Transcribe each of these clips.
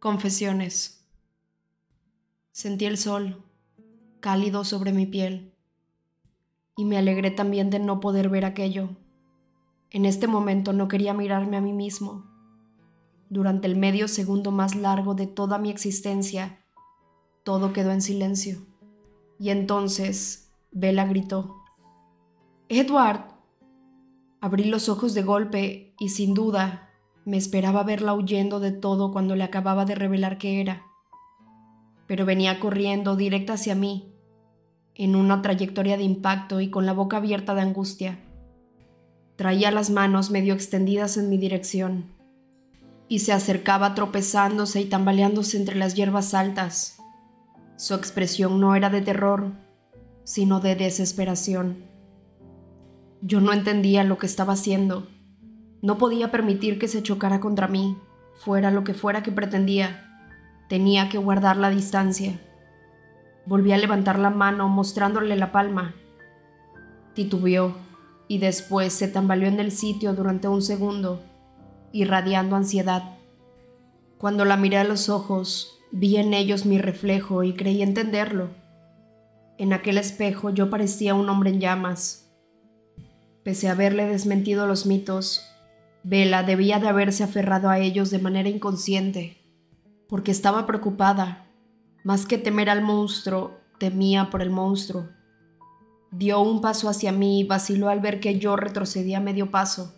Confesiones. Sentí el sol, cálido sobre mi piel, y me alegré también de no poder ver aquello. En este momento no quería mirarme a mí mismo. Durante el medio segundo más largo de toda mi existencia, todo quedó en silencio. Y entonces Bella gritó, Edward. Abrí los ojos de golpe y sin duda me esperaba verla huyendo de todo cuando le acababa de revelar que era. Pero venía corriendo directa hacia mí, en una trayectoria de impacto y con la boca abierta de angustia. Traía las manos medio extendidas en mi dirección y se acercaba tropezándose y tambaleándose entre las hierbas altas. Su expresión no era de terror, sino de desesperación. Yo no entendía lo que estaba haciendo no podía permitir que se chocara contra mí, fuera lo que fuera que pretendía. Tenía que guardar la distancia. Volví a levantar la mano mostrándole la palma. Titubeó y después se tambaleó en el sitio durante un segundo, irradiando ansiedad. Cuando la miré a los ojos, vi en ellos mi reflejo y creí entenderlo. En aquel espejo yo parecía un hombre en llamas. Pese a haberle desmentido los mitos, Vela debía de haberse aferrado a ellos de manera inconsciente, porque estaba preocupada. Más que temer al monstruo, temía por el monstruo. Dio un paso hacia mí y vaciló al ver que yo retrocedía medio paso.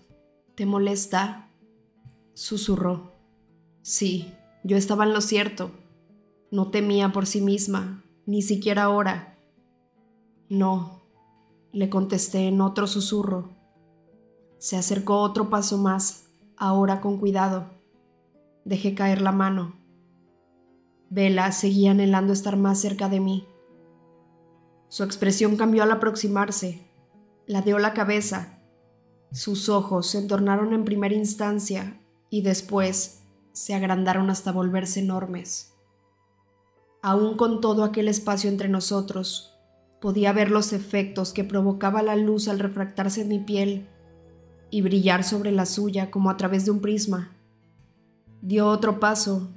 ¿Te molesta? susurró. Sí, yo estaba en lo cierto. No temía por sí misma, ni siquiera ahora. No, le contesté en otro susurro. Se acercó otro paso más, ahora con cuidado. Dejé caer la mano. Vela seguía anhelando estar más cerca de mí. Su expresión cambió al aproximarse. Ladeó la cabeza. Sus ojos se entornaron en primera instancia y después se agrandaron hasta volverse enormes. Aún con todo aquel espacio entre nosotros, podía ver los efectos que provocaba la luz al refractarse en mi piel y brillar sobre la suya como a través de un prisma. Dio otro paso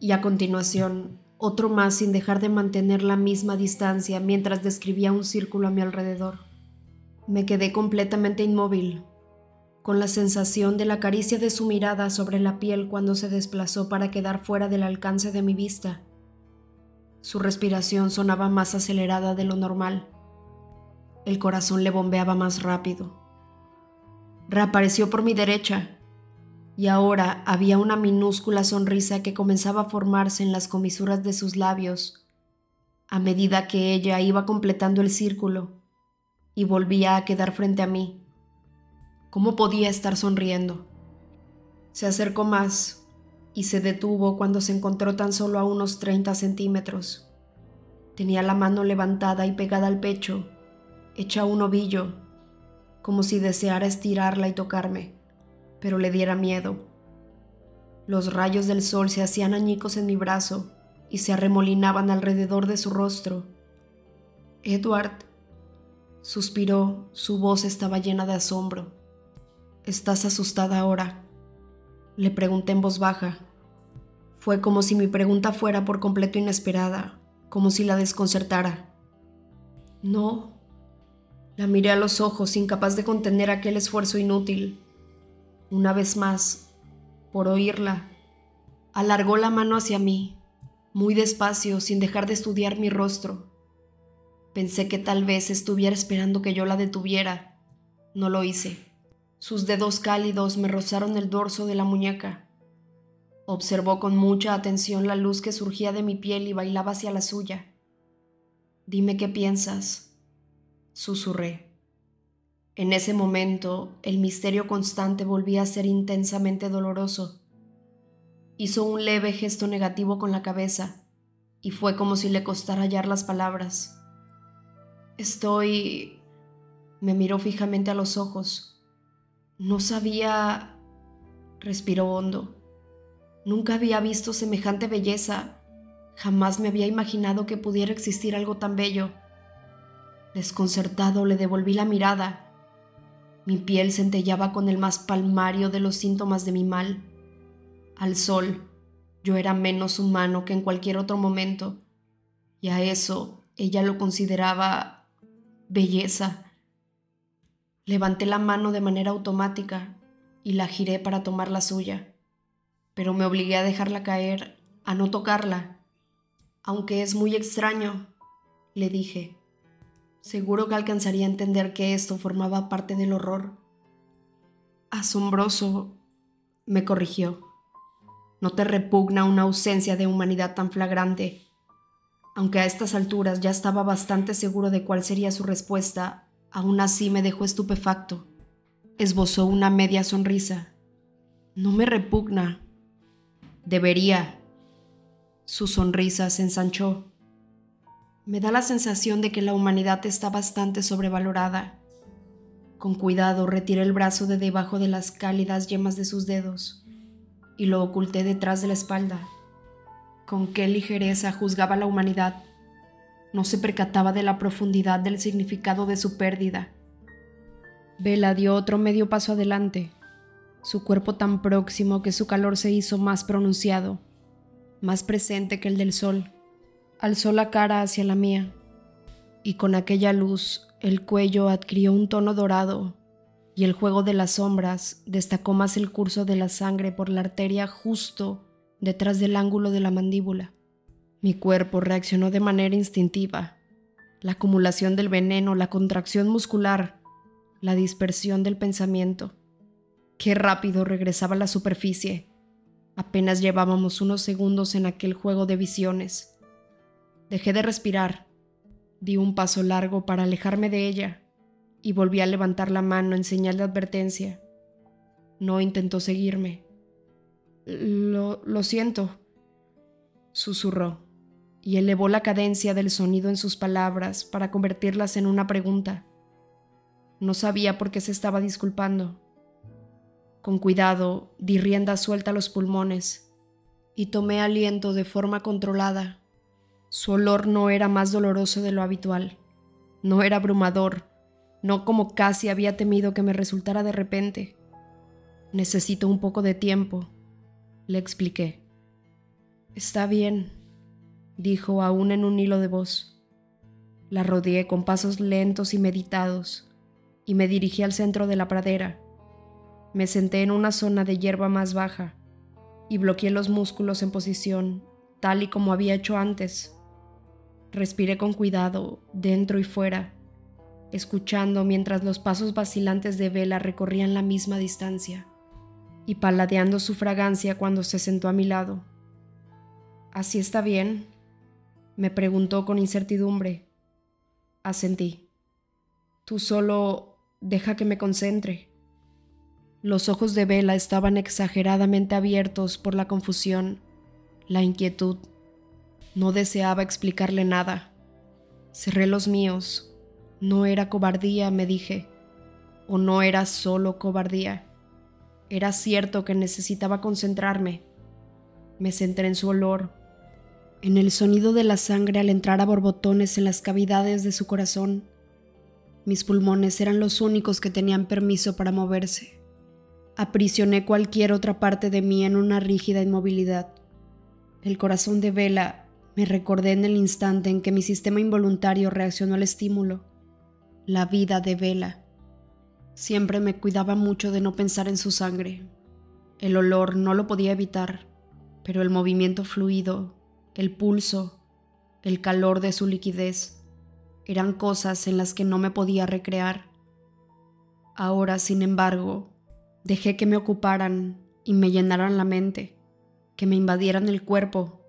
y a continuación otro más sin dejar de mantener la misma distancia mientras describía un círculo a mi alrededor. Me quedé completamente inmóvil, con la sensación de la caricia de su mirada sobre la piel cuando se desplazó para quedar fuera del alcance de mi vista. Su respiración sonaba más acelerada de lo normal. El corazón le bombeaba más rápido reapareció por mi derecha y ahora había una minúscula sonrisa que comenzaba a formarse en las comisuras de sus labios a medida que ella iba completando el círculo y volvía a quedar frente a mí. ¿Cómo podía estar sonriendo? Se acercó más y se detuvo cuando se encontró tan solo a unos 30 centímetros. Tenía la mano levantada y pegada al pecho, hecha un ovillo como si deseara estirarla y tocarme, pero le diera miedo. Los rayos del sol se hacían añicos en mi brazo y se arremolinaban alrededor de su rostro. Edward, suspiró, su voz estaba llena de asombro. ¿Estás asustada ahora? Le pregunté en voz baja. Fue como si mi pregunta fuera por completo inesperada, como si la desconcertara. No, la miré a los ojos, incapaz de contener aquel esfuerzo inútil. Una vez más, por oírla, alargó la mano hacia mí, muy despacio, sin dejar de estudiar mi rostro. Pensé que tal vez estuviera esperando que yo la detuviera. No lo hice. Sus dedos cálidos me rozaron el dorso de la muñeca. Observó con mucha atención la luz que surgía de mi piel y bailaba hacia la suya. Dime qué piensas, susurré. En ese momento, el misterio constante volvía a ser intensamente doloroso. Hizo un leve gesto negativo con la cabeza y fue como si le costara hallar las palabras. Estoy... Me miró fijamente a los ojos. No sabía... Respiró hondo. Nunca había visto semejante belleza. Jamás me había imaginado que pudiera existir algo tan bello. Desconcertado le devolví la mirada. Mi piel centellaba con el más palmario de los síntomas de mi mal. Al sol, Yo era menos humano que en cualquier otro momento, y a eso ella lo consideraba belleza. Levanté la mano de manera automática y la giré para tomar la suya, pero me obligué a dejarla caer, a no tocarla. Aunque es muy extraño, le dije. Seguro que alcanzaría a entender que esto formaba parte del horror. Asombroso, me corrigió. ¿No te repugna una ausencia de humanidad tan flagrante? Aunque a estas alturas ya estaba bastante seguro de cuál sería su respuesta, aún así me dejó estupefacto. Esbozó una media sonrisa. No me repugna. Debería. Su sonrisa se ensanchó. Me da la sensación de que la humanidad está bastante sobrevalorada. Con cuidado retiré el brazo de debajo de las cálidas yemas de sus dedos y lo oculté detrás de la espalda. Con qué ligereza juzgaba la humanidad. No se percataba de la profundidad del significado de su pérdida. Vela dio otro medio paso adelante, su cuerpo tan próximo que su calor se hizo más pronunciado, más presente que el del sol alzó la cara hacia la mía, y con aquella luz el cuello adquirió un tono dorado, y el juego de las sombras destacó más el curso de la sangre por la arteria justo detrás del ángulo de la mandíbula. Mi cuerpo reaccionó de manera instintiva. La acumulación del veneno, la contracción muscular, la dispersión del pensamiento. Qué rápido regresaba a la superficie. Apenas llevábamos unos segundos en aquel juego de visiones. Dejé de respirar, di un paso largo para alejarme de ella y volví a levantar la mano en señal de advertencia. No intentó seguirme. Lo, lo siento, susurró, y elevó la cadencia del sonido en sus palabras para convertirlas en una pregunta. No sabía por qué se estaba disculpando. Con cuidado, di rienda suelta a los pulmones y tomé aliento de forma controlada su olor no era más doloroso de lo habitual, no era abrumador, no como casi había temido que me resultara de repente. Necesito un poco de tiempo, le expliqué. Está bien, dijo aún en un hilo de voz. La rodeé con pasos lentos y meditados y me dirigí al centro de la pradera. Me senté en una zona de hierba más baja y bloqueé los músculos en posición, tal y como había hecho antes. Respiré con cuidado, dentro y fuera, escuchando mientras los pasos vacilantes de Vela recorrían la misma distancia, y paladeando su fragancia cuando se sentó a mi lado. ¿Así está bien? me preguntó con incertidumbre. Asentí. Tú solo deja que me concentre. Los ojos de Vela estaban exageradamente abiertos por la confusión, la inquietud no deseaba explicarle nada. Cerré los míos. No era cobardía, me dije. O no era solo cobardía. Era cierto que necesitaba concentrarme. Me centré en su olor, en el sonido de la sangre al entrar a borbotones en las cavidades de su corazón. Mis pulmones eran los únicos que tenían permiso para moverse. Aprisioné cualquier otra parte de mí en una rígida inmovilidad. El corazón de Vela me recordé en el instante en que mi sistema involuntario reaccionó al estímulo, la vida de Vela. Siempre me cuidaba mucho de no pensar en su sangre. El olor no lo podía evitar, pero el movimiento fluido, el pulso, el calor de su liquidez, eran cosas en las que no me podía recrear. Ahora, sin embargo, dejé que me ocuparan y me llenaran la mente, que me invadieran el cuerpo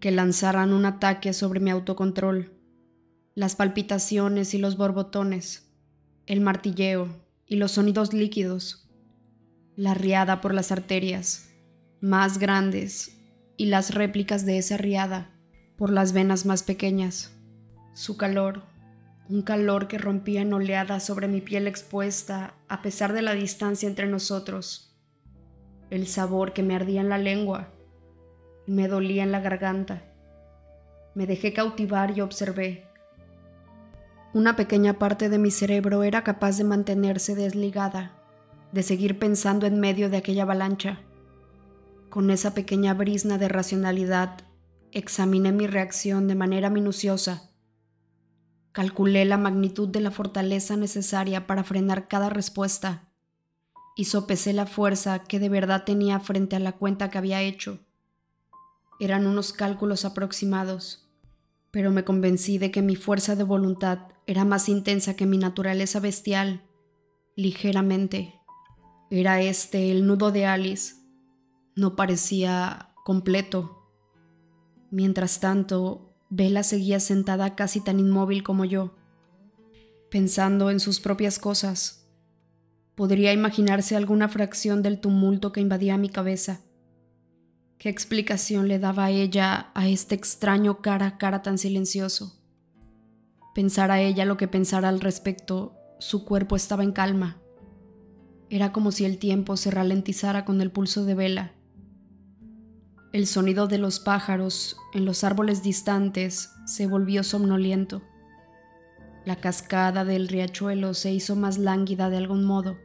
que lanzaran un ataque sobre mi autocontrol. Las palpitaciones y los borbotones, el martilleo y los sonidos líquidos, la riada por las arterias, más grandes, y las réplicas de esa riada por las venas más pequeñas. Su calor, un calor que rompía en oleadas sobre mi piel expuesta a pesar de la distancia entre nosotros. El sabor que me ardía en la lengua me dolía en la garganta. Me dejé cautivar y observé. Una pequeña parte de mi cerebro era capaz de mantenerse desligada, de seguir pensando en medio de aquella avalancha. Con esa pequeña brisna de racionalidad, examiné mi reacción de manera minuciosa. Calculé la magnitud de la fortaleza necesaria para frenar cada respuesta y sopesé la fuerza que de verdad tenía frente a la cuenta que había hecho. Eran unos cálculos aproximados, pero me convencí de que mi fuerza de voluntad era más intensa que mi naturaleza bestial, ligeramente. Era este el nudo de Alice. No parecía completo. Mientras tanto, Bella seguía sentada casi tan inmóvil como yo, pensando en sus propias cosas. Podría imaginarse alguna fracción del tumulto que invadía mi cabeza. ¿Qué explicación le daba ella a este extraño cara a cara tan silencioso? Pensar a ella lo que pensara al respecto, su cuerpo estaba en calma. Era como si el tiempo se ralentizara con el pulso de vela. El sonido de los pájaros en los árboles distantes se volvió somnoliento. La cascada del riachuelo se hizo más lánguida de algún modo.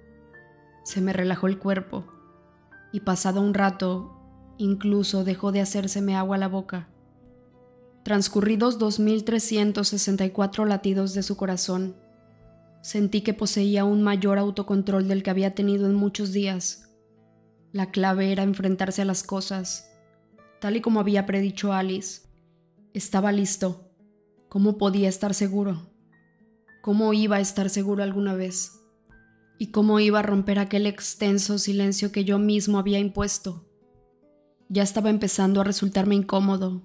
Se me relajó el cuerpo y pasado un rato incluso dejó de hacérseme agua a la boca. Transcurridos 2.364 latidos de su corazón, Sentí que poseía un mayor autocontrol del que había tenido en muchos días. La clave era enfrentarse a las cosas, tal y como había predicho Alice. Estaba listo. ¿Cómo podía estar seguro? ¿Cómo iba a estar seguro alguna vez? ¿Y cómo iba a romper aquel extenso silencio que yo mismo había impuesto? Ya estaba empezando a resultarme incómodo.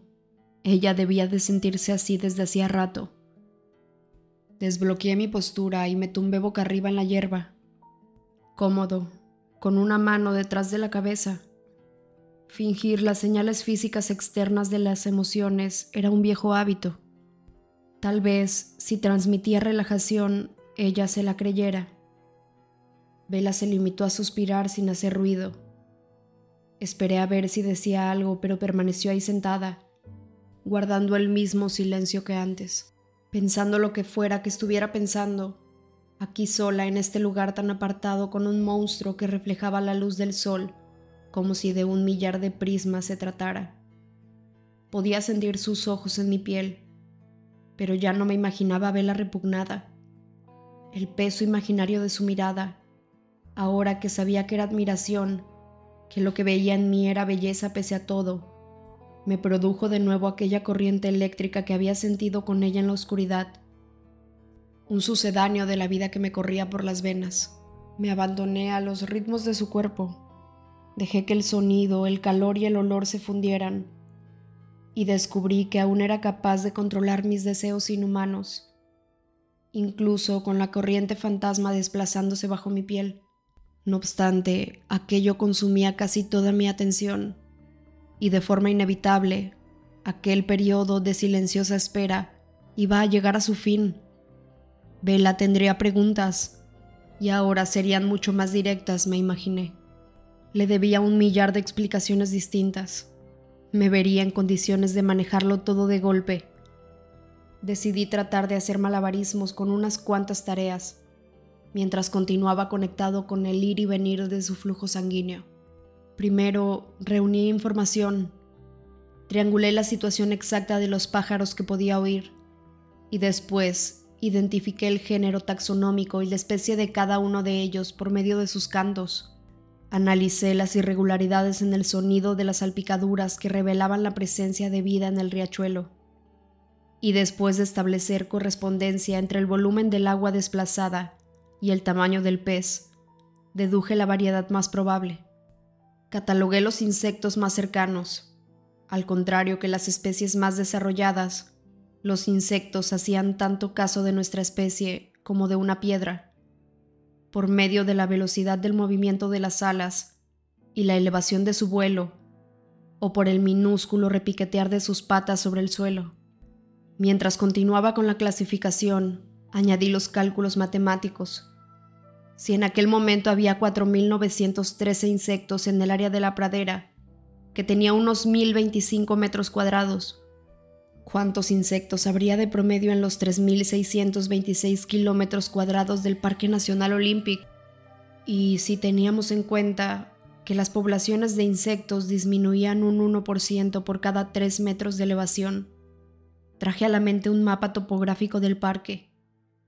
Ella debía de sentirse así desde hacía rato. Desbloqueé mi postura y me tumbé boca arriba en la hierba, cómodo, con una mano detrás de la cabeza. Fingir las señales físicas externas de las emociones era un viejo hábito. Tal vez, si transmitía relajación, ella se la creyera. Vela se limitó a suspirar sin hacer ruido. Esperé a ver si decía algo, pero permaneció ahí sentada, guardando el mismo silencio que antes pensando lo que fuera que estuviera pensando, aquí sola en este lugar tan apartado con un monstruo que reflejaba la luz del sol, como si de un millar de prismas se tratara. Podía sentir sus ojos en mi piel, pero ya no me imaginaba verla repugnada. El peso imaginario de su mirada, ahora que sabía que era admiración, que lo que veía en mí era belleza pese a todo, me produjo de nuevo aquella corriente eléctrica que había sentido con ella en la oscuridad, un sucedáneo de la vida que me corría por las venas. Me abandoné a los ritmos de su cuerpo, dejé que el sonido, el calor y el olor se fundieran, y descubrí que aún era capaz de controlar mis deseos inhumanos, incluso con la corriente fantasma desplazándose bajo mi piel. No obstante, aquello consumía casi toda mi atención y de forma inevitable, aquel periodo de silenciosa espera iba a llegar a su fin. Vela tendría preguntas, y ahora serían mucho más directas, me imaginé. Le debía un millar de explicaciones distintas. Me vería en condiciones de manejarlo todo de golpe. Decidí tratar de hacer malabarismos con unas cuantas tareas, mientras continuaba conectado con el ir y venir de su flujo sanguíneo. Primero reuní información, triangulé la situación exacta de los pájaros que podía oír y después identifiqué el género taxonómico y la especie de cada uno de ellos por medio de sus cantos. Analicé las irregularidades en el sonido de las salpicaduras que revelaban la presencia de vida en el riachuelo. Y después de establecer correspondencia entre el volumen del agua desplazada y el tamaño del pez, deduje la variedad más probable. Catalogué los insectos más cercanos. Al contrario que las especies más desarrolladas, los insectos hacían tanto caso de nuestra especie como de una piedra. Por medio de la velocidad del movimiento de las alas y la elevación de su vuelo, o por el minúsculo repiquetear de sus patas sobre el suelo. Mientras continuaba con la clasificación, añadí los cálculos matemáticos si en aquel momento había 4.913 insectos en el área de la pradera, que tenía unos 1.025 metros cuadrados, ¿cuántos insectos habría de promedio en los 3.626 kilómetros cuadrados del Parque Nacional Olympic? Y si teníamos en cuenta que las poblaciones de insectos disminuían un 1% por cada 3 metros de elevación. Traje a la mente un mapa topográfico del parque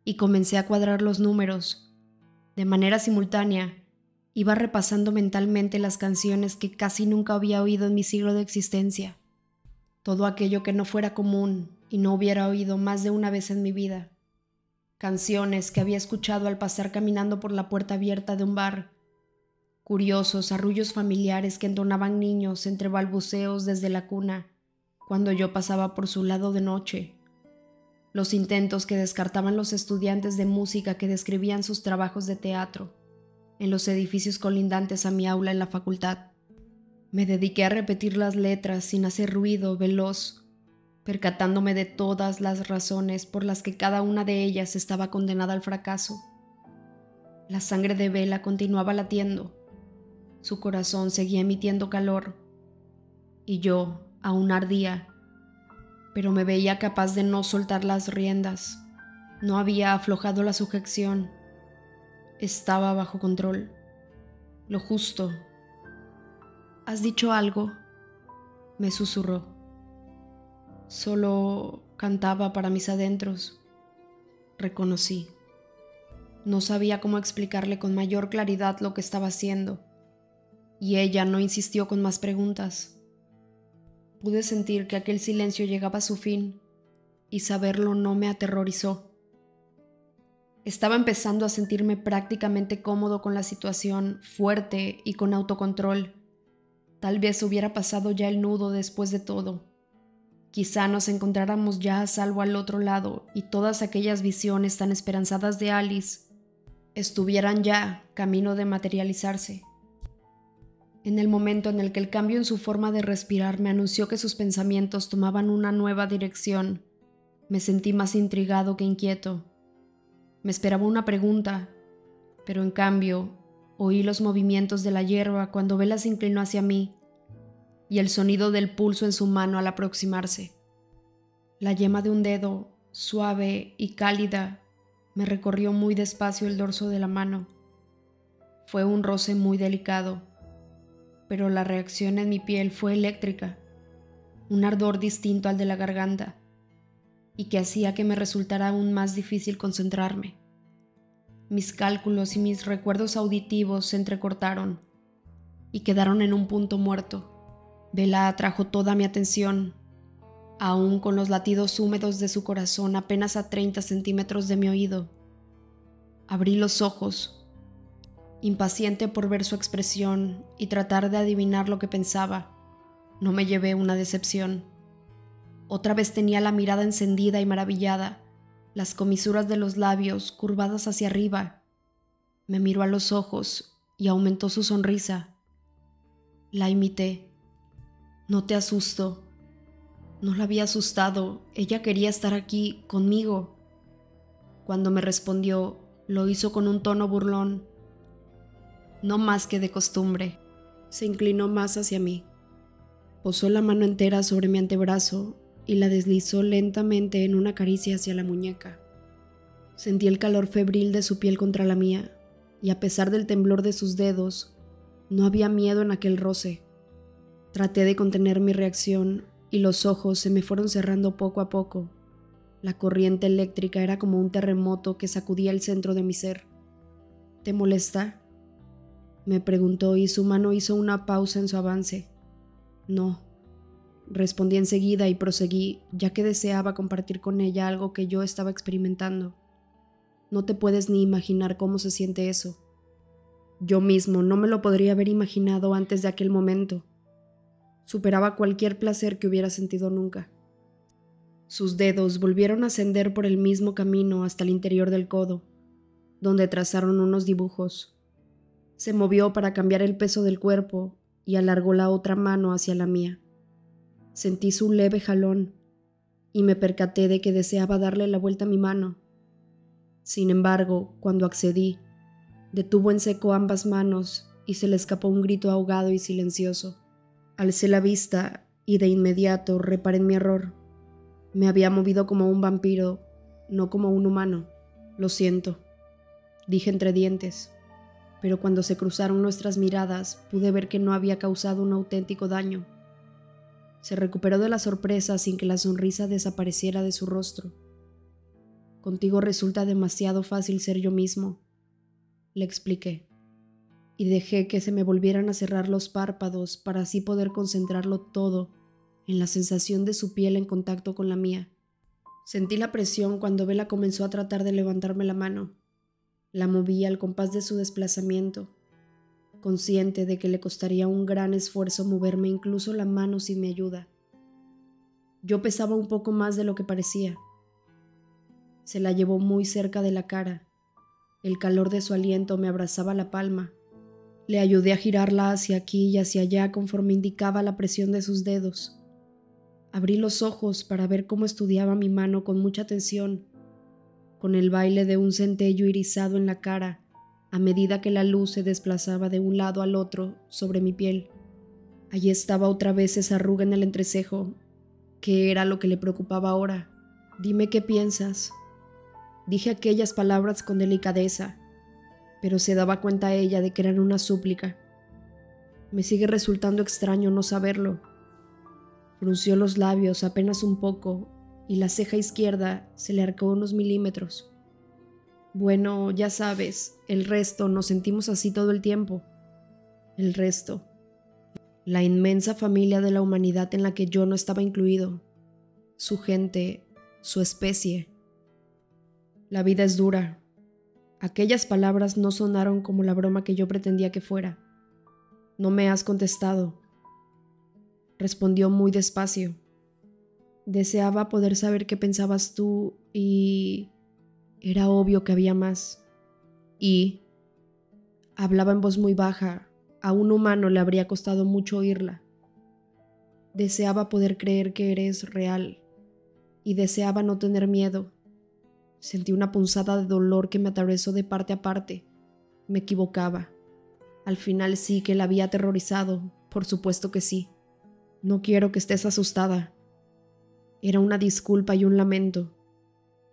y comencé a cuadrar los números. De manera simultánea, iba repasando mentalmente las canciones que casi nunca había oído en mi siglo de existencia. Todo aquello que no fuera común y no hubiera oído más de una vez en mi vida. Canciones que había escuchado al pasar caminando por la puerta abierta de un bar curiosos arrullos familiares que entonaban niños entre balbuceos desde la cuna cuando yo pasaba por su lado de noche, los intentos que descartaban los estudiantes de música que describían sus trabajos de teatro en los edificios colindantes a mi aula en la facultad. Me dediqué a repetir las letras sin hacer ruido veloz, percatándome de todas las razones por las que cada una de ellas estaba condenada al fracaso. La sangre de Vela continuaba latiendo, su corazón seguía emitiendo calor y yo aún ardía, pero me veía capaz de no soltar las riendas. No había aflojado la sujeción. Estaba bajo control. Lo justo. ¿Has dicho algo? me susurró. Solo cantaba para mis adentros. Reconocí. No sabía cómo explicarle con mayor claridad lo que estaba haciendo y ella no insistió con más preguntas. Pude sentir que aquel silencio llegaba a su fin y saberlo no me aterrorizó. Estaba empezando a sentirme prácticamente cómodo con la situación, fuerte y con autocontrol. Tal vez hubiera pasado ya el nudo después de todo. Quizá nos encontráramos ya a salvo al otro lado y todas aquellas visiones tan esperanzadas de Alice estuvieran ya camino de materializarse. En el momento en el que el cambio en su forma de respirar me anunció que sus pensamientos tomaban una nueva dirección, me sentí más intrigado que inquieto. Me esperaba una pregunta, pero en cambio oí los movimientos de la hierba cuando Vela se inclinó hacia mí y el sonido del pulso en su mano al aproximarse. La yema de un dedo, suave y cálida, me recorrió muy despacio el dorso de la mano. Fue un roce muy delicado pero la reacción en mi piel fue eléctrica, un ardor distinto al de la garganta, y que hacía que me resultara aún más difícil concentrarme. Mis cálculos y mis recuerdos auditivos se entrecortaron y quedaron en un punto muerto. Vela atrajo toda mi atención, aún con los latidos húmedos de su corazón apenas a 30 centímetros de mi oído. Abrí los ojos impaciente por ver su expresión y tratar de adivinar lo que pensaba. No me llevé una decepción. Otra vez tenía la mirada encendida y maravillada, las comisuras de los labios curvadas hacia arriba. Me miró a los ojos y aumentó su sonrisa. La imité. No te asusto. No la había asustado. Ella quería estar aquí conmigo. Cuando me respondió, lo hizo con un tono burlón no más que de costumbre. Se inclinó más hacia mí. Posó la mano entera sobre mi antebrazo y la deslizó lentamente en una caricia hacia la muñeca. Sentí el calor febril de su piel contra la mía, y a pesar del temblor de sus dedos, no había miedo en aquel roce. Traté de contener mi reacción y los ojos se me fueron cerrando poco a poco. La corriente eléctrica era como un terremoto que sacudía el centro de mi ser. ¿Te molesta? Me preguntó y su mano hizo una pausa en su avance. No, respondí enseguida y proseguí, ya que deseaba compartir con ella algo que yo estaba experimentando. No te puedes ni imaginar cómo se siente eso. Yo mismo no me lo podría haber imaginado antes de aquel momento. Superaba cualquier placer que hubiera sentido nunca. Sus dedos volvieron a ascender por el mismo camino hasta el interior del codo, donde trazaron unos dibujos se movió para cambiar el peso del cuerpo y alargó la otra mano hacia la mía. Sentí su leve jalón y me percaté de que deseaba darle la vuelta a mi mano. Sin embargo, cuando accedí, detuvo en seco ambas manos y se le escapó un grito ahogado y silencioso. Alcé la vista y de inmediato reparé en mi error. Me había movido como un vampiro, no como un humano. Lo siento, dije entre dientes. Pero cuando se cruzaron nuestras miradas pude ver que no había causado un auténtico daño. Se recuperó de la sorpresa sin que la sonrisa desapareciera de su rostro. Contigo resulta demasiado fácil ser yo mismo, le expliqué, y dejé que se me volvieran a cerrar los párpados para así poder concentrarlo todo en la sensación de su piel en contacto con la mía. Sentí la presión cuando Vela comenzó a tratar de levantarme la mano. La moví al compás de su desplazamiento, consciente de que le costaría un gran esfuerzo moverme incluso la mano sin mi ayuda. Yo pesaba un poco más de lo que parecía. Se la llevó muy cerca de la cara. El calor de su aliento me abrazaba la palma. Le ayudé a girarla hacia aquí y hacia allá conforme indicaba la presión de sus dedos. Abrí los ojos para ver cómo estudiaba mi mano con mucha atención, con el baile de un centello irisado en la cara a medida que la luz se desplazaba de un lado al otro sobre mi piel. Allí estaba otra vez esa arruga en el entrecejo. ¿Qué era lo que le preocupaba ahora? Dime qué piensas. Dije aquellas palabras con delicadeza, pero se daba cuenta ella de que eran una súplica. Me sigue resultando extraño no saberlo. Frunció los labios apenas un poco y la ceja izquierda se le arcó unos milímetros. Bueno, ya sabes, el resto nos sentimos así todo el tiempo. El resto. La inmensa familia de la humanidad en la que yo no estaba incluido. Su gente, su especie. La vida es dura. Aquellas palabras no sonaron como la broma que yo pretendía que fuera. No me has contestado respondió muy despacio. Deseaba poder saber qué pensabas tú y... Era obvio que había más. Y... Hablaba en voz muy baja. A un humano le habría costado mucho oírla. Deseaba poder creer que eres real. Y deseaba no tener miedo. Sentí una punzada de dolor que me atravesó de parte a parte. Me equivocaba. Al final sí que la había aterrorizado, por supuesto que sí. No quiero que estés asustada. Era una disculpa y un lamento.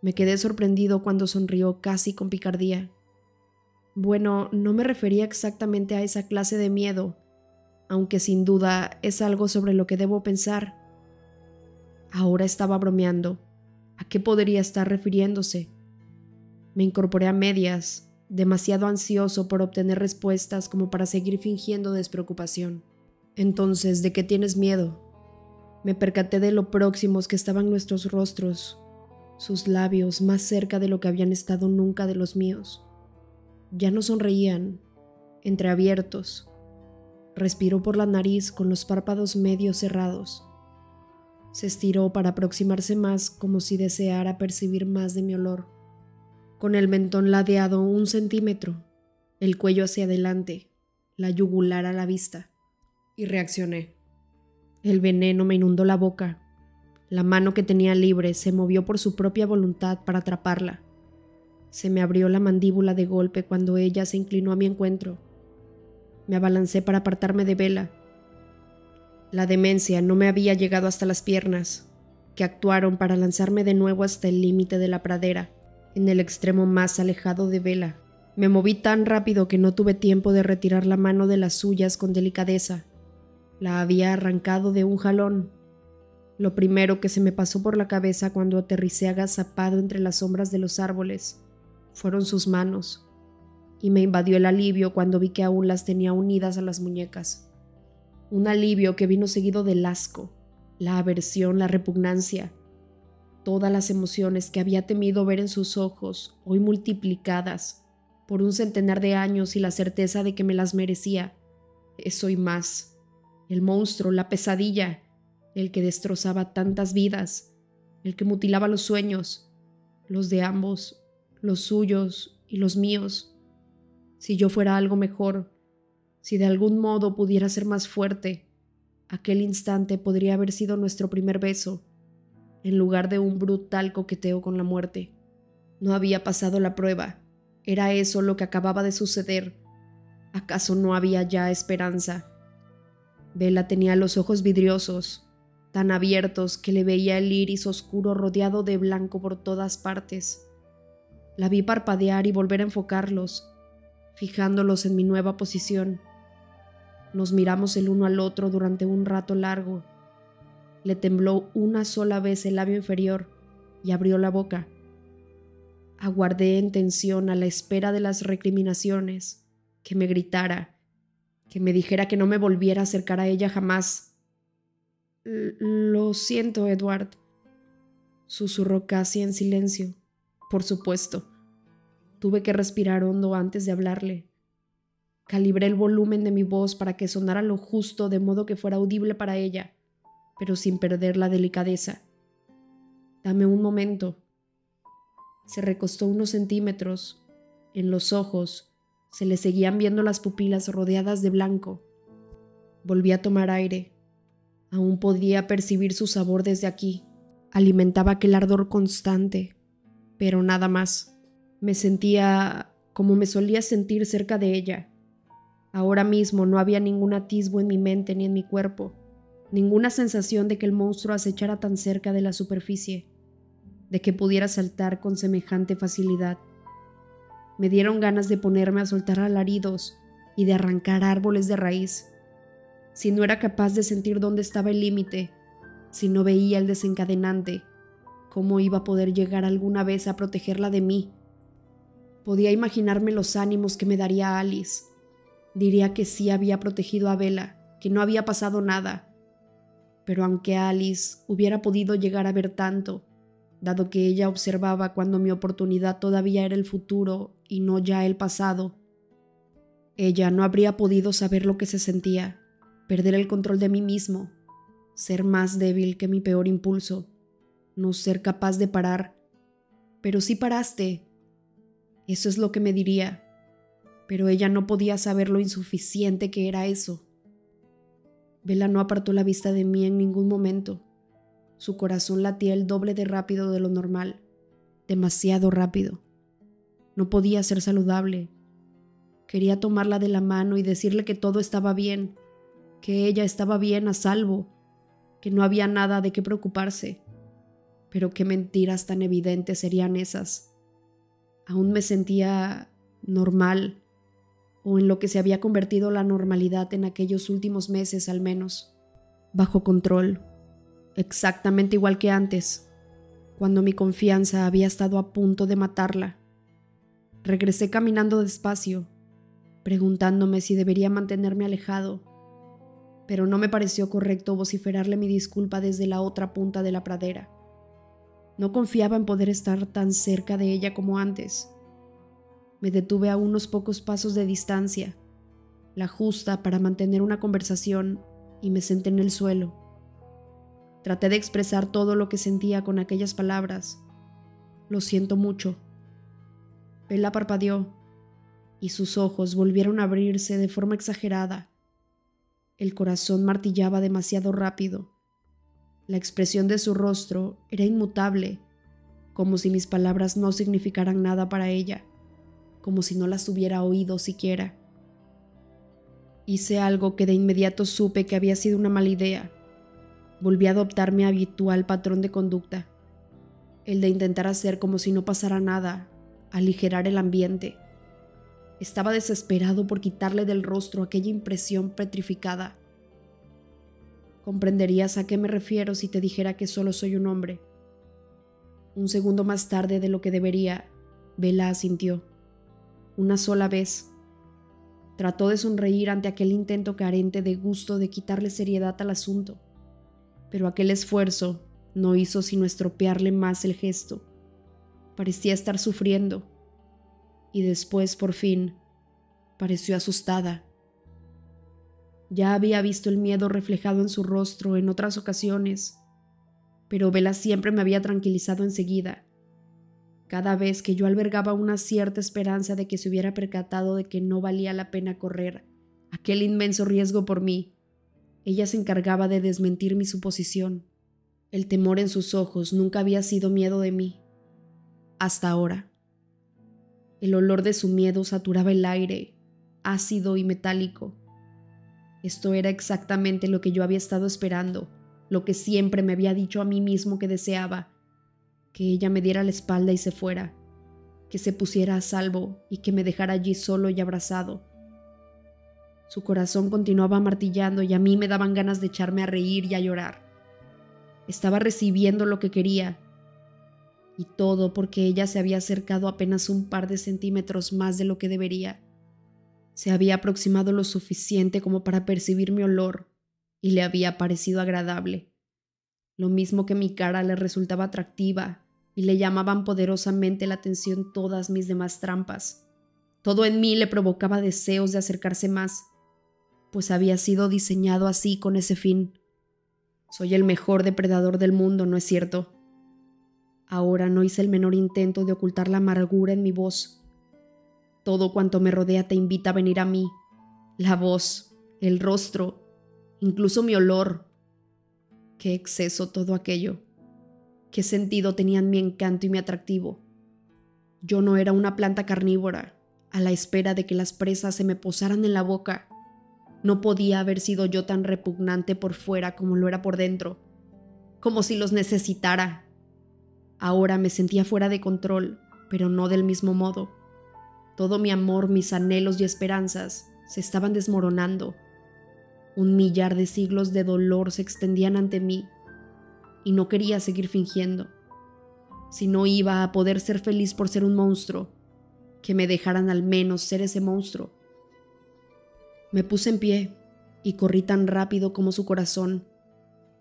Me quedé sorprendido cuando sonrió casi con picardía. Bueno, no me refería exactamente a esa clase de miedo, aunque sin duda es algo sobre lo que debo pensar. Ahora estaba bromeando. ¿A qué podría estar refiriéndose? Me incorporé a medias, demasiado ansioso por obtener respuestas como para seguir fingiendo despreocupación. Entonces, ¿de qué tienes miedo? Me percaté de lo próximos que estaban nuestros rostros, sus labios más cerca de lo que habían estado nunca de los míos. Ya no sonreían, entreabiertos. Respiró por la nariz con los párpados medio cerrados. Se estiró para aproximarse más como si deseara percibir más de mi olor. Con el mentón ladeado un centímetro, el cuello hacia adelante, la yugular a la vista y reaccioné. El veneno me inundó la boca. La mano que tenía libre se movió por su propia voluntad para atraparla. Se me abrió la mandíbula de golpe cuando ella se inclinó a mi encuentro. Me abalancé para apartarme de Vela. La demencia no me había llegado hasta las piernas, que actuaron para lanzarme de nuevo hasta el límite de la pradera, en el extremo más alejado de Vela. Me moví tan rápido que no tuve tiempo de retirar la mano de las suyas con delicadeza. La había arrancado de un jalón. Lo primero que se me pasó por la cabeza cuando aterricé agazapado entre las sombras de los árboles fueron sus manos, y me invadió el alivio cuando vi que aún las tenía unidas a las muñecas. Un alivio que vino seguido del asco, la aversión, la repugnancia, todas las emociones que había temido ver en sus ojos, hoy multiplicadas por un centenar de años y la certeza de que me las merecía. Eso y más el monstruo, la pesadilla, el que destrozaba tantas vidas, el que mutilaba los sueños, los de ambos, los suyos y los míos. Si yo fuera algo mejor, si de algún modo pudiera ser más fuerte, aquel instante podría haber sido nuestro primer beso, en lugar de un brutal coqueteo con la muerte. No había pasado la prueba, era eso lo que acababa de suceder. ¿Acaso no había ya esperanza? Vela tenía los ojos vidriosos, tan abiertos que le veía el iris oscuro rodeado de blanco por todas partes. La vi parpadear y volver a enfocarlos, fijándolos en mi nueva posición. Nos miramos el uno al otro durante un rato largo. Le tembló una sola vez el labio inferior y abrió la boca. Aguardé en tensión a la espera de las recriminaciones, que me gritara, que me dijera que no me volviera a acercar a ella jamás. Lo siento, Edward, susurró casi en silencio. Por supuesto. Tuve que respirar hondo antes de hablarle. Calibré el volumen de mi voz para que sonara lo justo de modo que fuera audible para ella, pero sin perder la delicadeza. Dame un momento. Se recostó unos centímetros. En los ojos se le seguían viendo las pupilas rodeadas de blanco. Volví a tomar aire. Aún podía percibir su sabor desde aquí. Alimentaba aquel ardor constante, pero nada más. Me sentía como me solía sentir cerca de ella. Ahora mismo no había ningún atisbo en mi mente ni en mi cuerpo, ninguna sensación de que el monstruo acechara tan cerca de la superficie de que pudiera saltar con semejante facilidad. Me dieron ganas de ponerme a soltar alaridos y de arrancar árboles de raíz. Si no era capaz de sentir dónde estaba el límite, si no veía el desencadenante, ¿cómo iba a poder llegar alguna vez a protegerla de mí? Podía imaginarme los ánimos que me daría Alice. Diría que sí había protegido a Bella, que no había pasado nada. Pero aunque Alice hubiera podido llegar a ver tanto, dado que ella observaba cuando mi oportunidad todavía era el futuro y no ya el pasado. Ella no habría podido saber lo que se sentía, perder el control de mí mismo, ser más débil que mi peor impulso, no ser capaz de parar. Pero sí paraste. Eso es lo que me diría. Pero ella no podía saber lo insuficiente que era eso. Vela no apartó la vista de mí en ningún momento. Su corazón latía el doble de rápido de lo normal, demasiado rápido. No podía ser saludable. Quería tomarla de la mano y decirle que todo estaba bien, que ella estaba bien a salvo, que no había nada de qué preocuparse. Pero qué mentiras tan evidentes serían esas. Aún me sentía normal, o en lo que se había convertido la normalidad en aquellos últimos meses al menos, bajo control exactamente igual que antes, cuando mi confianza había estado a punto de matarla. Regresé caminando despacio, preguntándome si debería mantenerme alejado, pero no me pareció correcto vociferarle mi disculpa desde la otra punta de la pradera. No confiaba en poder estar tan cerca de ella como antes. Me detuve a unos pocos pasos de distancia, la justa para mantener una conversación, y me senté en el suelo. Traté de expresar todo lo que sentía con aquellas palabras. Lo siento mucho. Bella parpadeó y sus ojos volvieron a abrirse de forma exagerada. El corazón martillaba demasiado rápido. La expresión de su rostro era inmutable, como si mis palabras no significaran nada para ella, como si no las hubiera oído siquiera. Hice algo que de inmediato supe que había sido una mala idea. Volví a adoptar mi habitual patrón de conducta, el de intentar hacer como si no pasara nada, aligerar el ambiente. Estaba desesperado por quitarle del rostro aquella impresión petrificada. Comprenderías a qué me refiero si te dijera que solo soy un hombre. Un segundo más tarde de lo que debería, Vela asintió. Una sola vez. Trató de sonreír ante aquel intento carente de gusto de quitarle seriedad al asunto pero aquel esfuerzo no hizo sino estropearle más el gesto. Parecía estar sufriendo. Y después, por fin, pareció asustada. Ya había visto el miedo reflejado en su rostro en otras ocasiones, pero Vela siempre me había tranquilizado enseguida. Cada vez que yo albergaba una cierta esperanza de que se hubiera percatado de que no valía la pena correr aquel inmenso riesgo por mí, ella se encargaba de desmentir mi suposición. El temor en sus ojos nunca había sido miedo de mí. Hasta ahora. El olor de su miedo saturaba el aire, ácido y metálico. Esto era exactamente lo que yo había estado esperando, lo que siempre me había dicho a mí mismo que deseaba, que ella me diera la espalda y se fuera. que se pusiera a salvo y que me dejara allí solo y abrazado. Su corazón continuaba martillando y a mí me daban ganas de echarme a reír y a llorar. Estaba recibiendo lo que quería. Y todo porque ella se había acercado apenas un par de centímetros más de lo que debería. Se había aproximado lo suficiente como para percibir mi olor y le había parecido agradable. Lo mismo que mi cara le resultaba atractiva y le llamaban poderosamente la atención todas mis demás trampas. Todo en mí le provocaba deseos de acercarse más, pues había sido diseñado así con ese fin. Soy el mejor depredador del mundo, ¿no es cierto? Ahora no hice el menor intento de ocultar la amargura en mi voz. Todo cuanto me rodea te invita a venir a mí. La voz, el rostro, incluso mi olor. Qué exceso todo aquello. Qué sentido tenían mi encanto y mi atractivo. Yo no era una planta carnívora, a la espera de que las presas se me posaran en la boca. No podía haber sido yo tan repugnante por fuera como lo era por dentro, como si los necesitara. Ahora me sentía fuera de control, pero no del mismo modo. Todo mi amor, mis anhelos y esperanzas se estaban desmoronando. Un millar de siglos de dolor se extendían ante mí y no quería seguir fingiendo. Si no iba a poder ser feliz por ser un monstruo, que me dejaran al menos ser ese monstruo. Me puse en pie y corrí tan rápido como su corazón,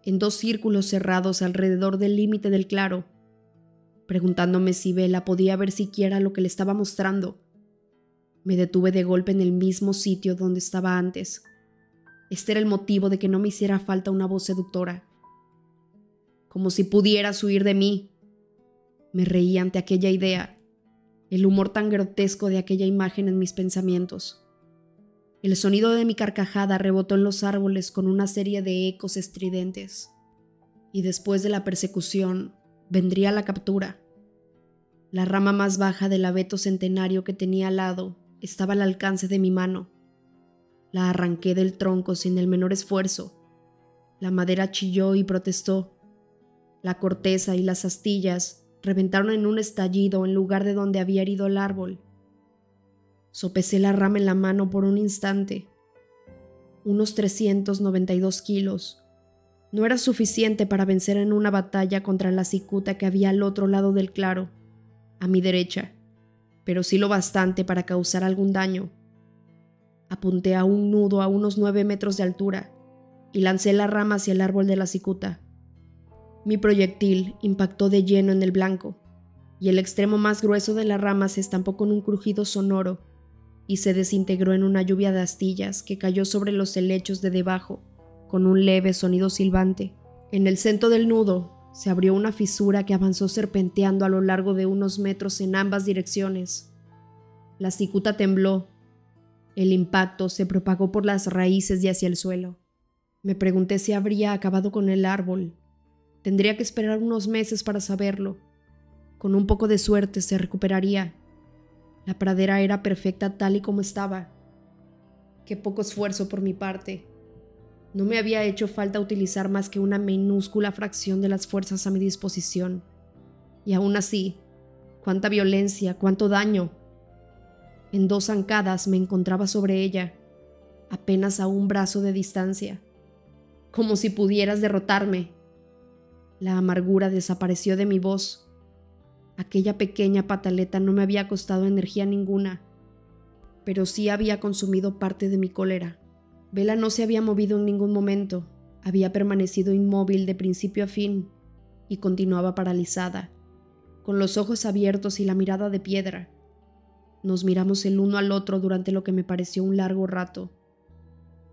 en dos círculos cerrados alrededor del límite del claro, preguntándome si Vela podía ver siquiera lo que le estaba mostrando. Me detuve de golpe en el mismo sitio donde estaba antes. Este era el motivo de que no me hiciera falta una voz seductora. Como si pudieras huir de mí. Me reí ante aquella idea, el humor tan grotesco de aquella imagen en mis pensamientos. El sonido de mi carcajada rebotó en los árboles con una serie de ecos estridentes. Y después de la persecución, vendría la captura. La rama más baja del abeto centenario que tenía al lado estaba al alcance de mi mano. La arranqué del tronco sin el menor esfuerzo. La madera chilló y protestó. La corteza y las astillas reventaron en un estallido en lugar de donde había herido el árbol. Sopesé la rama en la mano por un instante. Unos 392 kilos. No era suficiente para vencer en una batalla contra la cicuta que había al otro lado del claro, a mi derecha, pero sí lo bastante para causar algún daño. Apunté a un nudo a unos nueve metros de altura y lancé la rama hacia el árbol de la cicuta. Mi proyectil impactó de lleno en el blanco, y el extremo más grueso de la rama se estampó con un crujido sonoro y se desintegró en una lluvia de astillas que cayó sobre los helechos de debajo, con un leve sonido silbante. En el centro del nudo se abrió una fisura que avanzó serpenteando a lo largo de unos metros en ambas direcciones. La cicuta tembló. El impacto se propagó por las raíces y hacia el suelo. Me pregunté si habría acabado con el árbol. Tendría que esperar unos meses para saberlo. Con un poco de suerte se recuperaría la pradera era perfecta tal y como estaba. Qué poco esfuerzo por mi parte. No me había hecho falta utilizar más que una minúscula fracción de las fuerzas a mi disposición. Y aún así, cuánta violencia, cuánto daño. En dos zancadas me encontraba sobre ella, apenas a un brazo de distancia, como si pudieras derrotarme. La amargura desapareció de mi voz Aquella pequeña pataleta no me había costado energía ninguna, pero sí había consumido parte de mi cólera. Vela no se había movido en ningún momento, había permanecido inmóvil de principio a fin y continuaba paralizada, con los ojos abiertos y la mirada de piedra. Nos miramos el uno al otro durante lo que me pareció un largo rato.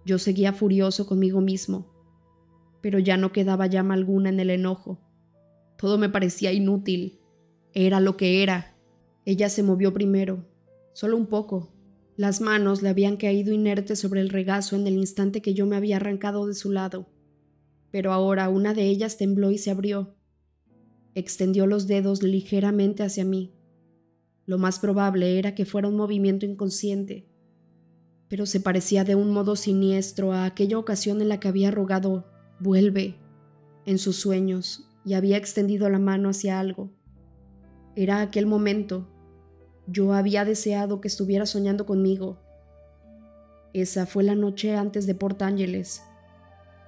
Yo seguía furioso conmigo mismo, pero ya no quedaba llama alguna en el enojo. Todo me parecía inútil era lo que era. Ella se movió primero, solo un poco. Las manos le habían caído inertes sobre el regazo en el instante que yo me había arrancado de su lado. Pero ahora una de ellas tembló y se abrió. Extendió los dedos ligeramente hacia mí. Lo más probable era que fuera un movimiento inconsciente, pero se parecía de un modo siniestro a aquella ocasión en la que había rogado vuelve en sus sueños y había extendido la mano hacia algo. Era aquel momento, yo había deseado que estuviera soñando conmigo. Esa fue la noche antes de Port Ángeles,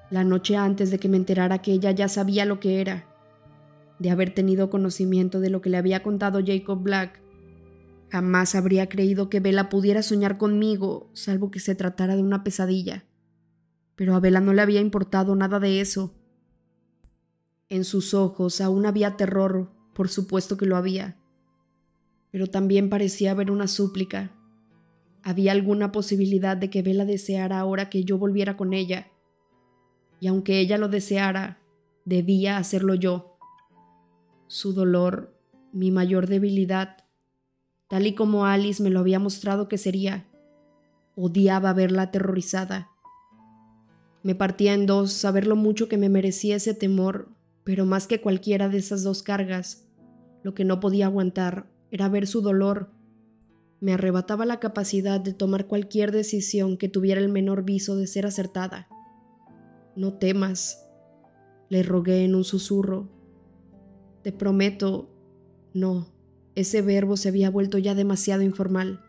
la noche antes de que me enterara que ella ya sabía lo que era, de haber tenido conocimiento de lo que le había contado Jacob Black. Jamás habría creído que Bella pudiera soñar conmigo, salvo que se tratara de una pesadilla. Pero a Bella no le había importado nada de eso. En sus ojos aún había terror, por supuesto que lo había pero también parecía haber una súplica. Había alguna posibilidad de que Vela deseara ahora que yo volviera con ella. Y aunque ella lo deseara, debía hacerlo yo. Su dolor, mi mayor debilidad, tal y como Alice me lo había mostrado que sería, odiaba verla aterrorizada. Me partía en dos saber lo mucho que me merecía ese temor, pero más que cualquiera de esas dos cargas, lo que no podía aguantar era ver su dolor. Me arrebataba la capacidad de tomar cualquier decisión que tuviera el menor viso de ser acertada. No temas, le rogué en un susurro. Te prometo, no, ese verbo se había vuelto ya demasiado informal.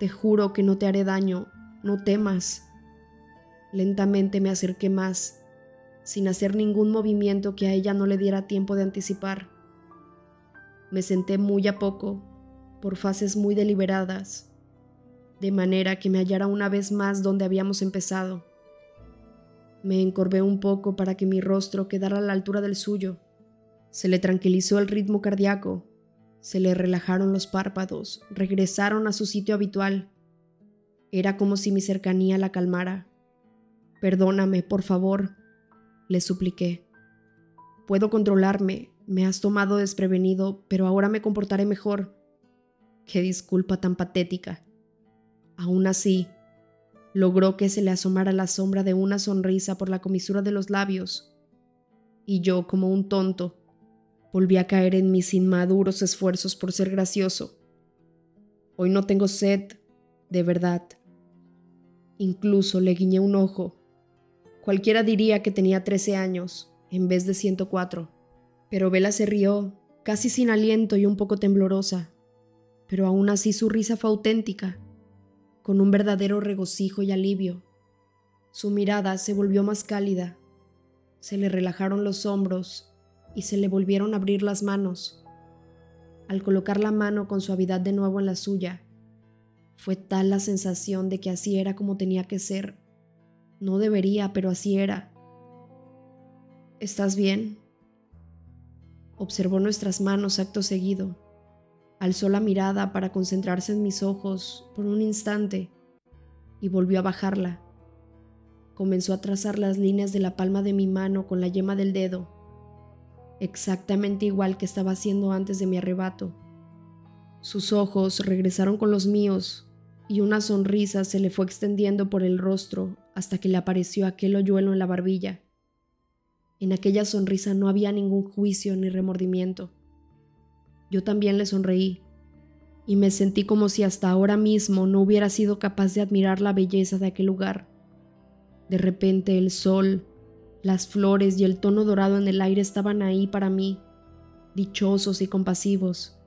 Te juro que no te haré daño, no temas. Lentamente me acerqué más, sin hacer ningún movimiento que a ella no le diera tiempo de anticipar. Me senté muy a poco, por fases muy deliberadas, de manera que me hallara una vez más donde habíamos empezado. Me encorvé un poco para que mi rostro quedara a la altura del suyo. Se le tranquilizó el ritmo cardíaco, se le relajaron los párpados, regresaron a su sitio habitual. Era como si mi cercanía la calmara. Perdóname, por favor, le supliqué. Puedo controlarme, me has tomado desprevenido, pero ahora me comportaré mejor. Qué disculpa tan patética. Aún así, logró que se le asomara la sombra de una sonrisa por la comisura de los labios. Y yo, como un tonto, volví a caer en mis inmaduros esfuerzos por ser gracioso. Hoy no tengo sed, de verdad. Incluso le guiñé un ojo. Cualquiera diría que tenía 13 años en vez de 104. Pero Vela se rió, casi sin aliento y un poco temblorosa, pero aún así su risa fue auténtica, con un verdadero regocijo y alivio. Su mirada se volvió más cálida, se le relajaron los hombros y se le volvieron a abrir las manos. Al colocar la mano con suavidad de nuevo en la suya, fue tal la sensación de que así era como tenía que ser. No debería, pero así era. ¿Estás bien? Observó nuestras manos acto seguido. Alzó la mirada para concentrarse en mis ojos por un instante y volvió a bajarla. Comenzó a trazar las líneas de la palma de mi mano con la yema del dedo, exactamente igual que estaba haciendo antes de mi arrebato. Sus ojos regresaron con los míos y una sonrisa se le fue extendiendo por el rostro hasta que le apareció aquel hoyuelo en la barbilla. En aquella sonrisa no había ningún juicio ni remordimiento. Yo también le sonreí y me sentí como si hasta ahora mismo no hubiera sido capaz de admirar la belleza de aquel lugar. De repente el sol, las flores y el tono dorado en el aire estaban ahí para mí, dichosos y compasivos.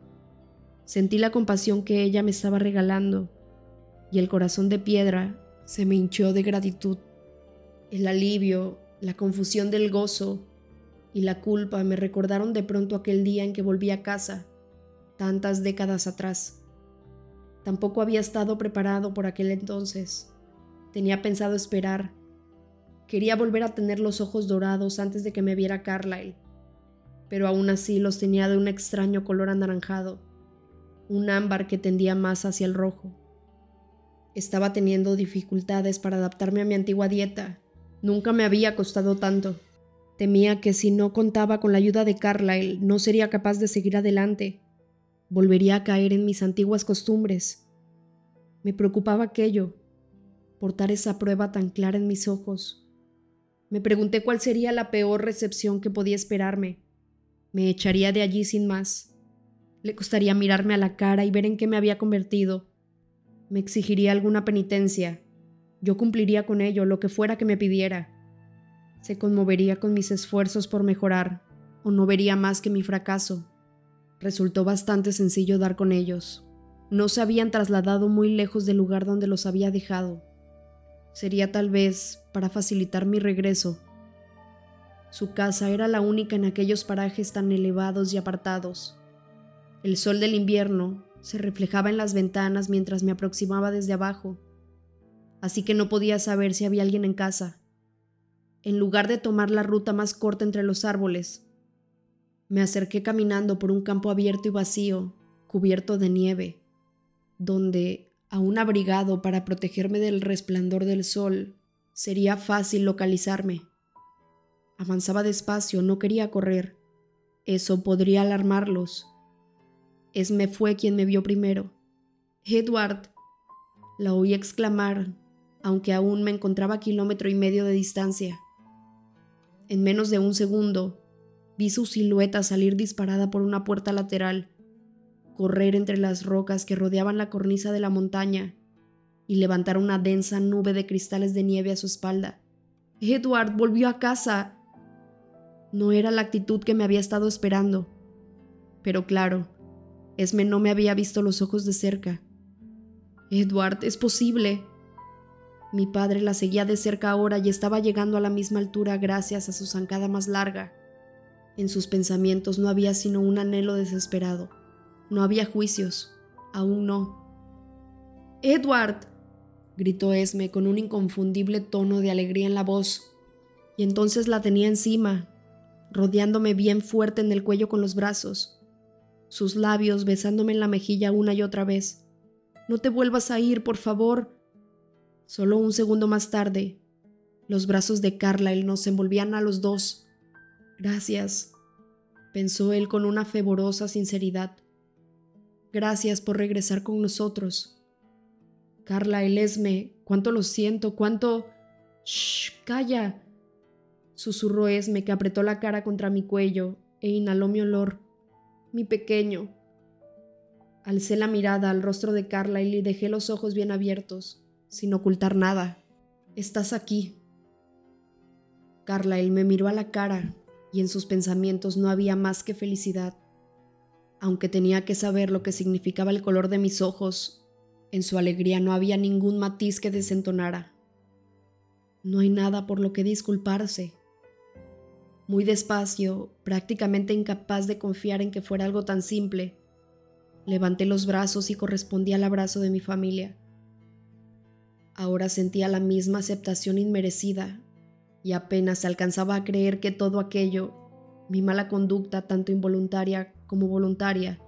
Sentí la compasión que ella me estaba regalando y el corazón de piedra se me hinchó de gratitud. El alivio la confusión del gozo y la culpa me recordaron de pronto aquel día en que volví a casa, tantas décadas atrás. Tampoco había estado preparado por aquel entonces. Tenía pensado esperar. Quería volver a tener los ojos dorados antes de que me viera Carlyle, pero aún así los tenía de un extraño color anaranjado, un ámbar que tendía más hacia el rojo. Estaba teniendo dificultades para adaptarme a mi antigua dieta Nunca me había costado tanto. Temía que si no contaba con la ayuda de Carlyle no sería capaz de seguir adelante. Volvería a caer en mis antiguas costumbres. Me preocupaba aquello, portar esa prueba tan clara en mis ojos. Me pregunté cuál sería la peor recepción que podía esperarme. Me echaría de allí sin más. Le costaría mirarme a la cara y ver en qué me había convertido. Me exigiría alguna penitencia, yo cumpliría con ello lo que fuera que me pidiera. Se conmovería con mis esfuerzos por mejorar, o no vería más que mi fracaso. Resultó bastante sencillo dar con ellos. no se habían trasladado muy lejos del lugar donde los había dejado. Sería tal vez para facilitar mi regreso. Su casa era la única en aquellos parajes tan elevados y apartados. El sol del invierno se reflejaba en las ventanas mientras me aproximaba desde abajo, así que no podía saber si había alguien en casa. En lugar de tomar la ruta más corta entre los árboles, me acerqué caminando por un campo abierto y vacío, cubierto de nieve donde, aún abrigado para protegerme del resplandor del sol, sería fácil localizarme. Avanzaba despacio, no quería correr. Eso podría alarmarlos. Esme fue quien me vio primero. Edward. La oí exclamar, aunque aún me encontraba a kilómetro y medio de distancia. En menos de un segundo, vi su silueta salir disparada por una puerta lateral correr entre las rocas que rodeaban la cornisa de la montaña y levantar una densa nube de cristales de nieve a su espalda. Edward volvió a casa. No era la actitud que me había estado esperando. Pero claro, Esme no me había visto los ojos de cerca. Edward, es posible. Mi padre la seguía de cerca ahora y estaba llegando a la misma altura gracias a su zancada más larga. En sus pensamientos no había sino un anhelo desesperado no había juicios, aún no. Edward, gritó Esme con un inconfundible tono de alegría en la voz, y entonces la tenía encima, rodeándome bien fuerte en el cuello con los brazos, sus labios besándome en la mejilla una y otra vez. No te vuelvas a ir, por favor. Solo un segundo más tarde, los brazos de Carlyle nos envolvían a los dos. Gracias, pensó él con una feborosa sinceridad. Gracias por regresar con nosotros. Carla, el Esme, cuánto lo siento, cuánto... ¡Shh! ¡Calla! Susurró Esme que apretó la cara contra mi cuello e inhaló mi olor. Mi pequeño. Alcé la mirada al rostro de Carla y dejé los ojos bien abiertos, sin ocultar nada. Estás aquí. Carla, me miró a la cara y en sus pensamientos no había más que felicidad aunque tenía que saber lo que significaba el color de mis ojos, en su alegría no había ningún matiz que desentonara. No hay nada por lo que disculparse. Muy despacio, prácticamente incapaz de confiar en que fuera algo tan simple, levanté los brazos y correspondí al abrazo de mi familia. Ahora sentía la misma aceptación inmerecida y apenas alcanzaba a creer que todo aquello, mi mala conducta tanto involuntaria como voluntaria,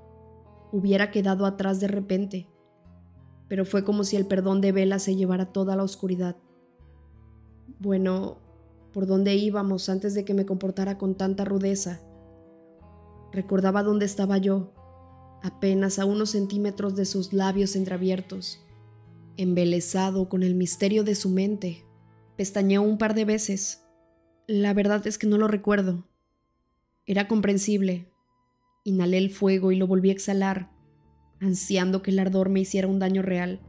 hubiera quedado atrás de repente, pero fue como si el perdón de Vela se llevara toda la oscuridad. Bueno, ¿por dónde íbamos antes de que me comportara con tanta rudeza? Recordaba dónde estaba yo, apenas a unos centímetros de sus labios entreabiertos. Embelesado con el misterio de su mente, pestañeó un par de veces. La verdad es que no lo recuerdo. Era comprensible, Inhalé el fuego y lo volví a exhalar, ansiando que el ardor me hiciera un daño real.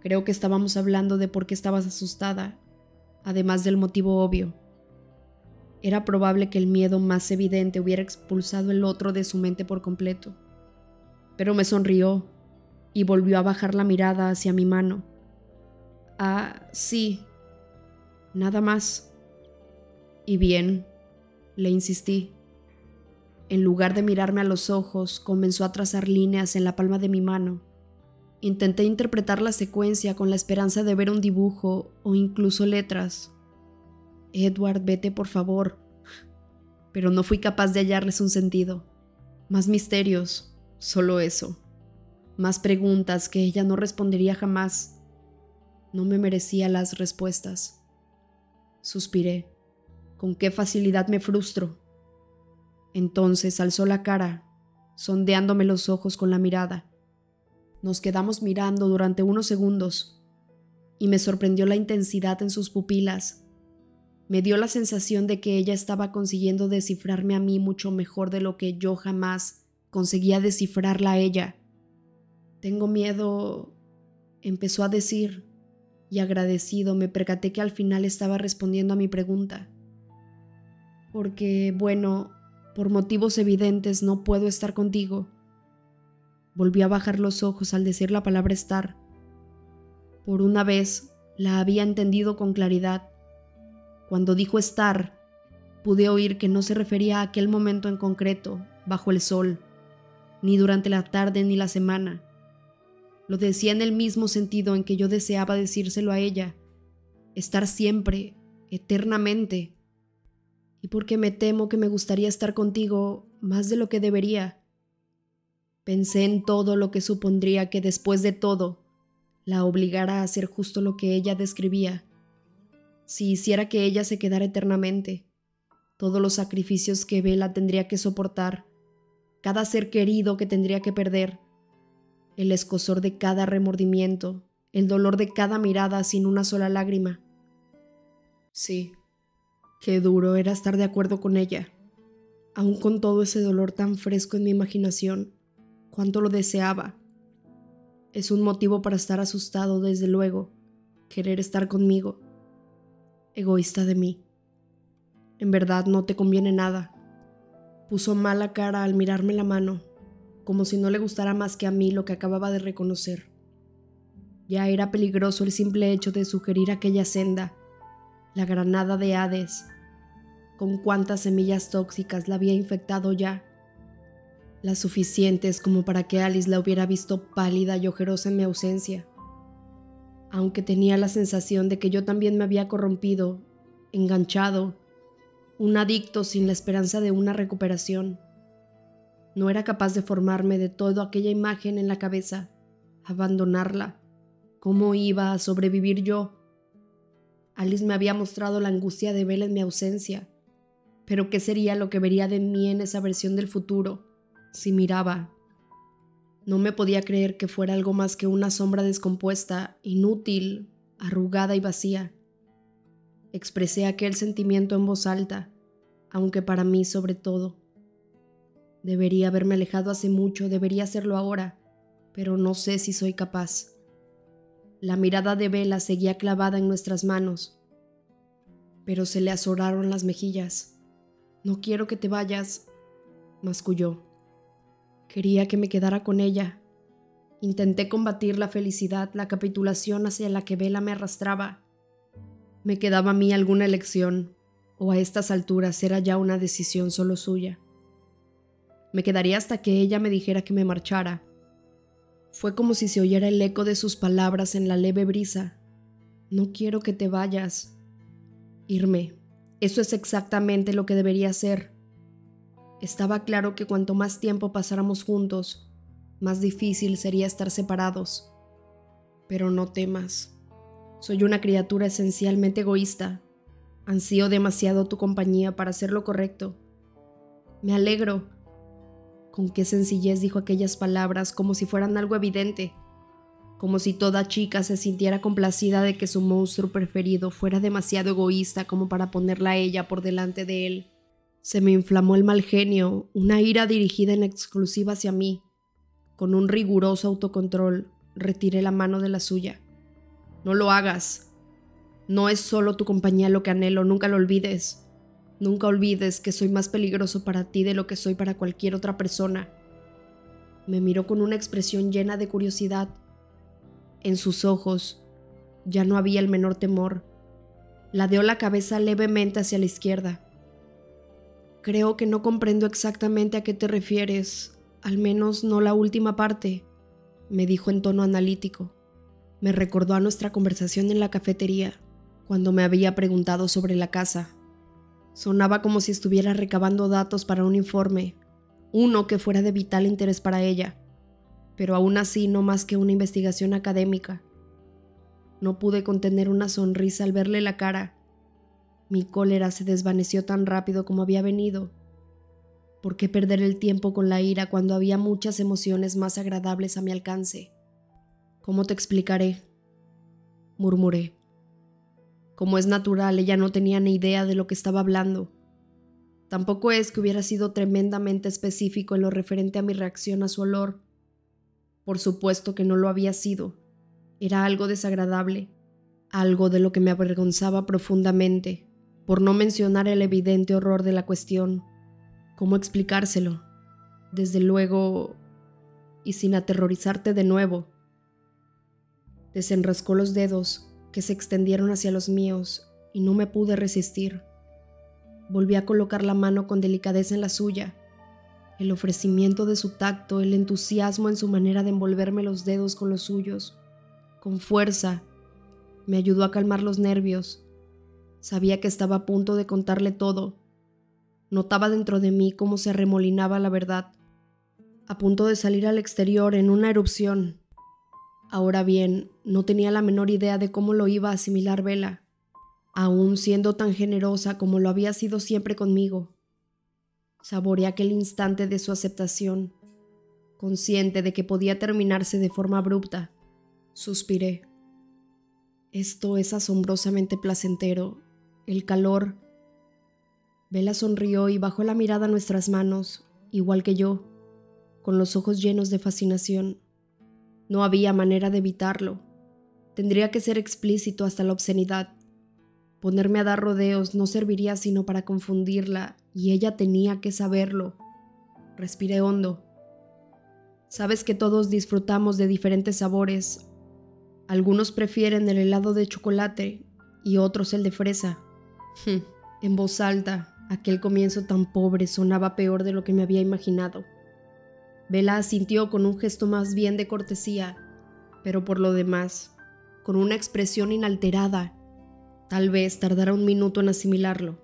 Creo que estábamos hablando de por qué estabas asustada, además del motivo obvio. Era probable que el miedo más evidente hubiera expulsado el otro de su mente por completo. Pero me sonrió y volvió a bajar la mirada hacia mi mano. Ah, sí. Nada más. Y bien, le insistí. En lugar de mirarme a los ojos, comenzó a trazar líneas en la palma de mi mano. Intenté interpretar la secuencia con la esperanza de ver un dibujo o incluso letras. Edward, vete por favor. Pero no fui capaz de hallarles un sentido. Más misterios, solo eso. Más preguntas que ella no respondería jamás. No me merecía las respuestas. Suspiré. Con qué facilidad me frustro. Entonces alzó la cara, sondeándome los ojos con la mirada. Nos quedamos mirando durante unos segundos y me sorprendió la intensidad en sus pupilas. Me dio la sensación de que ella estaba consiguiendo descifrarme a mí mucho mejor de lo que yo jamás conseguía descifrarla a ella. Tengo miedo, empezó a decir, y agradecido me percaté que al final estaba respondiendo a mi pregunta. Porque, bueno, por motivos evidentes no puedo estar contigo. volvió a bajar los ojos al decir la palabra estar. Por una vez la había entendido con claridad. Cuando dijo estar, pude oír que no se refería a aquel momento en concreto, bajo el sol, ni durante la tarde ni la semana. Lo decía en el mismo sentido en que yo deseaba decírselo a ella, estar siempre, eternamente. Y porque me temo que me gustaría estar contigo más de lo que debería. Pensé en todo lo que supondría que después de todo la obligara a hacer justo lo que ella describía. Si hiciera que ella se quedara eternamente, todos los sacrificios que Vela tendría que soportar, cada ser querido que tendría que perder, el escosor de cada remordimiento, el dolor de cada mirada sin una sola lágrima. Sí, qué duro era estar de acuerdo con ella, aun con todo ese dolor tan fresco en mi imaginación, cuánto lo deseaba. Es un motivo para estar asustado, desde luego, querer estar conmigo. Egoísta de mí. En verdad no te conviene nada. Puso mala cara al mirarme la mano, como si no le gustara más que a mí lo que acababa de reconocer. Ya era peligroso el simple hecho de sugerir aquella senda, la granada de Hades. Con cuántas semillas tóxicas la había infectado ya. Las suficientes como para que Alice la hubiera visto pálida y ojerosa en mi ausencia. Aunque tenía la sensación de que yo también me había corrompido, enganchado, un adicto sin la esperanza de una recuperación. No era capaz de formarme de toda aquella imagen en la cabeza, abandonarla. ¿Cómo iba a sobrevivir yo? Alice me había mostrado la angustia de Bella en mi ausencia, pero ¿qué sería lo que vería de mí en esa versión del futuro si miraba? No me podía creer que fuera algo más que una sombra descompuesta, inútil, arrugada y vacía. Expresé aquel sentimiento en voz alta, aunque para mí sobre todo. Debería haberme alejado hace mucho, debería hacerlo ahora, pero no sé si soy capaz. La mirada de Vela seguía clavada en nuestras manos, pero se le azoraron las mejillas. No quiero que te vayas, masculló. Quería que me quedara con ella. Intenté combatir la felicidad, la capitulación hacia la que Vela me arrastraba, me quedaba a mí alguna elección, o a estas alturas era ya una decisión solo suya. Me quedaría hasta que ella me dijera que me marchara. Fue como si se oyera el eco de sus palabras en la leve brisa. No quiero que te vayas. Irme. Eso es exactamente lo que debería ser. Estaba claro que cuanto más tiempo pasáramos juntos, más difícil sería estar separados. Pero no temas. Soy una criatura esencialmente egoísta. Ansío demasiado tu compañía para hacer lo correcto. Me alegro. Con qué sencillez dijo aquellas palabras como si fueran algo evidente, como si toda chica se sintiera complacida de que su monstruo preferido fuera demasiado egoísta como para ponerla a ella por delante de él. Se me inflamó el mal genio, una ira dirigida en exclusiva hacia mí. Con un riguroso autocontrol, retiré la mano de la suya. No lo hagas. No es solo tu compañía lo que anhelo, nunca lo olvides. Nunca olvides que soy más peligroso para ti de lo que soy para cualquier otra persona. Me miró con una expresión llena de curiosidad. En sus ojos ya no había el menor temor. Ladeó la cabeza levemente hacia la izquierda. Creo que no comprendo exactamente a qué te refieres, al menos no la última parte, me dijo en tono analítico me recordó a nuestra conversación en la cafetería, cuando me había preguntado sobre la casa. Sonaba como si estuviera recabando datos para un informe, uno que fuera de vital interés para ella, pero aún así no más que una investigación académica. No pude contener una sonrisa al verle la cara. Mi cólera se desvaneció tan rápido como había venido. ¿Por qué perder el tiempo con la ira cuando había muchas emociones más agradables a mi alcance? ¿Cómo te explicaré? murmuré. Como es natural, ella no tenía ni idea de lo que estaba hablando. Tampoco es que hubiera sido tremendamente específico en lo referente a mi reacción a su olor. Por supuesto que no lo había sido. Era algo desagradable, algo de lo que me avergonzaba profundamente, por no mencionar el evidente horror de la cuestión. ¿Cómo explicárselo? Desde luego, y sin aterrorizarte de nuevo. Desenrascó los dedos que se extendieron hacia los míos y no me pude resistir. Volví a colocar la mano con delicadeza en la suya. El ofrecimiento de su tacto, el entusiasmo en su manera de envolverme los dedos con los suyos, con fuerza, me ayudó a calmar los nervios. Sabía que estaba a punto de contarle todo. Notaba dentro de mí cómo se remolinaba la verdad, a punto de salir al exterior en una erupción. Ahora bien, no tenía la menor idea de cómo lo iba a asimilar Vela, aún siendo tan generosa como lo había sido siempre conmigo. Saboreé aquel instante de su aceptación, consciente de que podía terminarse de forma abrupta. Suspiré. Esto es asombrosamente placentero. El calor. Vela sonrió y bajó la mirada a nuestras manos, igual que yo, con los ojos llenos de fascinación. No había manera de evitarlo. Tendría que ser explícito hasta la obscenidad. Ponerme a dar rodeos no serviría sino para confundirla, y ella tenía que saberlo. Respiré hondo. Sabes que todos disfrutamos de diferentes sabores. Algunos prefieren el helado de chocolate y otros el de fresa. en voz alta, aquel comienzo tan pobre sonaba peor de lo que me había imaginado. Vela asintió con un gesto más bien de cortesía, pero por lo demás, con una expresión inalterada. Tal vez tardara un minuto en asimilarlo.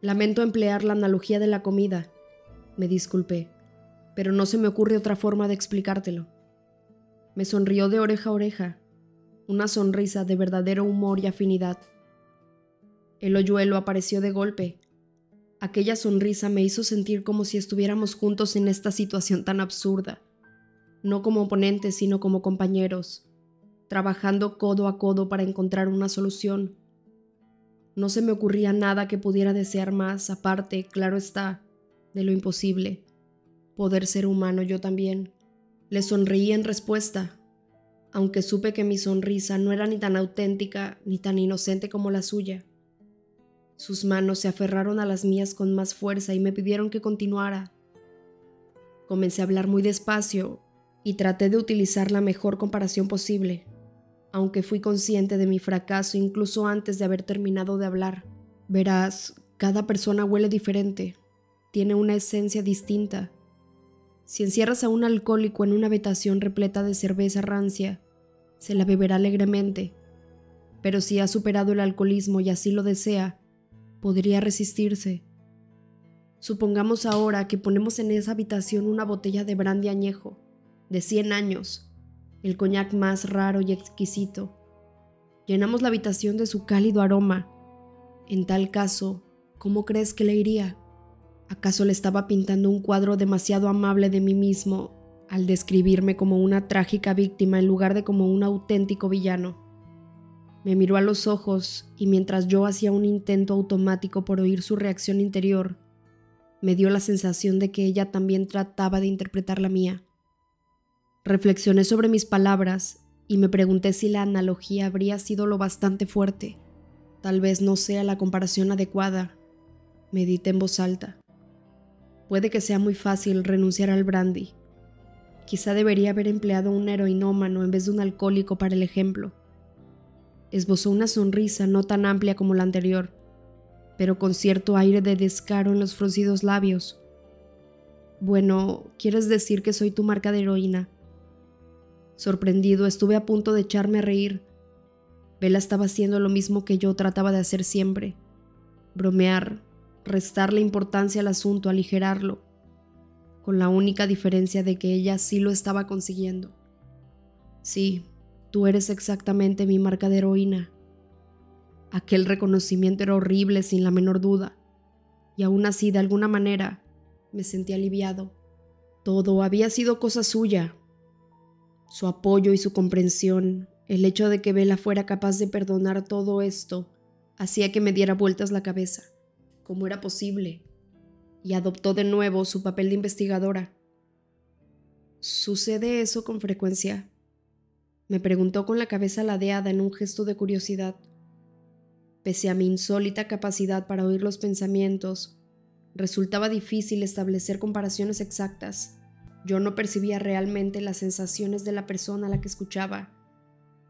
Lamento emplear la analogía de la comida. Me disculpé, pero no se me ocurre otra forma de explicártelo. Me sonrió de oreja a oreja, una sonrisa de verdadero humor y afinidad. El hoyuelo apareció de golpe Aquella sonrisa me hizo sentir como si estuviéramos juntos en esta situación tan absurda, no como oponentes, sino como compañeros, trabajando codo a codo para encontrar una solución. No se me ocurría nada que pudiera desear más, aparte, claro está, de lo imposible. Poder ser humano yo también. Le sonreí en respuesta, aunque supe que mi sonrisa no era ni tan auténtica ni tan inocente como la suya. Sus manos se aferraron a las mías con más fuerza y me pidieron que continuara. Comencé a hablar muy despacio y traté de utilizar la mejor comparación posible, aunque fui consciente de mi fracaso incluso antes de haber terminado de hablar. Verás, cada persona huele diferente, tiene una esencia distinta. Si encierras a un alcohólico en una habitación repleta de cerveza rancia, se la beberá alegremente. Pero si ha superado el alcoholismo y así lo desea, podría resistirse. Supongamos ahora que ponemos en esa habitación una botella de brandy añejo, de 100 años, el coñac más raro y exquisito. Llenamos la habitación de su cálido aroma. En tal caso, ¿cómo crees que le iría? ¿Acaso le estaba pintando un cuadro demasiado amable de mí mismo al describirme como una trágica víctima en lugar de como un auténtico villano? Me miró a los ojos y mientras yo hacía un intento automático por oír su reacción interior, me dio la sensación de que ella también trataba de interpretar la mía. Reflexioné sobre mis palabras y me pregunté si la analogía habría sido lo bastante fuerte. Tal vez no sea la comparación adecuada. Medité en voz alta. Puede que sea muy fácil renunciar al brandy. Quizá debería haber empleado un heroinómano en vez de un alcohólico para el ejemplo esbozó una sonrisa no tan amplia como la anterior, pero con cierto aire de descaro en los fruncidos labios. Bueno, ¿quieres decir que soy tu marca de heroína? Sorprendido, estuve a punto de echarme a reír. Bella estaba haciendo lo mismo que yo trataba de hacer siempre. Bromear, restarle importancia al asunto, aligerarlo, con la única diferencia de que ella sí lo estaba consiguiendo. Sí, Tú eres exactamente mi marca de heroína. Aquel reconocimiento era horrible sin la menor duda, y aún así de alguna manera me sentí aliviado. Todo había sido cosa suya. Su apoyo y su comprensión, el hecho de que Vela fuera capaz de perdonar todo esto, hacía que me diera vueltas la cabeza. ¿Cómo era posible? Y adoptó de nuevo su papel de investigadora. ¿Sucede eso con frecuencia? Me preguntó con la cabeza ladeada en un gesto de curiosidad. Pese a mi insólita capacidad para oír los pensamientos, resultaba difícil establecer comparaciones exactas. Yo no percibía realmente las sensaciones de la persona a la que escuchaba.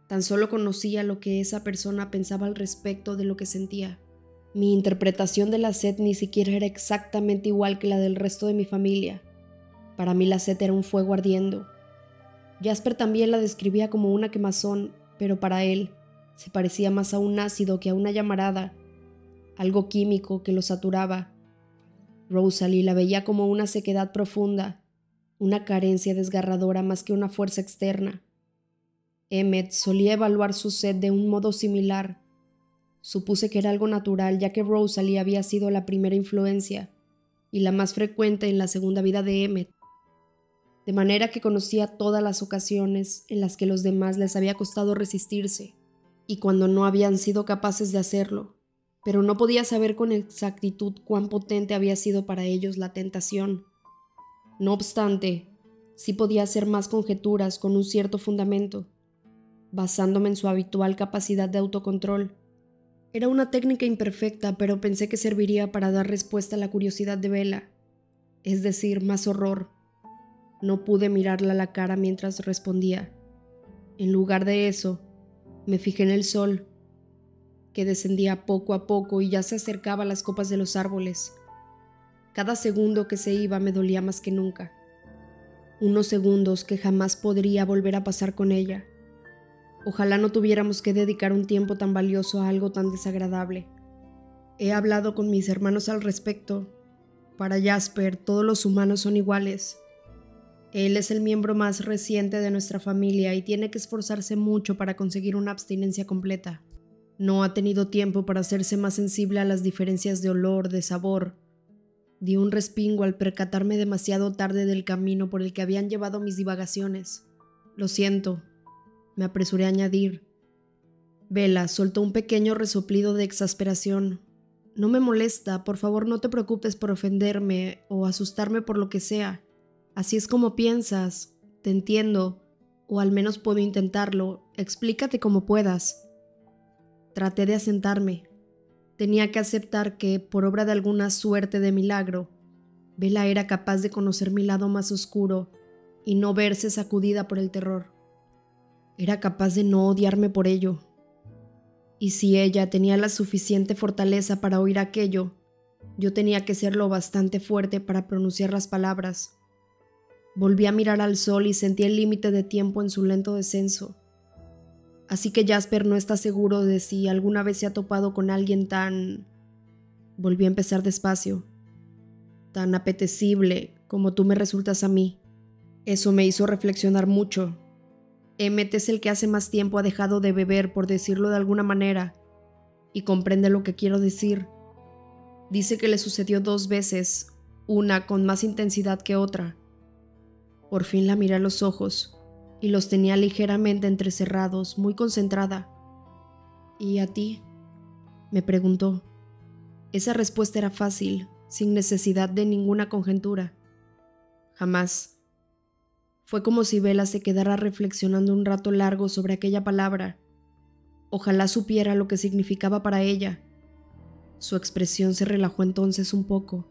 Tan solo conocía lo que esa persona pensaba al respecto de lo que sentía. Mi interpretación de la sed ni siquiera era exactamente igual que la del resto de mi familia. Para mí la sed era un fuego ardiendo. Jasper también la describía como una quemazón, pero para él se parecía más a un ácido que a una llamarada, algo químico que lo saturaba. Rosalie la veía como una sequedad profunda, una carencia desgarradora más que una fuerza externa. Emmet solía evaluar su sed de un modo similar. Supuse que era algo natural, ya que Rosalie había sido la primera influencia y la más frecuente en la segunda vida de Emmet de manera que conocía todas las ocasiones en las que los demás les había costado resistirse y cuando no habían sido capaces de hacerlo, pero no podía saber con exactitud cuán potente había sido para ellos la tentación. No obstante, sí podía hacer más conjeturas con un cierto fundamento, basándome en su habitual capacidad de autocontrol. Era una técnica imperfecta, pero pensé que serviría para dar respuesta a la curiosidad de Vela, es decir, más horror. No pude mirarla a la cara mientras respondía. En lugar de eso, me fijé en el sol, que descendía poco a poco y ya se acercaba a las copas de los árboles. Cada segundo que se iba me dolía más que nunca. Unos segundos que jamás podría volver a pasar con ella. Ojalá no tuviéramos que dedicar un tiempo tan valioso a algo tan desagradable. He hablado con mis hermanos al respecto. Para Jasper, todos los humanos son iguales. Él es el miembro más reciente de nuestra familia y tiene que esforzarse mucho para conseguir una abstinencia completa. No ha tenido tiempo para hacerse más sensible a las diferencias de olor, de sabor. Di un respingo al percatarme demasiado tarde del camino por el que habían llevado mis divagaciones. Lo siento, me apresuré a añadir. Vela soltó un pequeño resoplido de exasperación. No me molesta, por favor no te preocupes por ofenderme o asustarme por lo que sea. Así es como piensas, te entiendo, o al menos puedo intentarlo, explícate como puedas. Traté de asentarme. Tenía que aceptar que, por obra de alguna suerte de milagro, Vela era capaz de conocer mi lado más oscuro y no verse sacudida por el terror. Era capaz de no odiarme por ello. Y si ella tenía la suficiente fortaleza para oír aquello, yo tenía que ser lo bastante fuerte para pronunciar las palabras. Volví a mirar al sol y sentí el límite de tiempo en su lento descenso. Así que Jasper no está seguro de si alguna vez se ha topado con alguien tan... Volví a empezar despacio. Tan apetecible como tú me resultas a mí. Eso me hizo reflexionar mucho. Emmet es el que hace más tiempo ha dejado de beber, por decirlo de alguna manera, y comprende lo que quiero decir. Dice que le sucedió dos veces, una con más intensidad que otra. Por fin la miré a los ojos y los tenía ligeramente entrecerrados, muy concentrada. ¿Y a ti? me preguntó. Esa respuesta era fácil, sin necesidad de ninguna conjetura. Jamás. Fue como si Vela se quedara reflexionando un rato largo sobre aquella palabra. Ojalá supiera lo que significaba para ella. Su expresión se relajó entonces un poco.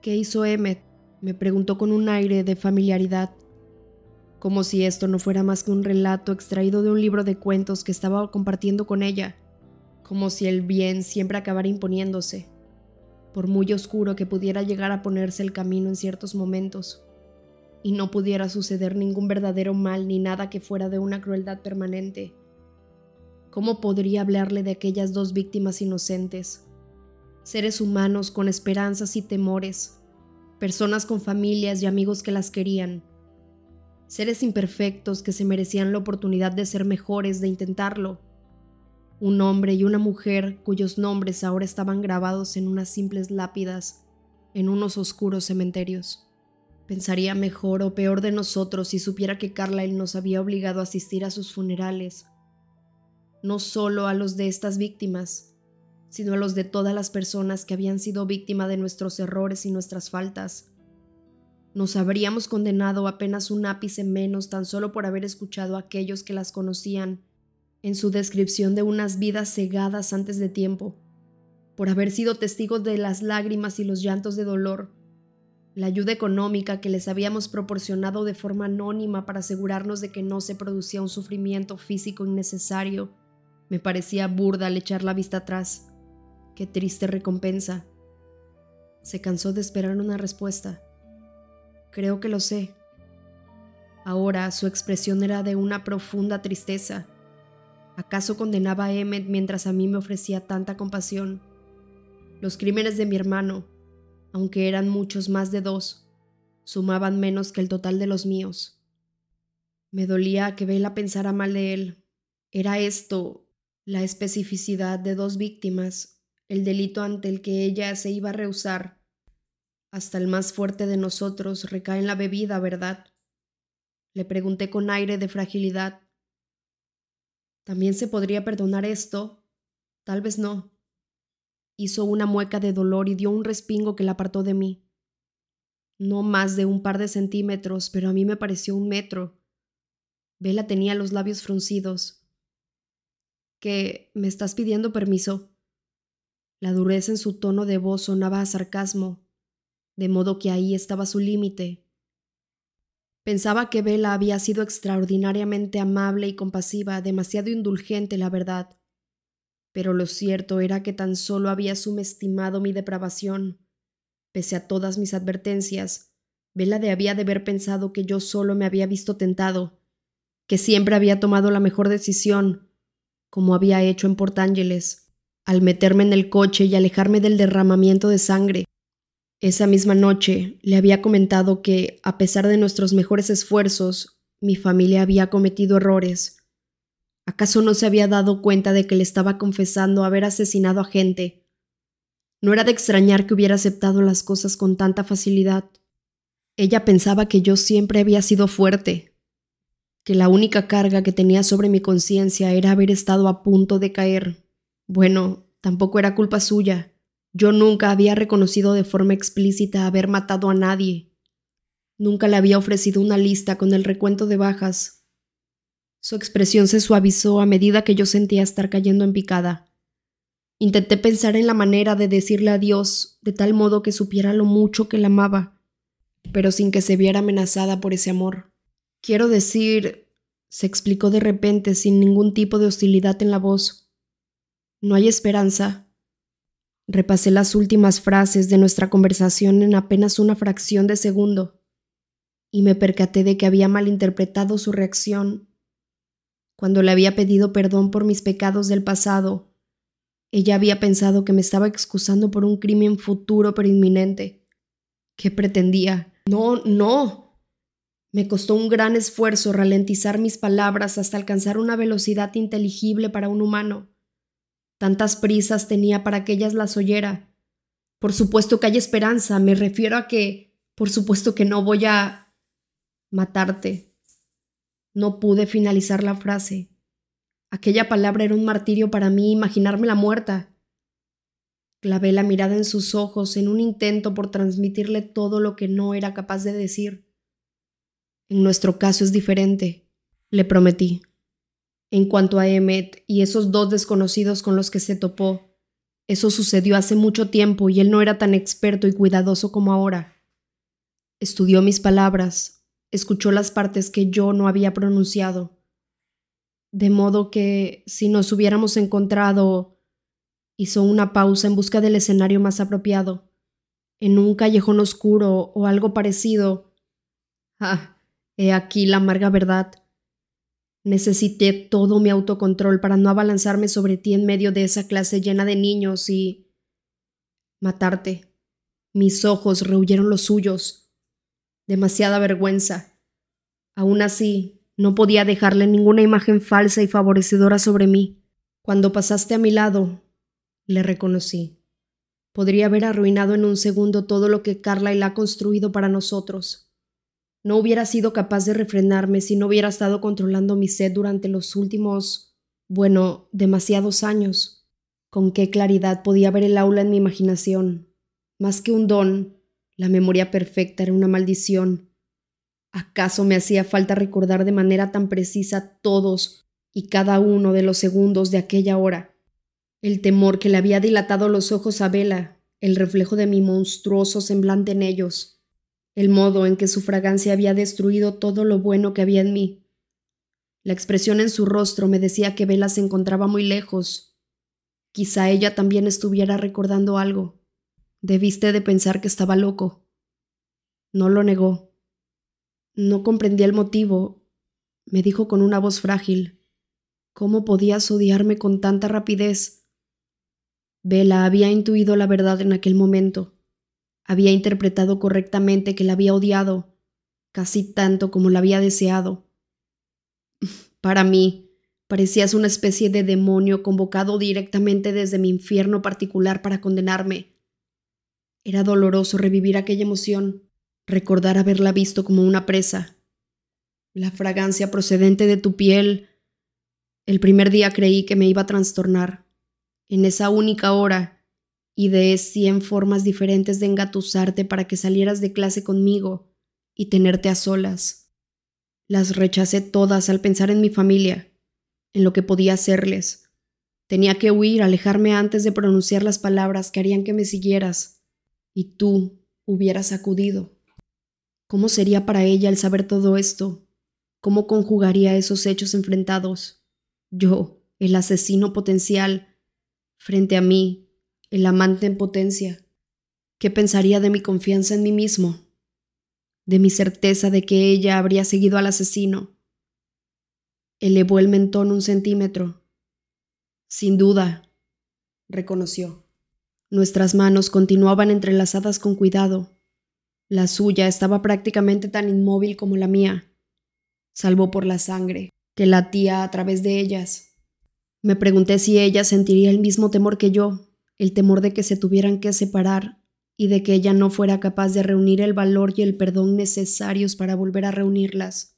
¿Qué hizo Emmet? Me preguntó con un aire de familiaridad, como si esto no fuera más que un relato extraído de un libro de cuentos que estaba compartiendo con ella, como si el bien siempre acabara imponiéndose, por muy oscuro que pudiera llegar a ponerse el camino en ciertos momentos, y no pudiera suceder ningún verdadero mal ni nada que fuera de una crueldad permanente. ¿Cómo podría hablarle de aquellas dos víctimas inocentes? Seres humanos con esperanzas y temores, personas con familias y amigos que las querían, seres imperfectos que se merecían la oportunidad de ser mejores, de intentarlo, un hombre y una mujer cuyos nombres ahora estaban grabados en unas simples lápidas en unos oscuros cementerios. Pensaría mejor o peor de nosotros si supiera que Carlyle nos había obligado a asistir a sus funerales, no solo a los de estas víctimas, sino a los de todas las personas que habían sido víctima de nuestros errores y nuestras faltas. Nos habríamos condenado apenas un ápice menos tan solo por haber escuchado a aquellos que las conocían en su descripción de unas vidas cegadas antes de tiempo, por haber sido testigos de las lágrimas y los llantos de dolor, la ayuda económica que les habíamos proporcionado de forma anónima para asegurarnos de que no se producía un sufrimiento físico innecesario, me parecía burda al echar la vista atrás. Qué triste recompensa. Se cansó de esperar una respuesta. Creo que lo sé. Ahora su expresión era de una profunda tristeza. ¿Acaso condenaba a Emmet mientras a mí me ofrecía tanta compasión? Los crímenes de mi hermano, aunque eran muchos más de dos, sumaban menos que el total de los míos. Me dolía que Bella pensara mal de él. Era esto, la especificidad de dos víctimas, el delito ante el que ella se iba a rehusar. Hasta el más fuerte de nosotros recae en la bebida, ¿verdad? Le pregunté con aire de fragilidad. ¿También se podría perdonar esto? Tal vez no. Hizo una mueca de dolor y dio un respingo que la apartó de mí. No más de un par de centímetros, pero a mí me pareció un metro. Vela tenía los labios fruncidos. ¿Qué? ¿Me estás pidiendo permiso? La dureza en su tono de voz sonaba a sarcasmo, de modo que ahí estaba su límite. Pensaba que Vela había sido extraordinariamente amable y compasiva, demasiado indulgente, la verdad pero lo cierto era que tan solo había subestimado mi depravación. Pese a todas mis advertencias, Velade había de haber pensado que yo solo me había visto tentado, que siempre había tomado la mejor decisión, como había hecho en Port Ángeles, al meterme en el coche y alejarme del derramamiento de sangre. Esa misma noche le había comentado que, a pesar de nuestros mejores esfuerzos, mi familia había cometido errores ¿Acaso no se había dado cuenta de que le estaba confesando haber asesinado a gente? No era de extrañar que hubiera aceptado las cosas con tanta facilidad. Ella pensaba que yo siempre había sido fuerte, que la única carga que tenía sobre mi conciencia era haber estado a punto de caer. Bueno, tampoco era culpa suya. Yo nunca había reconocido de forma explícita haber matado a nadie. Nunca le había ofrecido una lista con el recuento de bajas, su expresión se suavizó a medida que yo sentía estar cayendo en picada. Intenté pensar en la manera de decirle adiós de tal modo que supiera lo mucho que la amaba, pero sin que se viera amenazada por ese amor. Quiero decir, se explicó de repente sin ningún tipo de hostilidad en la voz. No hay esperanza. Repasé las últimas frases de nuestra conversación en apenas una fracción de segundo, y me percaté de que había malinterpretado su reacción cuando le había pedido perdón por mis pecados del pasado, ella había pensado que me estaba excusando por un crimen futuro pero inminente. ¿Qué pretendía? No, no. Me costó un gran esfuerzo ralentizar mis palabras hasta alcanzar una velocidad inteligible para un humano. Tantas prisas tenía para que ellas las oyera. Por supuesto que hay esperanza, me refiero a que, por supuesto que no voy a matarte. No pude finalizar la frase. Aquella palabra era un martirio para mí imaginármela muerta. Clavé la mirada en sus ojos en un intento por transmitirle todo lo que no era capaz de decir. En nuestro caso es diferente, le prometí. En cuanto a Emmet y esos dos desconocidos con los que se topó, eso sucedió hace mucho tiempo y él no era tan experto y cuidadoso como ahora. Estudió mis palabras, escuchó las partes que yo no había pronunciado. De modo que, si nos hubiéramos encontrado, hizo una pausa en busca del escenario más apropiado, en un callejón oscuro o algo parecido. Ah, he aquí la amarga verdad. Necesité todo mi autocontrol para no abalanzarme sobre ti en medio de esa clase llena de niños y... matarte. Mis ojos rehuyeron los suyos demasiada vergüenza. Aún así, no podía dejarle ninguna imagen falsa y favorecedora sobre mí. Cuando pasaste a mi lado, le reconocí. Podría haber arruinado en un segundo todo lo que Carla y la ha construido para nosotros. No hubiera sido capaz de refrenarme si no hubiera estado controlando mi sed durante los últimos, bueno, demasiados años. Con qué claridad podía ver el aula en mi imaginación. Más que un don, la memoria perfecta era una maldición. ¿Acaso me hacía falta recordar de manera tan precisa todos y cada uno de los segundos de aquella hora? El temor que le había dilatado los ojos a Vela, el reflejo de mi monstruoso semblante en ellos, el modo en que su fragancia había destruido todo lo bueno que había en mí. La expresión en su rostro me decía que Vela se encontraba muy lejos. Quizá ella también estuviera recordando algo. Debiste de pensar que estaba loco. No lo negó. No comprendía el motivo, me dijo con una voz frágil. ¿Cómo podías odiarme con tanta rapidez? Vela había intuido la verdad en aquel momento. Había interpretado correctamente que la había odiado, casi tanto como la había deseado. Para mí, parecías una especie de demonio convocado directamente desde mi infierno particular para condenarme. Era doloroso revivir aquella emoción, recordar haberla visto como una presa. La fragancia procedente de tu piel. El primer día creí que me iba a trastornar. En esa única hora ideé cien formas diferentes de engatusarte para que salieras de clase conmigo y tenerte a solas. Las rechacé todas al pensar en mi familia, en lo que podía hacerles. Tenía que huir, alejarme antes de pronunciar las palabras que harían que me siguieras, y tú hubieras acudido. ¿Cómo sería para ella el saber todo esto? ¿Cómo conjugaría esos hechos enfrentados? Yo, el asesino potencial, frente a mí, el amante en potencia. ¿Qué pensaría de mi confianza en mí mismo? De mi certeza de que ella habría seguido al asesino. Elevó el mentón un centímetro. Sin duda, reconoció. Nuestras manos continuaban entrelazadas con cuidado. La suya estaba prácticamente tan inmóvil como la mía, salvo por la sangre que latía a través de ellas. Me pregunté si ella sentiría el mismo temor que yo el temor de que se tuvieran que separar y de que ella no fuera capaz de reunir el valor y el perdón necesarios para volver a reunirlas.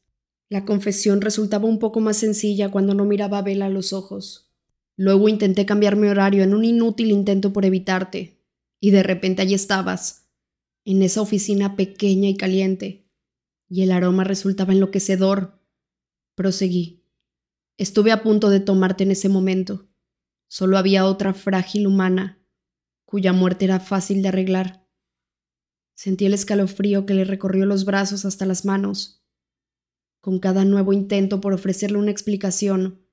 La confesión resultaba un poco más sencilla cuando no miraba a Bella a los ojos. Luego intenté cambiar mi horario en un inútil intento por evitarte, y de repente allí estabas, en esa oficina pequeña y caliente, y el aroma resultaba enloquecedor. Proseguí. Estuve a punto de tomarte en ese momento. Solo había otra frágil humana, cuya muerte era fácil de arreglar. Sentí el escalofrío que le recorrió los brazos hasta las manos. Con cada nuevo intento por ofrecerle una explicación,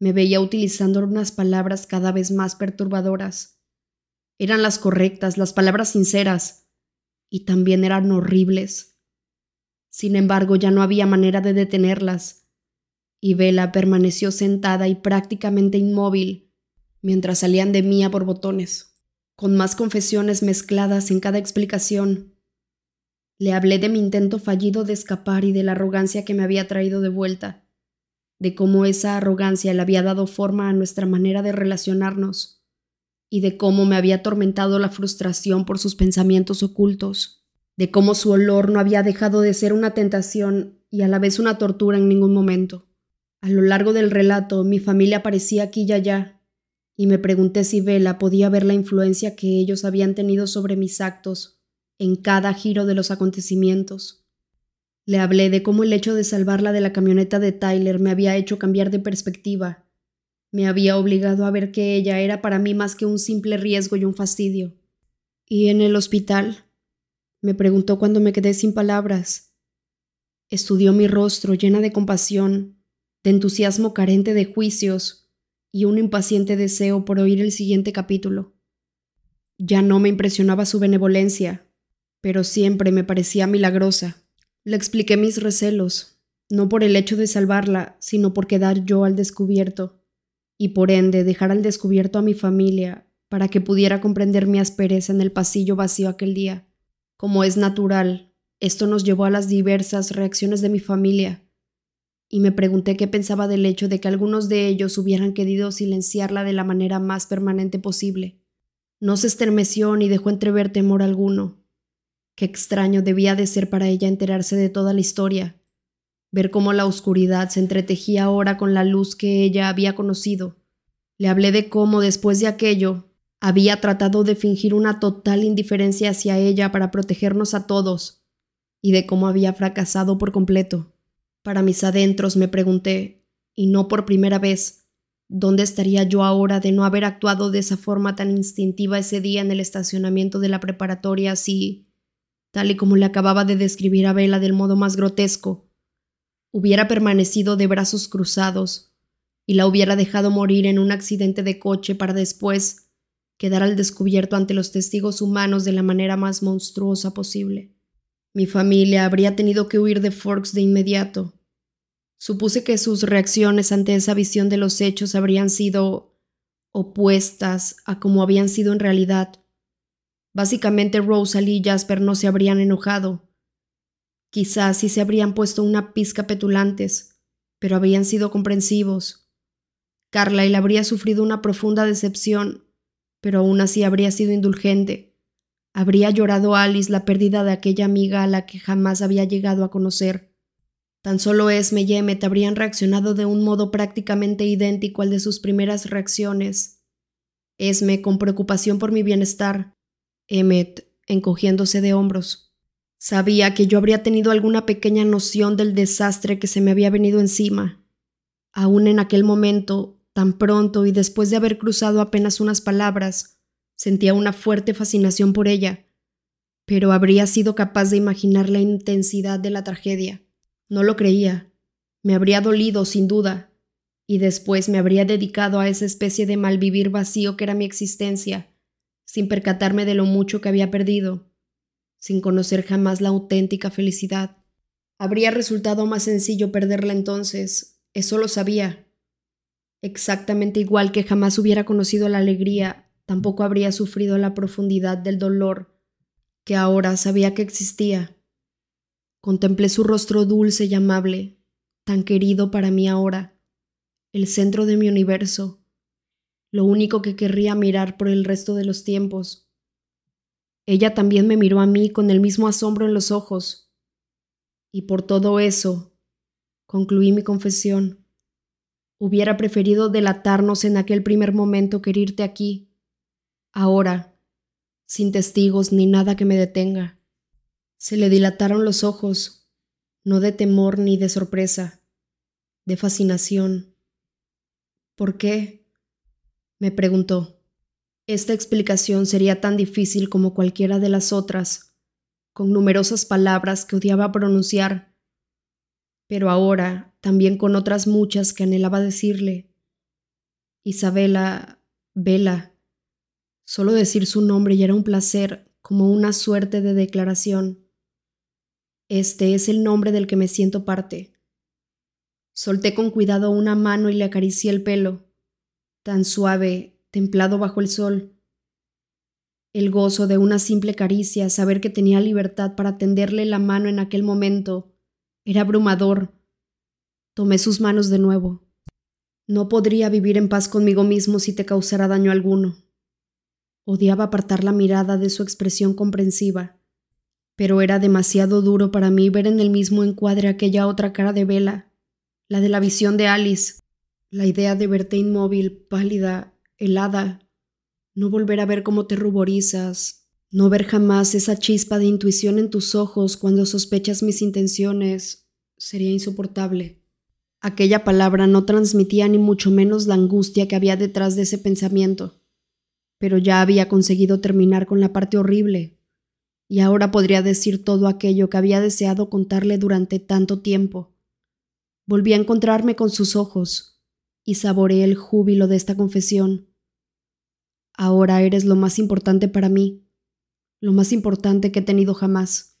me veía utilizando unas palabras cada vez más perturbadoras. Eran las correctas, las palabras sinceras, y también eran horribles. Sin embargo, ya no había manera de detenerlas, y Vela permaneció sentada y prácticamente inmóvil, mientras salían de mí a borbotones, con más confesiones mezcladas en cada explicación. Le hablé de mi intento fallido de escapar y de la arrogancia que me había traído de vuelta, de cómo esa arrogancia le había dado forma a nuestra manera de relacionarnos, y de cómo me había atormentado la frustración por sus pensamientos ocultos, de cómo su olor no había dejado de ser una tentación y a la vez una tortura en ningún momento. A lo largo del relato, mi familia aparecía aquí y allá, y me pregunté si Vela podía ver la influencia que ellos habían tenido sobre mis actos en cada giro de los acontecimientos. Le hablé de cómo el hecho de salvarla de la camioneta de Tyler me había hecho cambiar de perspectiva. Me había obligado a ver que ella era para mí más que un simple riesgo y un fastidio. ¿Y en el hospital? Me preguntó cuando me quedé sin palabras. Estudió mi rostro llena de compasión, de entusiasmo carente de juicios, y un impaciente deseo por oír el siguiente capítulo. Ya no me impresionaba su benevolencia, pero siempre me parecía milagrosa. Le expliqué mis recelos, no por el hecho de salvarla, sino por quedar yo al descubierto, y por ende dejar al descubierto a mi familia para que pudiera comprender mi aspereza en el pasillo vacío aquel día. Como es natural, esto nos llevó a las diversas reacciones de mi familia, y me pregunté qué pensaba del hecho de que algunos de ellos hubieran querido silenciarla de la manera más permanente posible. No se estremeció ni dejó entrever temor alguno. Qué extraño debía de ser para ella enterarse de toda la historia, ver cómo la oscuridad se entretejía ahora con la luz que ella había conocido. Le hablé de cómo, después de aquello, había tratado de fingir una total indiferencia hacia ella para protegernos a todos, y de cómo había fracasado por completo. Para mis adentros me pregunté, y no por primera vez, ¿dónde estaría yo ahora de no haber actuado de esa forma tan instintiva ese día en el estacionamiento de la preparatoria si... tal y como le acababa de describir a Vela del modo más grotesco, hubiera permanecido de brazos cruzados y la hubiera dejado morir en un accidente de coche para después quedar al descubierto ante los testigos humanos de la manera más monstruosa posible. Mi familia habría tenido que huir de Forks de inmediato. Supuse que sus reacciones ante esa visión de los hechos habrían sido opuestas a como habían sido en realidad. Básicamente Rosalie y Jasper no se habrían enojado. Quizás sí se habrían puesto una pizca petulantes, pero habían sido comprensivos. Carlyle habría sufrido una profunda decepción, pero aún así habría sido indulgente. Habría llorado Alice la pérdida de aquella amiga a la que jamás había llegado a conocer. Tan solo Esme y Emmet habrían reaccionado de un modo prácticamente idéntico al de sus primeras reacciones. Esme con preocupación por mi bienestar, Emmet encogiéndose de hombros. Sabía que yo habría tenido alguna pequeña noción del desastre que se me había venido encima. Aún en aquel momento, tan pronto y después de haber cruzado apenas unas palabras, Sentía una fuerte fascinación por ella, pero habría sido capaz de imaginar la intensidad de la tragedia. No lo creía. Me habría dolido, sin duda, y después me habría dedicado a esa especie de malvivir vacío que era mi existencia, sin percatarme de lo mucho que había perdido, sin conocer jamás la auténtica felicidad. Habría resultado más sencillo perderla entonces, eso lo sabía. Exactamente igual que jamás hubiera conocido la alegría tampoco habría sufrido la profundidad del dolor que ahora sabía que existía. Contemplé su rostro dulce y amable, tan querido para mí ahora, el centro de mi universo, lo único que querría mirar por el resto de los tiempos. Ella también me miró a mí con el mismo asombro en los ojos, y por todo eso, concluí mi confesión. Hubiera preferido delatarnos en aquel primer momento que irte aquí ahora, sin testigos ni nada que me detenga. Se le dilataron los ojos, no de temor ni de sorpresa, de fascinación. ¿Por qué? me preguntó. Esta explicación sería tan difícil como cualquiera de las otras, con numerosas palabras que odiaba pronunciar, pero ahora también con otras muchas que anhelaba decirle. Isabela, Vela, Solo decir su nombre ya era un placer, como una suerte de declaración. Este es el nombre del que me siento parte. Solté con cuidado una mano y le acaricié el pelo, tan suave, templado bajo el sol. El gozo de una simple caricia, saber que tenía libertad para tenderle la mano en aquel momento, era abrumador. Tomé sus manos de nuevo. No podría vivir en paz conmigo mismo si te causara daño alguno. Odiaba apartar la mirada de su expresión comprensiva, pero era demasiado duro para mí ver en el mismo encuadre aquella otra cara de Vela, la de la visión de Alice, la idea de verte inmóvil, pálida, helada, no volver a ver cómo te ruborizas, no ver jamás esa chispa de intuición en tus ojos cuando sospechas mis intenciones, sería insoportable. Aquella palabra no transmitía ni mucho menos la angustia que había detrás de ese pensamiento pero ya había conseguido terminar con la parte horrible, y ahora podría decir todo aquello que había deseado contarle durante tanto tiempo. Volví a encontrarme con sus ojos, y saboreé el júbilo de esta confesión. Ahora eres lo más importante para mí, lo más importante que he tenido jamás.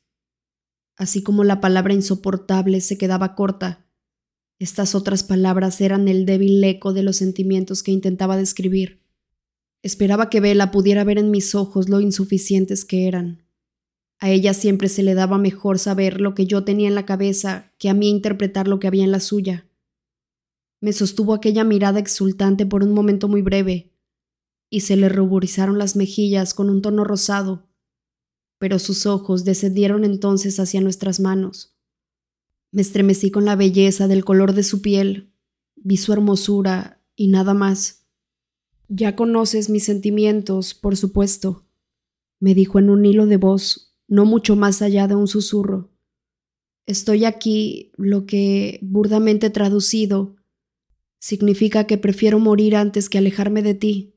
Así como la palabra insoportable se quedaba corta, estas otras palabras eran el débil eco de los sentimientos que intentaba describir. Esperaba que Bella pudiera ver en mis ojos lo insuficientes que eran. A ella siempre se le daba mejor saber lo que yo tenía en la cabeza que a mí interpretar lo que había en la suya. Me sostuvo aquella mirada exultante por un momento muy breve, y se le ruborizaron las mejillas con un tono rosado, pero sus ojos descendieron entonces hacia nuestras manos. Me estremecí con la belleza del color de su piel, vi su hermosura y nada más. Ya conoces mis sentimientos, por supuesto, me dijo en un hilo de voz, no mucho más allá de un susurro. Estoy aquí, lo que, burdamente traducido, significa que prefiero morir antes que alejarme de ti.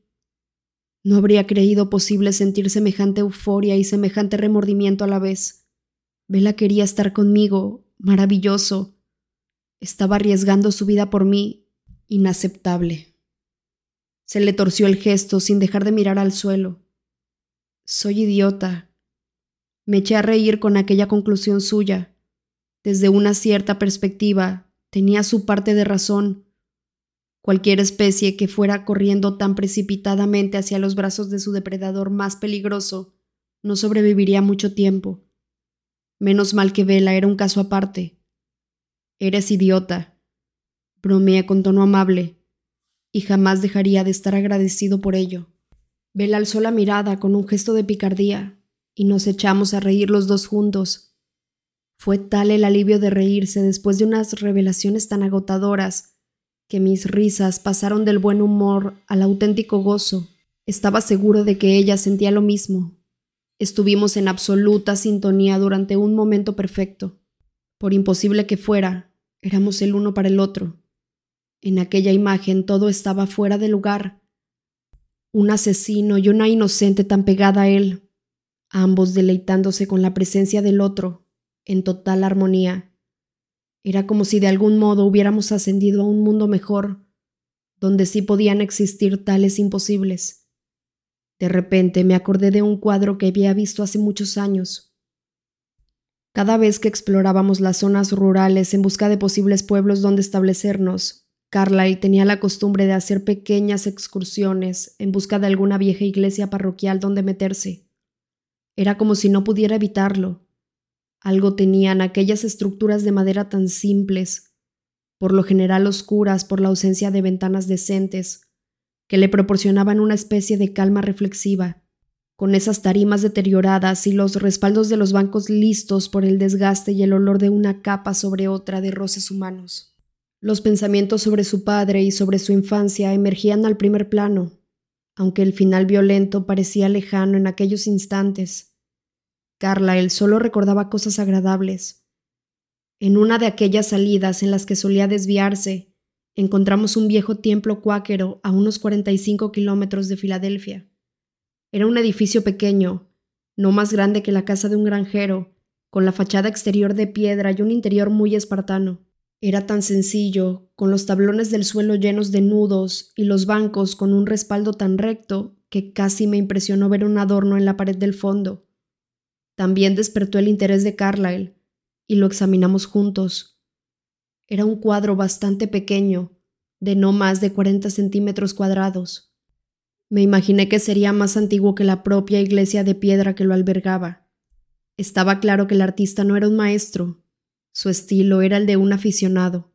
No habría creído posible sentir semejante euforia y semejante remordimiento a la vez. Vela quería estar conmigo, maravilloso. Estaba arriesgando su vida por mí, inaceptable. Se le torció el gesto sin dejar de mirar al suelo. Soy idiota. Me eché a reír con aquella conclusión suya. Desde una cierta perspectiva, tenía su parte de razón. Cualquier especie que fuera corriendo tan precipitadamente hacia los brazos de su depredador más peligroso no sobreviviría mucho tiempo. Menos mal que Vela era un caso aparte. Eres idiota. Bromeé con tono amable, y jamás dejaría de estar agradecido por ello. Vela alzó la mirada con un gesto de picardía, y nos echamos a reír los dos juntos. Fue tal el alivio de reírse después de unas revelaciones tan agotadoras, que mis risas pasaron del buen humor al auténtico gozo. Estaba seguro de que ella sentía lo mismo, Estuvimos en absoluta sintonía durante un momento perfecto. Por imposible que fuera, éramos el uno para el otro. En aquella imagen todo estaba fuera de lugar. Un asesino y una inocente tan pegada a él, ambos deleitándose con la presencia del otro, en total armonía. Era como si de algún modo hubiéramos ascendido a un mundo mejor, donde sí podían existir tales imposibles. De repente me acordé de un cuadro que había visto hace muchos años. Cada vez que explorábamos las zonas rurales en busca de posibles pueblos donde establecernos, Carlyle tenía la costumbre de hacer pequeñas excursiones en busca de alguna vieja iglesia parroquial donde meterse. Era como si no pudiera evitarlo. Algo tenían aquellas estructuras de madera tan simples, por lo general oscuras por la ausencia de ventanas decentes, que le proporcionaban una especie de calma reflexiva, con esas tarimas deterioradas y los respaldos de los bancos listos por el desgaste y el olor de una capa sobre otra de roces humanos. Los pensamientos sobre su padre y sobre su infancia emergían al primer plano, aunque el final violento parecía lejano en aquellos instantes. Carla él solo recordaba cosas agradables. En una de aquellas salidas en las que solía desviarse, encontramos un viejo templo cuáquero a unos 45 kilómetros de Filadelfia. Era un edificio pequeño, no más grande que la casa de un granjero, con la fachada exterior de piedra y un interior muy espartano. Era tan sencillo, con los tablones del suelo llenos de nudos y los bancos con un respaldo tan recto que casi me impresionó ver un adorno en la pared del fondo. También despertó el interés de Carlyle, y lo examinamos juntos. Era un cuadro bastante pequeño, de no más de 40 centímetros cuadrados. Me imaginé que sería más antiguo que la propia iglesia de piedra que lo albergaba. Estaba claro que el artista no era un maestro, su estilo era el de un aficionado,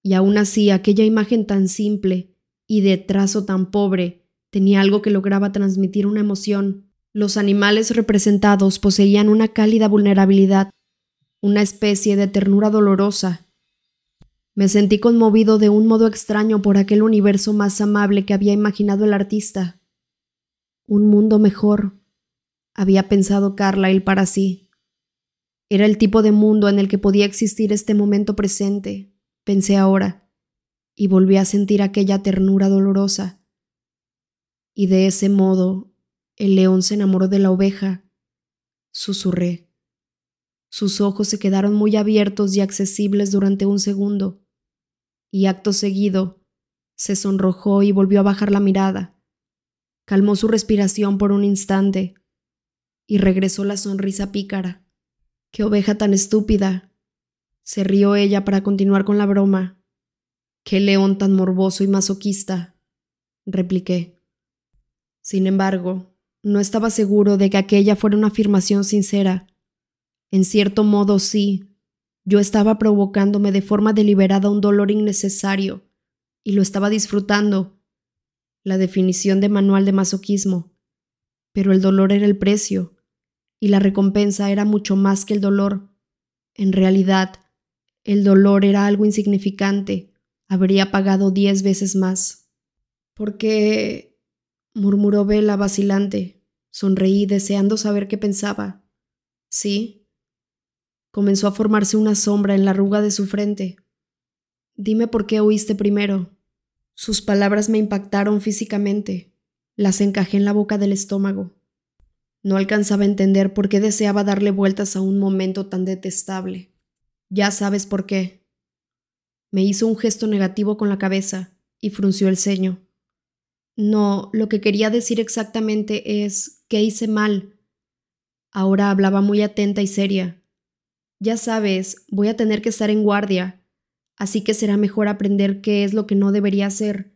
y aún así aquella imagen tan simple y de trazo tan pobre tenía algo que lograba transmitir una emoción. Los animales representados poseían una cálida vulnerabilidad, una especie de ternura dolorosa me sentí conmovido de un modo extraño por aquel universo más amable que había imaginado el artista. Un mundo mejor, había pensado Carlyle para sí. Era el tipo de mundo en el que podía existir este momento presente, pensé ahora, y volví a sentir aquella ternura dolorosa. Y de ese modo, el león se enamoró de la oveja, susurré. Sus ojos se quedaron muy abiertos y accesibles durante un segundo, y acto seguido se sonrojó y volvió a bajar la mirada. Calmó su respiración por un instante y regresó la sonrisa pícara. ¡Qué oveja tan estúpida! Se rió ella para continuar con la broma. ¡Qué león tan morboso y masoquista! repliqué. Sin embargo, no estaba seguro de que aquella fuera una afirmación sincera en cierto modo sí. Yo estaba provocándome de forma deliberada un dolor innecesario, y lo estaba disfrutando. La definición de manual de masoquismo. Pero el dolor era el precio, y la recompensa era mucho más que el dolor. En realidad, el dolor era algo insignificante. Habría pagado diez veces más. ¿Por qué? murmuró Vela vacilante. Sonreí deseando saber qué pensaba. Sí, Comenzó a formarse una sombra en la arruga de su frente. Dime por qué oíste primero. Sus palabras me impactaron físicamente. Las encajé en la boca del estómago. No alcanzaba a entender por qué deseaba darle vueltas a un momento tan detestable. Ya sabes por qué. Me hizo un gesto negativo con la cabeza y frunció el ceño. No, lo que quería decir exactamente es que hice mal. Ahora hablaba muy atenta y seria. Ya sabes, voy a tener que estar en guardia, así que será mejor aprender qué es lo que no debería hacer.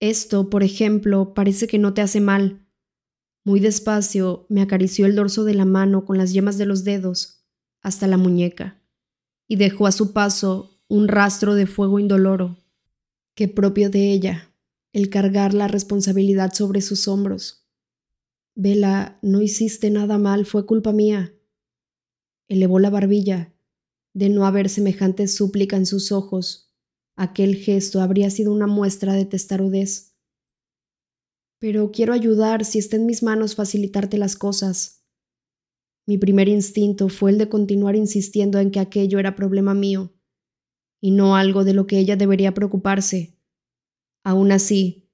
Esto, por ejemplo, parece que no te hace mal. Muy despacio me acarició el dorso de la mano con las yemas de los dedos hasta la muñeca y dejó a su paso un rastro de fuego indoloro, que propio de ella, el cargar la responsabilidad sobre sus hombros. Vela, no hiciste nada mal, fue culpa mía. Elevó la barbilla. De no haber semejante súplica en sus ojos, aquel gesto habría sido una muestra de testarudez pero quiero ayudar si está en mis manos facilitarte las cosas. Mi primer instinto fue el de continuar insistiendo en que aquello era problema mío, y no algo de lo que ella debería preocuparse. Aún así,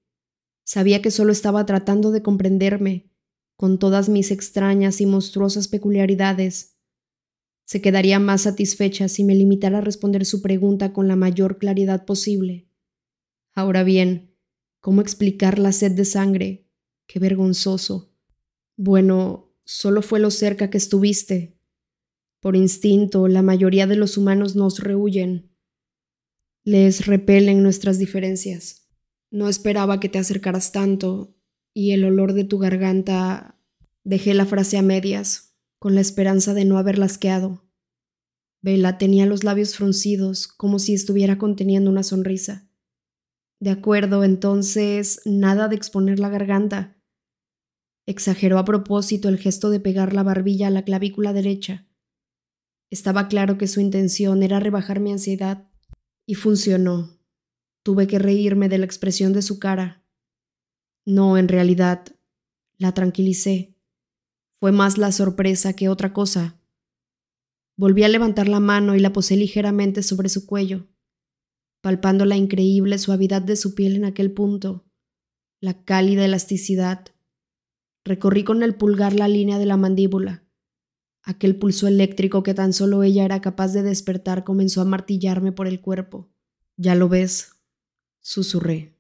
sabía que solo estaba tratando de comprenderme, con todas mis extrañas y monstruosas peculiaridades. Se quedaría más satisfecha si me limitara a responder su pregunta con la mayor claridad posible. Ahora bien, ¿Cómo explicar la sed de sangre? Qué vergonzoso. Bueno, solo fue lo cerca que estuviste. Por instinto, la mayoría de los humanos nos rehuyen. Les repelen nuestras diferencias. No esperaba que te acercaras tanto, y el olor de tu garganta... Dejé la frase a medias, con la esperanza de no haberla asqueado. Vela tenía los labios fruncidos, como si estuviera conteniendo una sonrisa. De acuerdo, entonces nada de exponer la garganta. Exageró a propósito el gesto de pegar la barbilla a la clavícula derecha. Estaba claro que su intención era rebajar mi ansiedad, y funcionó. Tuve que reírme de la expresión de su cara. No, en realidad, la tranquilicé. Fue más la sorpresa que otra cosa. Volví a levantar la mano y la posé ligeramente sobre su cuello palpando la increíble suavidad de su piel en aquel punto, la cálida elasticidad. Recorrí con el pulgar la línea de la mandíbula. Aquel pulso eléctrico que tan solo ella era capaz de despertar comenzó a martillarme por el cuerpo. Ya lo ves, susurré.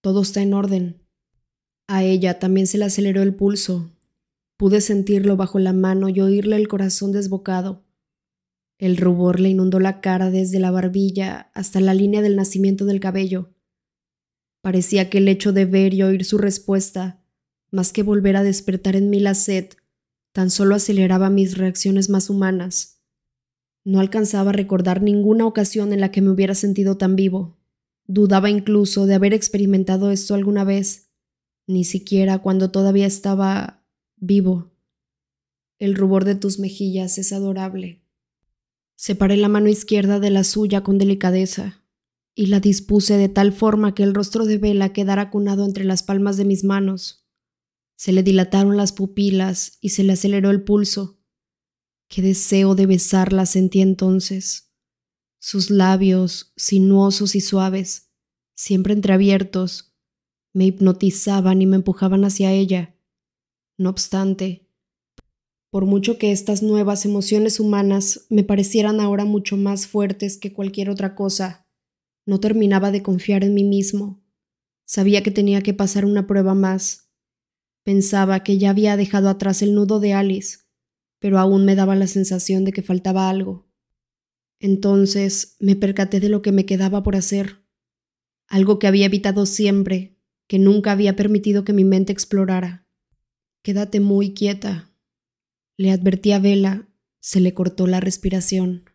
Todo está en orden. A ella también se le aceleró el pulso. Pude sentirlo bajo la mano y oírle el corazón desbocado. El rubor le inundó la cara desde la barbilla hasta la línea del nacimiento del cabello. Parecía que el hecho de ver y oír su respuesta, más que volver a despertar en mí la sed, tan solo aceleraba mis reacciones más humanas. No alcanzaba a recordar ninguna ocasión en la que me hubiera sentido tan vivo. Dudaba incluso de haber experimentado esto alguna vez, ni siquiera cuando todavía estaba vivo. El rubor de tus mejillas es adorable. Separé la mano izquierda de la suya con delicadeza y la dispuse de tal forma que el rostro de Vela quedara acunado entre las palmas de mis manos. Se le dilataron las pupilas y se le aceleró el pulso. Qué deseo de besarla sentí entonces. Sus labios, sinuosos y suaves, siempre entreabiertos, me hipnotizaban y me empujaban hacia ella. No obstante, por mucho que estas nuevas emociones humanas me parecieran ahora mucho más fuertes que cualquier otra cosa, no terminaba de confiar en mí mismo. Sabía que tenía que pasar una prueba más. Pensaba que ya había dejado atrás el nudo de Alice, pero aún me daba la sensación de que faltaba algo. Entonces me percaté de lo que me quedaba por hacer, algo que había evitado siempre, que nunca había permitido que mi mente explorara. Quédate muy quieta, le advertí a Vela, se le cortó la respiración.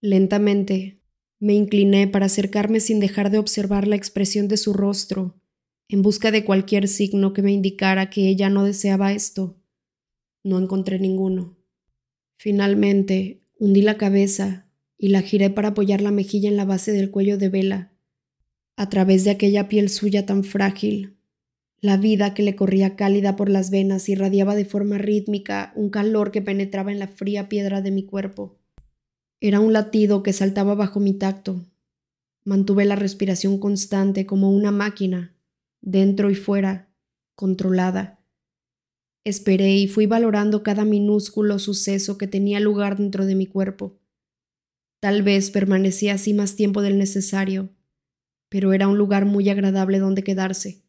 Lentamente, me incliné para acercarme sin dejar de observar la expresión de su rostro, en busca de cualquier signo que me indicara que ella no deseaba esto. No encontré ninguno. Finalmente, hundí la cabeza y la giré para apoyar la mejilla en la base del cuello de Vela. A través de aquella piel suya tan frágil, la vida que le corría cálida por las venas irradiaba de forma rítmica un calor que penetraba en la fría piedra de mi cuerpo. Era un latido que saltaba bajo mi tacto. Mantuve la respiración constante como una máquina, dentro y fuera, controlada. Esperé y fui valorando cada minúsculo suceso que tenía lugar dentro de mi cuerpo. Tal vez permanecía así más tiempo del necesario, pero era un lugar muy agradable donde quedarse.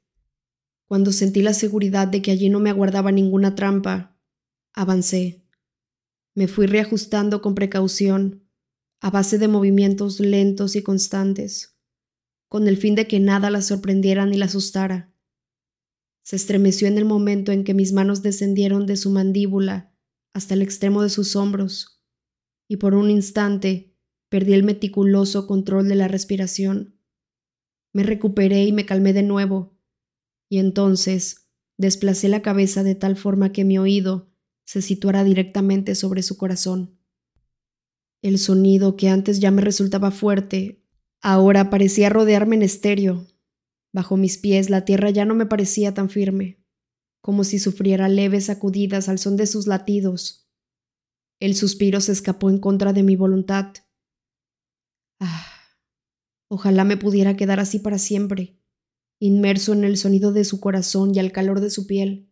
Cuando sentí la seguridad de que allí no me aguardaba ninguna trampa, avancé. Me fui reajustando con precaución, a base de movimientos lentos y constantes, con el fin de que nada la sorprendiera ni la asustara. Se estremeció en el momento en que mis manos descendieron de su mandíbula hasta el extremo de sus hombros, y por un instante perdí el meticuloso control de la respiración. Me recuperé y me calmé de nuevo, y entonces desplacé la cabeza de tal forma que mi oído se situara directamente sobre su corazón. El sonido que antes ya me resultaba fuerte, ahora parecía rodearme en estéreo, Bajo mis pies la tierra ya no me parecía tan firme, como si sufriera leves sacudidas al son de sus latidos. El suspiro se escapó en contra de mi voluntad. Ah, ojalá me pudiera quedar así para siempre, inmerso en el sonido de su corazón y al calor de su piel.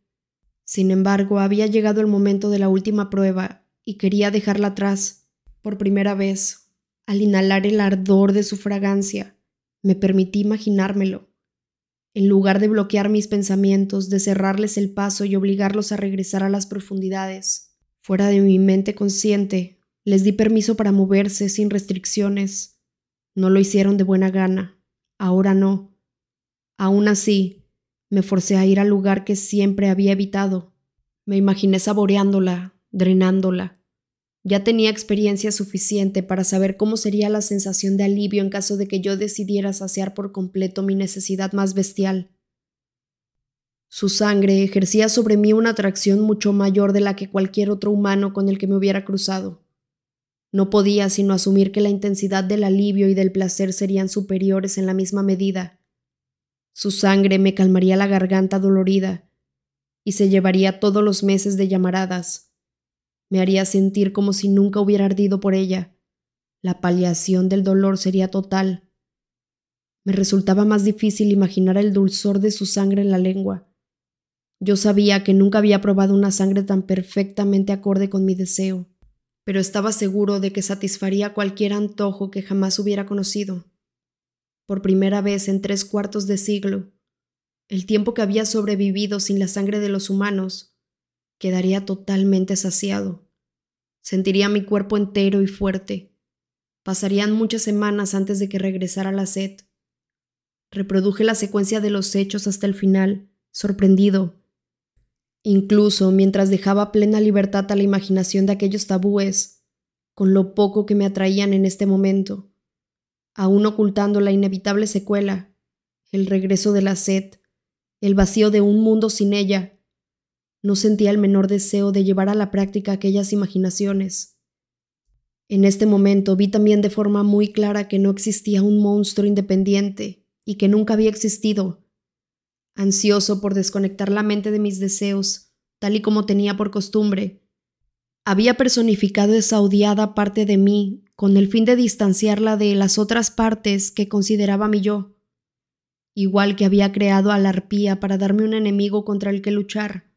Sin embargo, había llegado el momento de la última prueba y quería dejarla atrás. Por primera vez, al inhalar el ardor de su fragancia, me permití imaginármelo en lugar de bloquear mis pensamientos, de cerrarles el paso y obligarlos a regresar a las profundidades. Fuera de mi mente consciente, les di permiso para moverse sin restricciones. No lo hicieron de buena gana. Ahora no. Aún así, me forcé a ir al lugar que siempre había evitado. Me imaginé saboreándola, drenándola, ya tenía experiencia suficiente para saber cómo sería la sensación de alivio en caso de que yo decidiera saciar por completo mi necesidad más bestial. Su sangre ejercía sobre mí una atracción mucho mayor de la que cualquier otro humano con el que me hubiera cruzado. No podía sino asumir que la intensidad del alivio y del placer serían superiores en la misma medida. Su sangre me calmaría la garganta dolorida y se llevaría todos los meses de llamaradas me haría sentir como si nunca hubiera ardido por ella. La paliación del dolor sería total. Me resultaba más difícil imaginar el dulzor de su sangre en la lengua. Yo sabía que nunca había probado una sangre tan perfectamente acorde con mi deseo, pero estaba seguro de que satisfaría cualquier antojo que jamás hubiera conocido. Por primera vez en tres cuartos de siglo, el tiempo que había sobrevivido sin la sangre de los humanos, quedaría totalmente saciado. Sentiría mi cuerpo entero y fuerte. Pasarían muchas semanas antes de que regresara la sed. Reproduje la secuencia de los hechos hasta el final, sorprendido. Incluso mientras dejaba plena libertad a la imaginación de aquellos tabúes, con lo poco que me atraían en este momento, aún ocultando la inevitable secuela, el regreso de la sed, el vacío de un mundo sin ella, no sentía el menor deseo de llevar a la práctica aquellas imaginaciones. En este momento vi también de forma muy clara que no existía un monstruo independiente y que nunca había existido. Ansioso por desconectar la mente de mis deseos, tal y como tenía por costumbre, había personificado esa odiada parte de mí con el fin de distanciarla de las otras partes que consideraba mi yo, igual que había creado a la arpía para darme un enemigo contra el que luchar.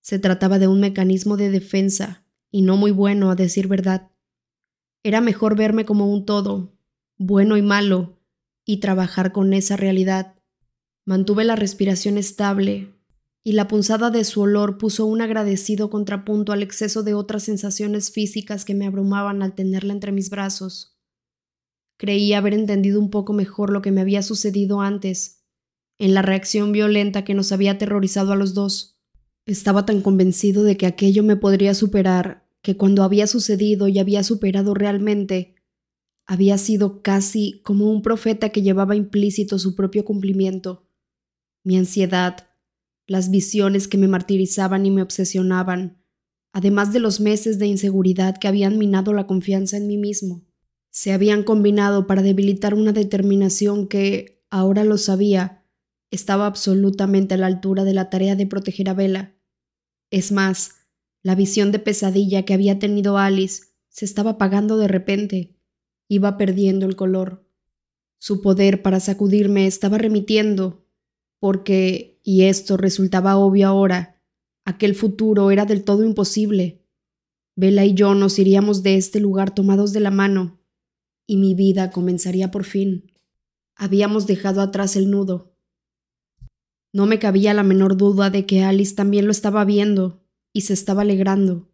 Se trataba de un mecanismo de defensa, y no muy bueno, a decir verdad. Era mejor verme como un todo, bueno y malo, y trabajar con esa realidad. Mantuve la respiración estable, y la punzada de su olor puso un agradecido contrapunto al exceso de otras sensaciones físicas que me abrumaban al tenerla entre mis brazos. Creí haber entendido un poco mejor lo que me había sucedido antes, en la reacción violenta que nos había aterrorizado a los dos. Estaba tan convencido de que aquello me podría superar que cuando había sucedido y había superado realmente, había sido casi como un profeta que llevaba implícito su propio cumplimiento. Mi ansiedad, las visiones que me martirizaban y me obsesionaban, además de los meses de inseguridad que habían minado la confianza en mí mismo, se habían combinado para debilitar una determinación que, ahora lo sabía, estaba absolutamente a la altura de la tarea de proteger a Bella. Es más, la visión de pesadilla que había tenido Alice se estaba apagando de repente, iba perdiendo el color. Su poder para sacudirme estaba remitiendo, porque, y esto resultaba obvio ahora, Aquel futuro era del todo imposible. Vela y yo nos iríamos de este lugar tomados de la mano, y mi vida comenzaría por fin. Habíamos dejado atrás el nudo. No me cabía la menor duda de que Alice también lo estaba viendo y se estaba alegrando.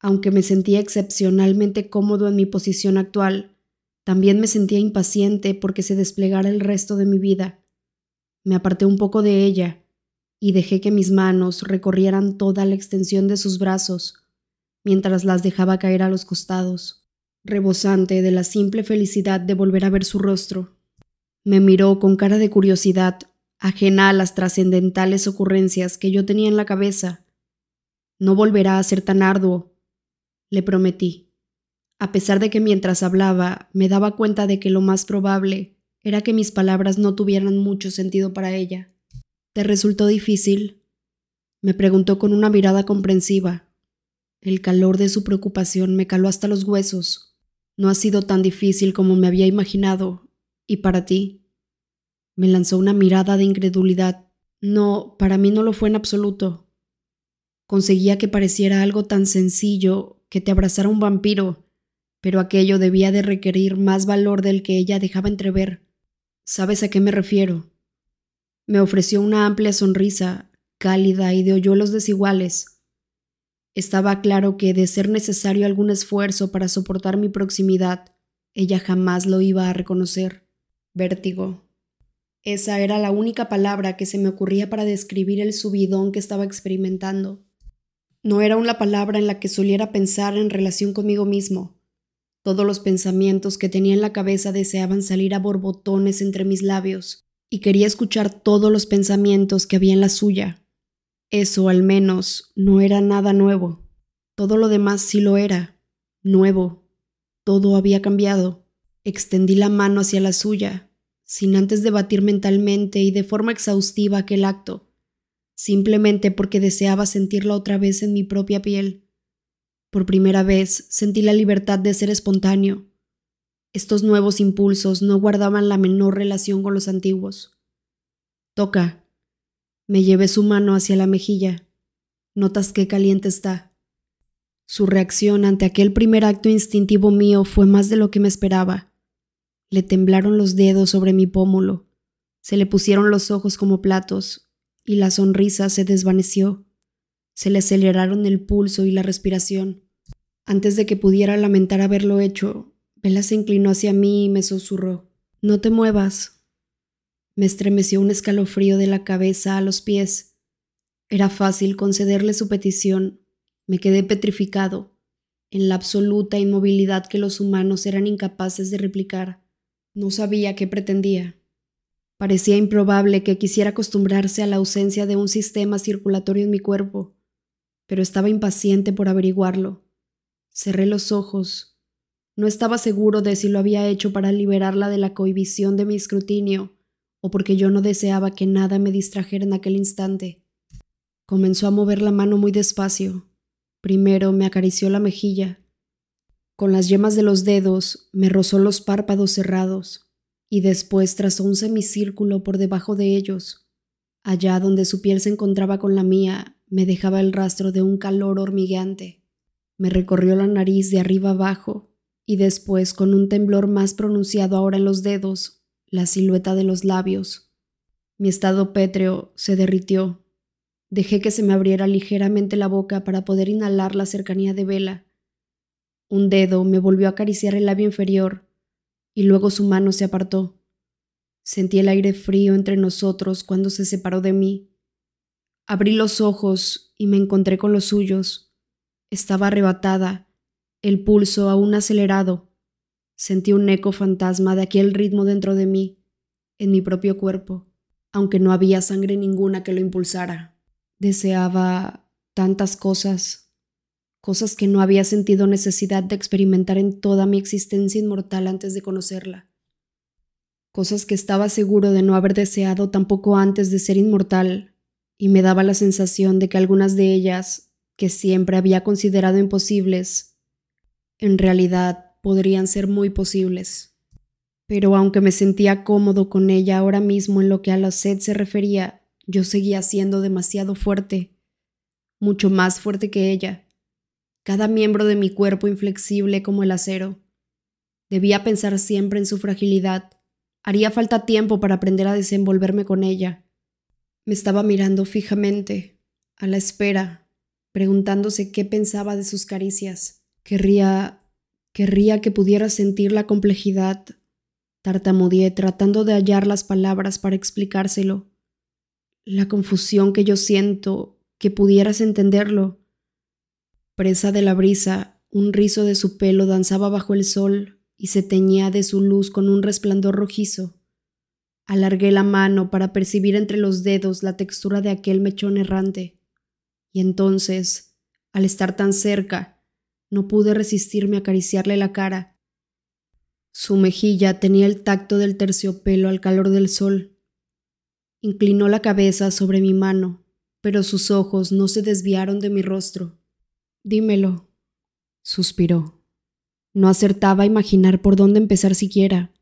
Aunque me sentía excepcionalmente cómodo en mi posición actual, también me sentía impaciente porque se desplegara el resto de mi vida. Me aparté un poco de ella y dejé que mis manos recorrieran toda la extensión de sus brazos, mientras las dejaba caer a los costados, rebosante de la simple felicidad de volver a ver su rostro. Me miró con cara de curiosidad, ajena a las trascendentales ocurrencias que yo tenía en la cabeza. No volverá a ser tan arduo, le prometí, a pesar de que mientras hablaba me daba cuenta de que lo más probable era que mis palabras no tuvieran mucho sentido para ella. ¿Te resultó difícil? Me preguntó con una mirada comprensiva. El calor de su preocupación me caló hasta los huesos. No ha sido tan difícil como me había imaginado. ¿Y para ti? Me lanzó una mirada de incredulidad. No, para mí no lo fue en absoluto. Conseguía que pareciera algo tan sencillo que te abrazara un vampiro, pero aquello debía de requerir más valor del que ella dejaba entrever. ¿Sabes a qué me refiero? Me ofreció una amplia sonrisa, cálida y de hoyuelos desiguales. Estaba claro que, de ser necesario algún esfuerzo para soportar mi proximidad, ella jamás lo iba a reconocer. Vértigo. Esa era la única palabra que se me ocurría para describir el subidón que estaba experimentando. No era una palabra en la que soliera pensar en relación conmigo mismo. Todos los pensamientos que tenía en la cabeza deseaban salir a borbotones entre mis labios y quería escuchar todos los pensamientos que había en la suya. Eso, al menos, no era nada nuevo. Todo lo demás sí lo era. Nuevo. Todo había cambiado. Extendí la mano hacia la suya, sin antes debatir mentalmente y de forma exhaustiva aquel acto, simplemente porque deseaba sentirla otra vez en mi propia piel. Por primera vez sentí la libertad de ser espontáneo, estos nuevos impulsos no guardaban la menor relación con los antiguos. Toca. Me llevé su mano hacia la mejilla. Notas qué caliente está. Su reacción ante aquel primer acto instintivo mío fue más de lo que me esperaba. Le temblaron los dedos sobre mi pómulo, se le pusieron los ojos como platos, y la sonrisa se desvaneció. Se le aceleraron el pulso y la respiración. Antes de que pudiera lamentar haberlo hecho, Bella se inclinó hacia mí y me susurró. No te muevas. Me estremeció un escalofrío de la cabeza a los pies. Era fácil concederle su petición. Me quedé petrificado, en la absoluta inmovilidad que los humanos eran incapaces de replicar. No sabía qué pretendía. Parecía improbable que quisiera acostumbrarse a la ausencia de un sistema circulatorio en mi cuerpo, pero estaba impaciente por averiguarlo. Cerré los ojos no estaba seguro de si lo había hecho para liberarla de la cohibición de mi escrutinio o porque yo no deseaba que nada me distrajera en aquel instante. Comenzó a mover la mano muy despacio. Primero me acarició la mejilla. Con las yemas de los dedos me rozó los párpados cerrados y después trazó un semicírculo por debajo de ellos. Allá donde su piel se encontraba con la mía, me dejaba el rastro de un calor hormigueante. Me recorrió la nariz de arriba abajo y después, con un temblor más pronunciado ahora en los dedos, la silueta de los labios. Mi estado pétreo se derritió. Dejé que se me abriera ligeramente la boca para poder inhalar la cercanía de Vela. Un dedo me volvió a acariciar el labio inferior y luego su mano se apartó. Sentí el aire frío entre nosotros cuando se separó de mí. Abrí los ojos y me encontré con los suyos. Estaba arrebatada el pulso aún acelerado. Sentí un eco fantasma de aquel ritmo dentro de mí, en mi propio cuerpo, aunque no había sangre ninguna que lo impulsara. Deseaba tantas cosas, cosas que no había sentido necesidad de experimentar en toda mi existencia inmortal antes de conocerla. Cosas que estaba seguro de no haber deseado tampoco antes de ser inmortal, y me daba la sensación de que algunas de ellas, que siempre había considerado imposibles, en realidad podrían ser muy posibles. Pero aunque me sentía cómodo con ella ahora mismo en lo que a la sed se refería, yo seguía siendo demasiado fuerte. mucho más fuerte que ella, cada miembro de mi cuerpo inflexible como el acero. Debía pensar siempre en su fragilidad. Haría falta tiempo para aprender a desenvolverme con ella. Me estaba mirando fijamente, a la espera, preguntándose qué pensaba de sus caricias. Querría. querría que pudiera sentir la complejidad. Tartamudeé tratando de hallar las palabras para explicárselo. La confusión que yo siento, que pudieras entenderlo. Presa de la brisa, un rizo de su pelo danzaba bajo el sol y se teñía de su luz con un resplandor rojizo. Alargué la mano para percibir entre los dedos la textura de aquel mechón errante. Y entonces, al estar tan cerca, no pude resistirme a acariciarle la cara. Su mejilla tenía el tacto del terciopelo al calor del sol. Inclinó la cabeza sobre mi mano, pero sus ojos no se desviaron de mi rostro. Dímelo, suspiró. No acertaba a imaginar por dónde empezar siquiera.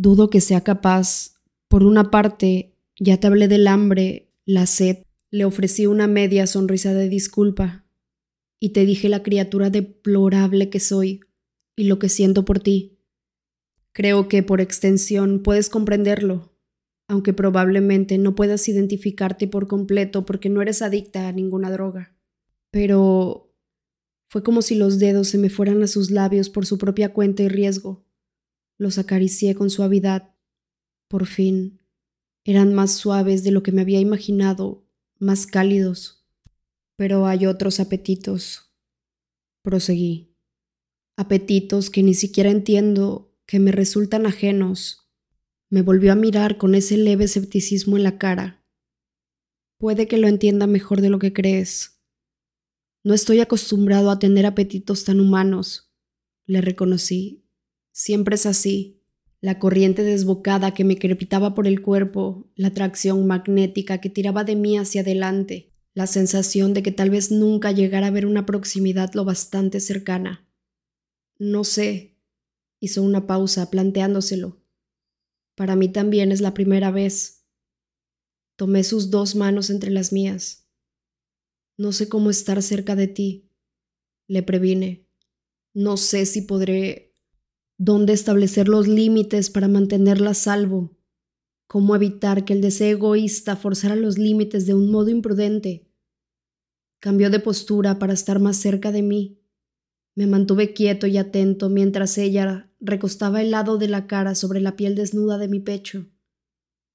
Dudo que sea capaz. Por una parte, ya te hablé del hambre, la sed, le ofrecí una media sonrisa de disculpa, y te dije la criatura deplorable que soy y lo que siento por ti. Creo que por extensión puedes comprenderlo, aunque probablemente no puedas identificarte por completo porque no eres adicta a ninguna droga. Pero fue como si los dedos se me fueran a sus labios por su propia cuenta y riesgo. Los acaricié con suavidad. Por fin, eran más suaves de lo que me había imaginado, más cálidos. Pero hay otros apetitos. Proseguí. Apetitos que ni siquiera entiendo, que me resultan ajenos. Me volvió a mirar con ese leve escepticismo en la cara. Puede que lo entienda mejor de lo que crees. No estoy acostumbrado a tener apetitos tan humanos, le reconocí Siempre es así. La corriente desbocada que me crepitaba por el cuerpo, la atracción magnética que tiraba de mí hacia adelante, la sensación de que tal vez nunca llegara a ver una proximidad lo bastante cercana. No sé. Hizo una pausa, planteándoselo. Para mí también es la primera vez. Tomé sus dos manos entre las mías. No sé cómo estar cerca de ti. Le previne. No sé si podré dónde establecer los límites para mantenerla a salvo, cómo evitar que el deseo egoísta forzara los límites de un modo imprudente. Cambió de postura para estar más cerca de mí. Me mantuve quieto y atento mientras ella recostaba el lado de la cara sobre la piel desnuda de mi pecho.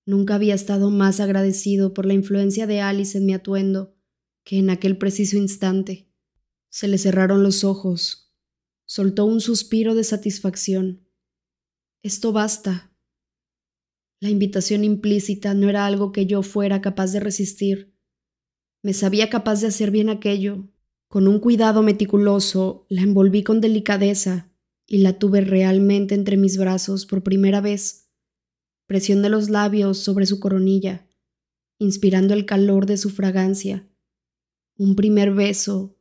Nunca había estado más agradecido por la influencia de Alice en mi atuendo que en aquel preciso instante. Se le cerraron los ojos, Soltó un suspiro de satisfacción. Esto basta. La invitación implícita no era algo que yo fuera capaz de resistir. Me sabía capaz de hacer bien aquello. Con un cuidado meticuloso, la envolví con delicadeza y la tuve realmente entre mis brazos por primera vez. Presión de los labios sobre su coronilla, inspirando el calor de su fragancia. Un primer beso,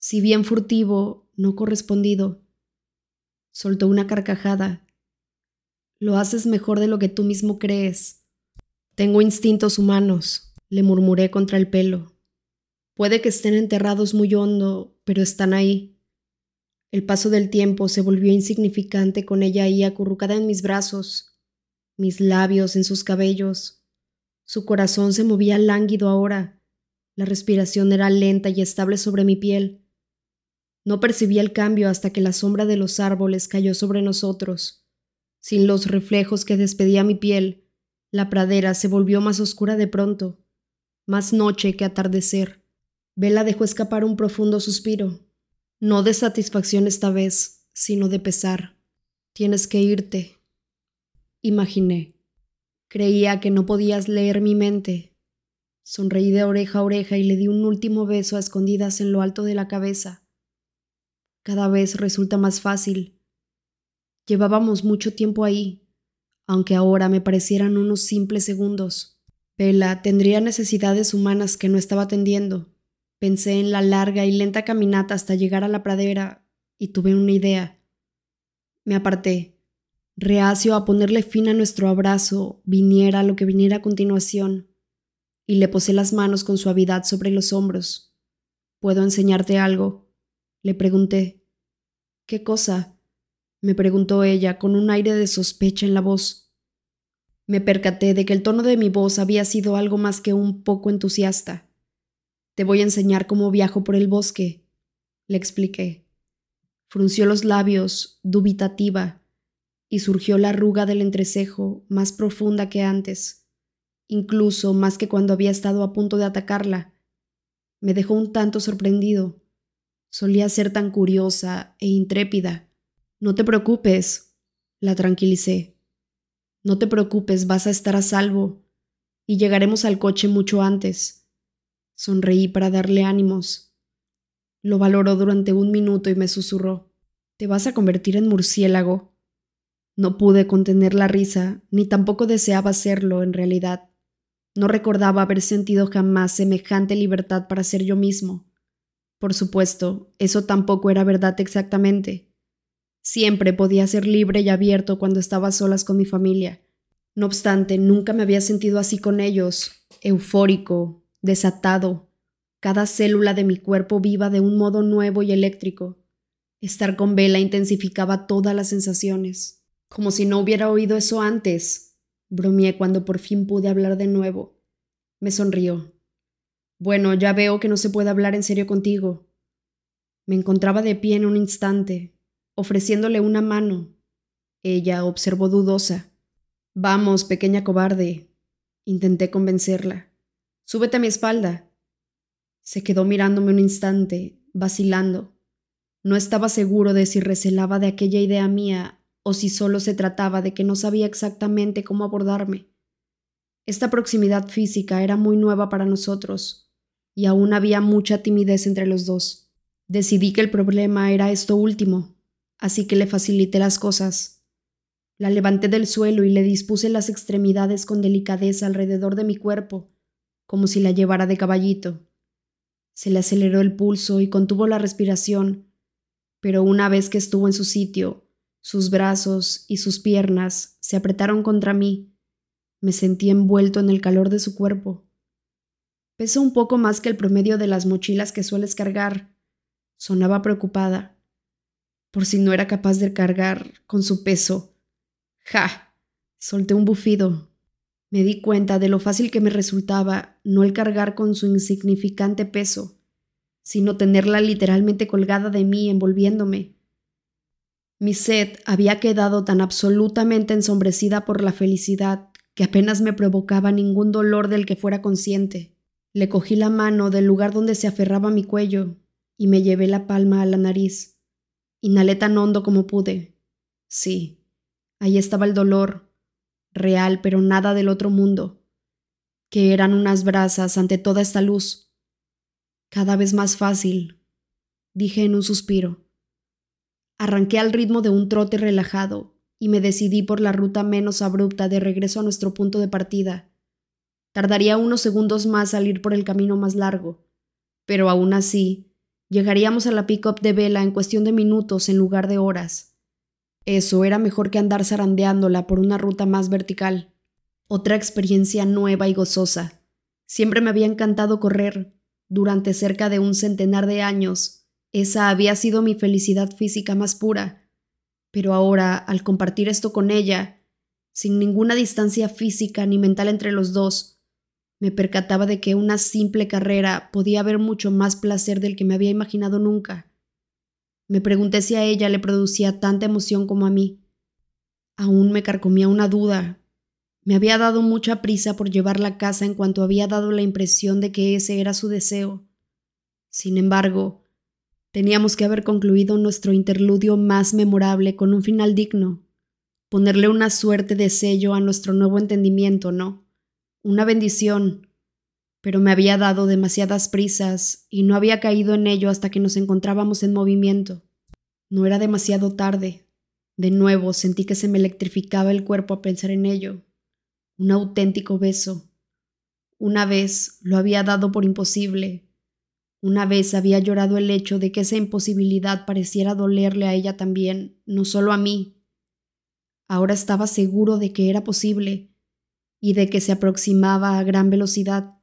si bien furtivo, no correspondido. Soltó una carcajada. Lo haces mejor de lo que tú mismo crees. Tengo instintos humanos, le murmuré contra el pelo. Puede que estén enterrados muy hondo, pero están ahí. El paso del tiempo se volvió insignificante con ella ahí acurrucada en mis brazos, mis labios en sus cabellos. Su corazón se movía lánguido ahora. La respiración era lenta y estable sobre mi piel. No percibí el cambio hasta que la sombra de los árboles cayó sobre nosotros. Sin los reflejos que despedía mi piel, la pradera se volvió más oscura de pronto, más noche que atardecer. Vela dejó escapar un profundo suspiro, no de satisfacción esta vez, sino de pesar. Tienes que irte. Imaginé. Creía que no podías leer mi mente. Sonreí de oreja a oreja y le di un último beso a escondidas en lo alto de la cabeza. Cada vez resulta más fácil. Llevábamos mucho tiempo ahí, aunque ahora me parecieran unos simples segundos. Pela tendría necesidades humanas que no estaba atendiendo. Pensé en la larga y lenta caminata hasta llegar a la pradera y tuve una idea. Me aparté, reacio a ponerle fin a nuestro abrazo, viniera lo que viniera a continuación, y le posé las manos con suavidad sobre los hombros. ¿Puedo enseñarte algo? Le pregunté. ¿Qué cosa? me preguntó ella con un aire de sospecha en la voz. Me percaté de que el tono de mi voz había sido algo más que un poco entusiasta. Te voy a enseñar cómo viajo por el bosque, le expliqué. Frunció los labios, dubitativa, y surgió la arruga del entrecejo más profunda que antes, incluso más que cuando había estado a punto de atacarla. Me dejó un tanto sorprendido. Solía ser tan curiosa e intrépida. No te preocupes, la tranquilicé. No te preocupes, vas a estar a salvo, y llegaremos al coche mucho antes. Sonreí para darle ánimos. Lo valoró durante un minuto y me susurró. Te vas a convertir en murciélago. No pude contener la risa, ni tampoco deseaba hacerlo en realidad. No recordaba haber sentido jamás semejante libertad para ser yo mismo. Por supuesto, eso tampoco era verdad exactamente. Siempre podía ser libre y abierto cuando estaba solas con mi familia. No obstante, nunca me había sentido así con ellos, eufórico, desatado, cada célula de mi cuerpo viva de un modo nuevo y eléctrico. Estar con Vela intensificaba todas las sensaciones. Como si no hubiera oído eso antes, bromeé cuando por fin pude hablar de nuevo. Me sonrió. Bueno, ya veo que no se puede hablar en serio contigo. Me encontraba de pie en un instante, ofreciéndole una mano. Ella observó dudosa. Vamos, pequeña cobarde. Intenté convencerla. Súbete a mi espalda. Se quedó mirándome un instante, vacilando. No estaba seguro de si recelaba de aquella idea mía o si solo se trataba de que no sabía exactamente cómo abordarme. Esta proximidad física era muy nueva para nosotros, y aún había mucha timidez entre los dos. Decidí que el problema era esto último, así que le facilité las cosas. La levanté del suelo y le dispuse las extremidades con delicadeza alrededor de mi cuerpo, como si la llevara de caballito. Se le aceleró el pulso y contuvo la respiración, pero una vez que estuvo en su sitio, sus brazos y sus piernas se apretaron contra mí. Me sentí envuelto en el calor de su cuerpo. Pesó un poco más que el promedio de las mochilas que sueles cargar. Sonaba preocupada por si no era capaz de cargar con su peso. ¡Ja! Solté un bufido. Me di cuenta de lo fácil que me resultaba no el cargar con su insignificante peso, sino tenerla literalmente colgada de mí envolviéndome. Mi sed había quedado tan absolutamente ensombrecida por la felicidad que apenas me provocaba ningún dolor del que fuera consciente. Le cogí la mano del lugar donde se aferraba mi cuello y me llevé la palma a la nariz. Inhalé tan hondo como pude. Sí, ahí estaba el dolor, real, pero nada del otro mundo, que eran unas brasas ante toda esta luz. Cada vez más fácil, dije en un suspiro. Arranqué al ritmo de un trote relajado y me decidí por la ruta menos abrupta de regreso a nuestro punto de partida. Tardaría unos segundos más salir por el camino más largo, pero aún así Llegaríamos a la pick-up de Vela en cuestión de minutos en lugar de horas. Eso era mejor que andar zarandeándola por una ruta más vertical. Otra experiencia nueva y gozosa. Siempre me había encantado correr. Durante cerca de un centenar de años, esa había sido mi felicidad física más pura. Pero ahora, al compartir esto con ella, sin ninguna distancia física ni mental entre los dos, me percataba de que una simple carrera podía haber mucho más placer del que me había imaginado nunca. Me pregunté si a ella le producía tanta emoción como a mí. Aún me carcomía una duda. Me había dado mucha prisa por llevarla a casa en cuanto había dado la impresión de que ese era su deseo. Sin embargo, teníamos que haber concluido nuestro interludio más memorable con un final digno, ponerle una suerte de sello a nuestro nuevo entendimiento, ¿no? Una bendición, pero me había dado demasiadas prisas y no había caído en ello hasta que nos encontrábamos en movimiento. No era demasiado tarde. De nuevo sentí que se me electrificaba el cuerpo a pensar en ello. Un auténtico beso. Una vez lo había dado por imposible. Una vez había llorado el hecho de que esa imposibilidad pareciera dolerle a ella también, no solo a mí. Ahora estaba seguro de que era posible y de que se aproximaba a gran velocidad.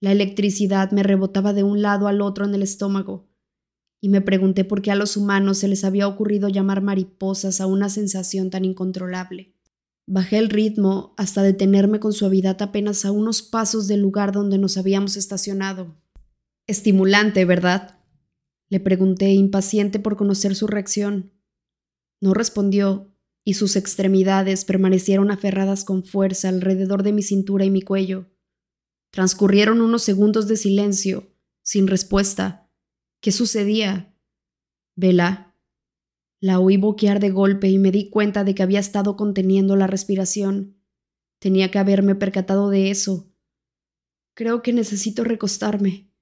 La electricidad me rebotaba de un lado al otro en el estómago, y me pregunté por qué a los humanos se les había ocurrido llamar mariposas a una sensación tan incontrolable. Bajé el ritmo hasta detenerme con suavidad apenas a unos pasos del lugar donde nos habíamos estacionado. Estimulante, ¿verdad? Le pregunté, impaciente por conocer su reacción. No respondió, y sus extremidades permanecieron aferradas con fuerza alrededor de mi cintura y mi cuello. Transcurrieron unos segundos de silencio, sin respuesta. ¿Qué sucedía? Vela, la oí boquear de golpe y me di cuenta de que había estado conteniendo la respiración. Tenía que haberme percatado de eso. Creo que necesito recostarme,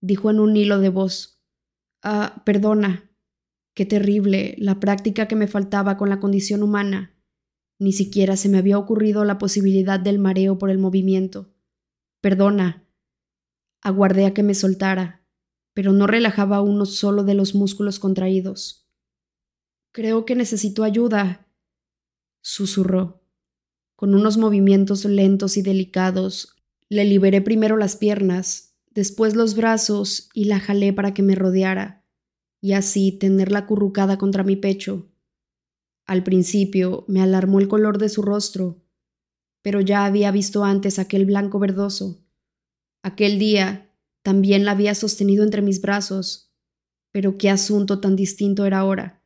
dijo en un hilo de voz. Ah, perdona. Qué terrible la práctica que me faltaba con la condición humana. Ni siquiera se me había ocurrido la posibilidad del mareo por el movimiento. Perdona. Aguardé a que me soltara, pero no relajaba uno solo de los músculos contraídos. Creo que necesito ayuda, susurró. Con unos movimientos lentos y delicados, le liberé primero las piernas, después los brazos y la jalé para que me rodeara, y así tenerla acurrucada contra mi pecho. Al principio me alarmó el color de su rostro, pero ya había visto antes aquel blanco verdoso. Aquel día también la había sostenido entre mis brazos, pero qué asunto tan distinto era ahora.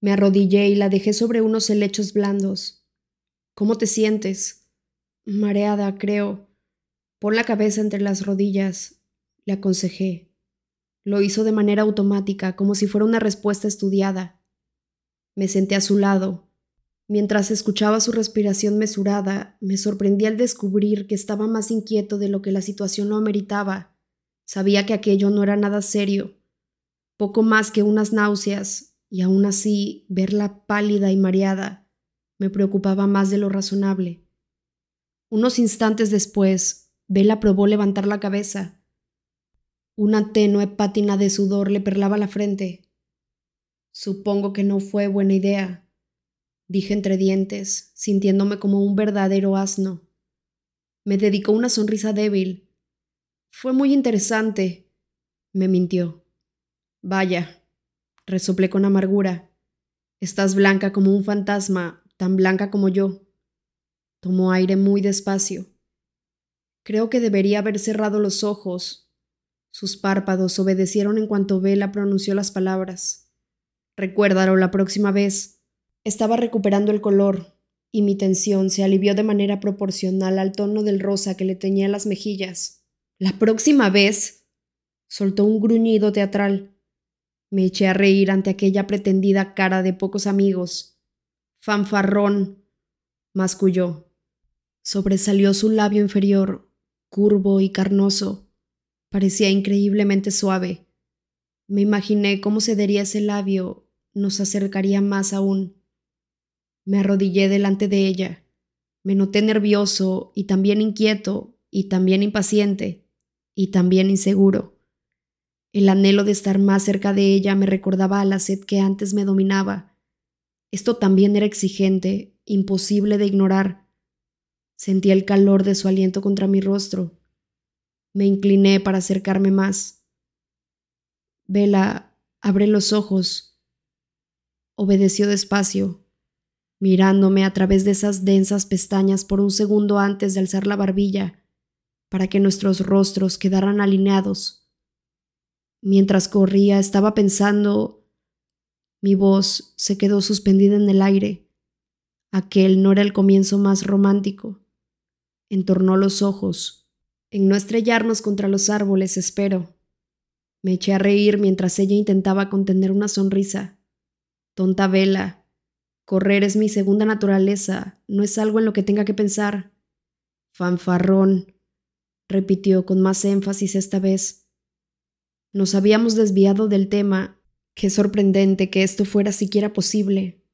Me arrodillé y la dejé sobre unos helechos blandos. ¿Cómo te sientes? Mareada, creo. Pon la cabeza entre las rodillas, le aconsejé. Lo hizo de manera automática, como si fuera una respuesta estudiada. Me senté a su lado. Mientras escuchaba su respiración mesurada, me sorprendí al descubrir que estaba más inquieto de lo que la situación lo ameritaba. Sabía que aquello no era nada serio, poco más que unas náuseas, y aún así verla pálida y mareada me preocupaba más de lo razonable. Unos instantes después, Bella probó levantar la cabeza. Una tenue pátina de sudor le perlaba la frente. Supongo que no fue buena idea, dije entre dientes, sintiéndome como un verdadero asno. Me dedicó una sonrisa débil. Fue muy interesante, me mintió. Vaya, Resoplé con amargura. Estás blanca como un fantasma, tan blanca como yo. Tomó aire muy despacio. Creo que debería haber cerrado los ojos. Sus párpados obedecieron en cuanto Vela pronunció las palabras. Recuérdalo la próxima vez. Estaba recuperando el color, y mi tensión se alivió de manera proporcional al tono del rosa que le teñía las mejillas. La próxima vez. soltó un gruñido teatral. Me eché a reír ante aquella pretendida cara de pocos amigos. Fanfarrón, masculló. Sobresalió su labio inferior, curvo y carnoso. Parecía increíblemente suave. Me imaginé cómo cedería ese labio, nos acercaría más aún. Me arrodillé delante de ella. Me noté nervioso y también inquieto y también impaciente y también inseguro. El anhelo de estar más cerca de ella me recordaba a la sed que antes me dominaba. Esto también era exigente, imposible de ignorar. Sentía el calor de su aliento contra mi rostro. Me incliné para acercarme más. Vela, abre los ojos. Obedeció despacio, mirándome a través de esas densas pestañas por un segundo antes de alzar la barbilla, para que nuestros rostros quedaran alineados. Mientras corría estaba pensando... Mi voz se quedó suspendida en el aire. Aquel no era el comienzo más romántico. Entornó los ojos. En no estrellarnos contra los árboles, espero. Me eché a reír mientras ella intentaba contener una sonrisa. Tonta vela. Correr es mi segunda naturaleza, no es algo en lo que tenga que pensar. Fanfarrón, repitió con más énfasis esta vez. Nos habíamos desviado del tema. Qué sorprendente que esto fuera siquiera posible,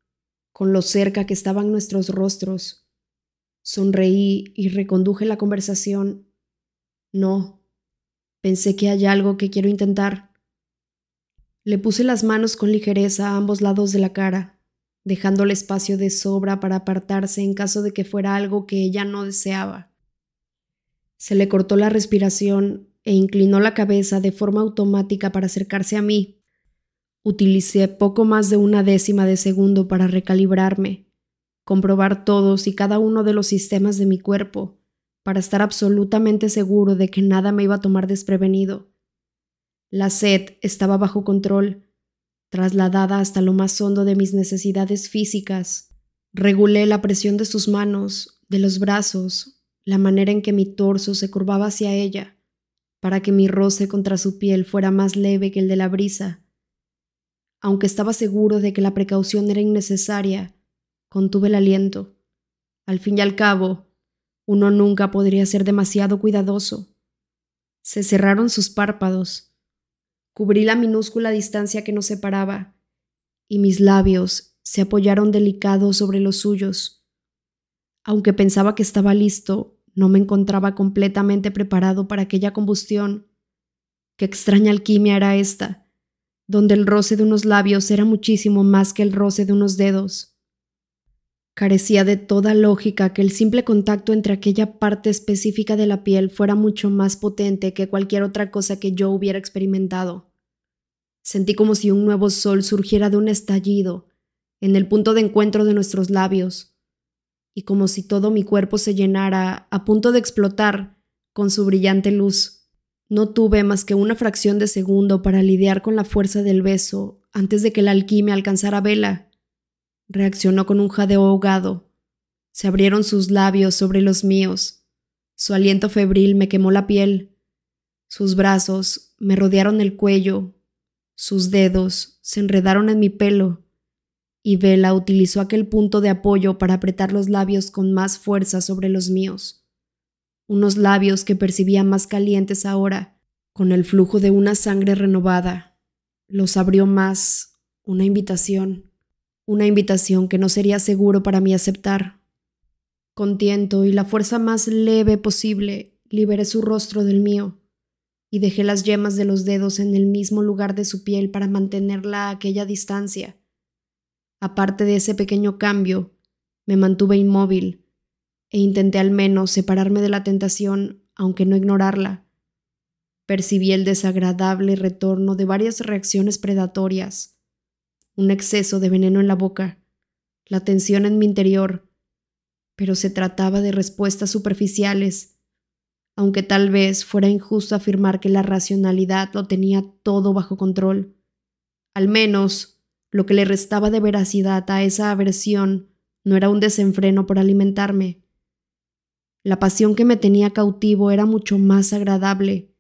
con lo cerca que estaban nuestros rostros. Sonreí y reconduje la conversación. No, pensé que hay algo que quiero intentar. Le puse las manos con ligereza a ambos lados de la cara, dejándole espacio de sobra para apartarse en caso de que fuera algo que ella no deseaba. Se le cortó la respiración e inclinó la cabeza de forma automática para acercarse a mí. Utilicé poco más de una décima de segundo para recalibrarme, comprobar todos y cada uno de los sistemas de mi cuerpo, para estar absolutamente seguro de que nada me iba a tomar desprevenido. La sed estaba bajo control, trasladada hasta lo más hondo de mis necesidades físicas. Regulé la presión de sus manos, de los brazos, la manera en que mi torso se curvaba hacia ella, para que mi roce contra su piel fuera más leve que el de la brisa. Aunque estaba seguro de que la precaución era innecesaria, contuve el aliento. Al fin y al cabo, uno nunca podría ser demasiado cuidadoso. Se cerraron sus párpados. Cubrí la minúscula distancia que nos separaba, y mis labios se apoyaron delicados sobre los suyos. Aunque pensaba que estaba listo, no me encontraba completamente preparado para aquella combustión. Qué extraña alquimia era esta, donde el roce de unos labios era muchísimo más que el roce de unos dedos. Carecía de toda lógica que el simple contacto entre aquella parte específica de la piel fuera mucho más potente que cualquier otra cosa que yo hubiera experimentado. Sentí como si un nuevo sol surgiera de un estallido, en el punto de encuentro de nuestros labios, y como si todo mi cuerpo se llenara, a punto de explotar, con su brillante luz. No tuve más que una fracción de segundo para lidiar con la fuerza del beso antes de que la alquimia alcanzara vela Reaccionó con un jadeo ahogado. Se abrieron sus labios sobre los míos. Su aliento febril me quemó la piel. Sus brazos me rodearon el cuello. Sus dedos se enredaron en mi pelo. Y Vela utilizó aquel punto de apoyo para apretar los labios con más fuerza sobre los míos. Unos labios que percibía más calientes ahora, con el flujo de una sangre renovada. Los abrió más, una invitación una invitación que no sería seguro para mí aceptar. Con tiento y la fuerza más leve posible, liberé su rostro del mío y dejé las yemas de los dedos en el mismo lugar de su piel para mantenerla a aquella distancia. Aparte de ese pequeño cambio, me mantuve inmóvil e intenté al menos separarme de la tentación, aunque no ignorarla. Percibí el desagradable retorno de varias reacciones predatorias un exceso de veneno en la boca, la tensión en mi interior, pero se trataba de respuestas superficiales, aunque tal vez fuera injusto afirmar que la racionalidad lo tenía todo bajo control. Al menos, lo que le restaba de veracidad a esa aversión no era un desenfreno por alimentarme. La pasión que me tenía cautivo era mucho más agradable.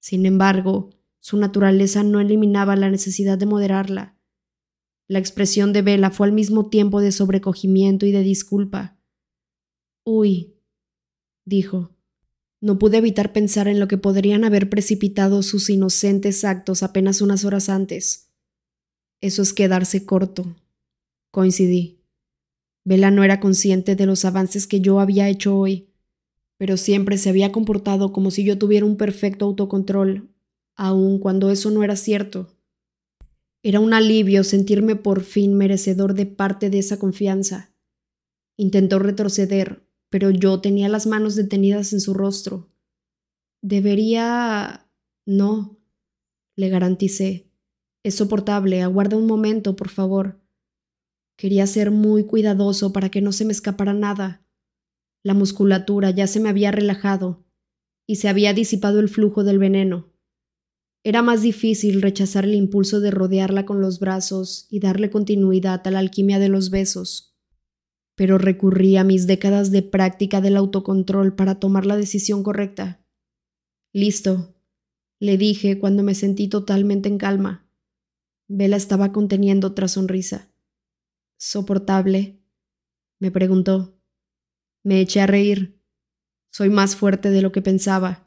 Sin embargo, su naturaleza no eliminaba la necesidad de moderarla. La expresión de Vela fue al mismo tiempo de sobrecogimiento y de disculpa. Uy, dijo. No pude evitar pensar en lo que podrían haber precipitado sus inocentes actos apenas unas horas antes. Eso es quedarse corto. Coincidí. Vela no era consciente de los avances que yo había hecho hoy, pero siempre se había comportado como si yo tuviera un perfecto autocontrol, aun cuando eso no era cierto. Era un alivio sentirme por fin merecedor de parte de esa confianza. Intentó retroceder, pero yo tenía las manos detenidas en su rostro. Debería... No, le garanticé. Es soportable, aguarda un momento, por favor. Quería ser muy cuidadoso para que no se me escapara nada. La musculatura ya se me había relajado y se había disipado el flujo del veneno. Era más difícil rechazar el impulso de rodearla con los brazos y darle continuidad a la alquimia de los besos. Pero recurrí a mis décadas de práctica del autocontrol para tomar la decisión correcta. Listo, le dije cuando me sentí totalmente en calma. Vela estaba conteniendo otra sonrisa. ¿Soportable? me preguntó. Me eché a reír. Soy más fuerte de lo que pensaba.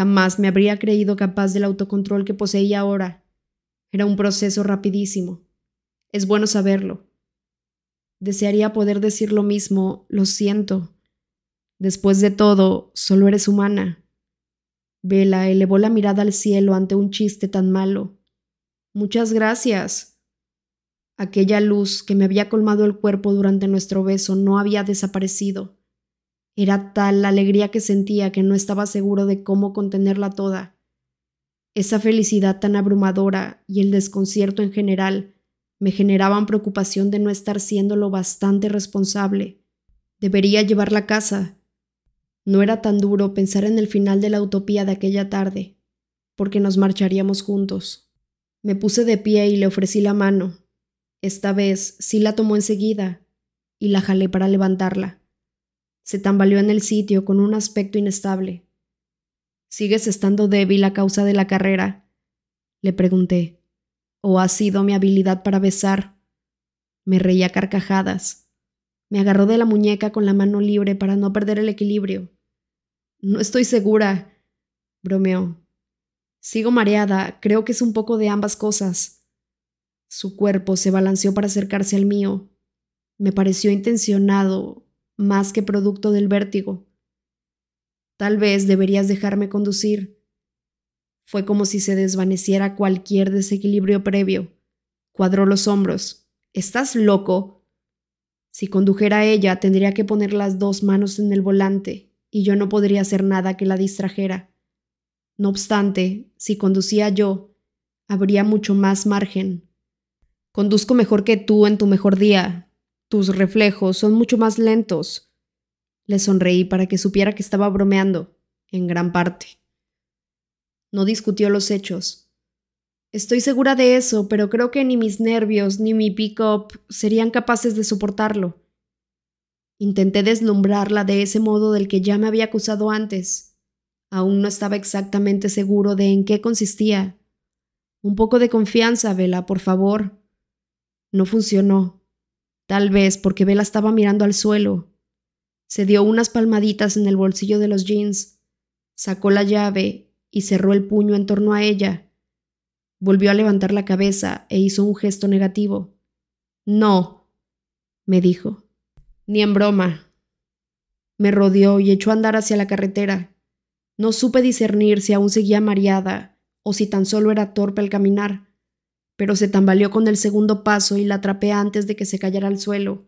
Jamás me habría creído capaz del autocontrol que poseía ahora. Era un proceso rapidísimo. Es bueno saberlo. Desearía poder decir lo mismo, lo siento. Después de todo, solo eres humana. Vela elevó la mirada al cielo ante un chiste tan malo. Muchas gracias. Aquella luz que me había colmado el cuerpo durante nuestro beso no había desaparecido. Era tal la alegría que sentía que no estaba seguro de cómo contenerla toda. Esa felicidad tan abrumadora y el desconcierto en general me generaban preocupación de no estar siendo lo bastante responsable. Debería llevarla a casa. No era tan duro pensar en el final de la utopía de aquella tarde, porque nos marcharíamos juntos. Me puse de pie y le ofrecí la mano. Esta vez sí la tomó enseguida y la jalé para levantarla. Se tambaleó en el sitio con un aspecto inestable. ¿Sigues estando débil a causa de la carrera? Le pregunté. ¿O ha sido mi habilidad para besar? Me reía carcajadas. Me agarró de la muñeca con la mano libre para no perder el equilibrio. No estoy segura, bromeó. Sigo mareada, creo que es un poco de ambas cosas. Su cuerpo se balanceó para acercarse al mío. Me pareció intencionado, más que producto del vértigo. Tal vez deberías dejarme conducir. Fue como si se desvaneciera cualquier desequilibrio previo. Cuadró los hombros. ¿Estás loco? Si condujera a ella, tendría que poner las dos manos en el volante, y yo no podría hacer nada que la distrajera. No obstante, si conducía yo, habría mucho más margen. Conduzco mejor que tú en tu mejor día. Tus reflejos son mucho más lentos. Le sonreí para que supiera que estaba bromeando, en gran parte. No discutió los hechos. Estoy segura de eso, pero creo que ni mis nervios ni mi pick-up serían capaces de soportarlo. Intenté deslumbrarla de ese modo del que ya me había acusado antes. Aún no estaba exactamente seguro de en qué consistía. Un poco de confianza, Vela, por favor. No funcionó. Tal vez porque Vela estaba mirando al suelo, se dio unas palmaditas en el bolsillo de los jeans, sacó la llave y cerró el puño en torno a ella. Volvió a levantar la cabeza e hizo un gesto negativo. No, me dijo. Ni en broma. Me rodeó y echó a andar hacia la carretera. No supe discernir si aún seguía mareada o si tan solo era torpe al caminar, pero se tambaleó con el segundo paso y la atrapé antes de que se cayera al suelo.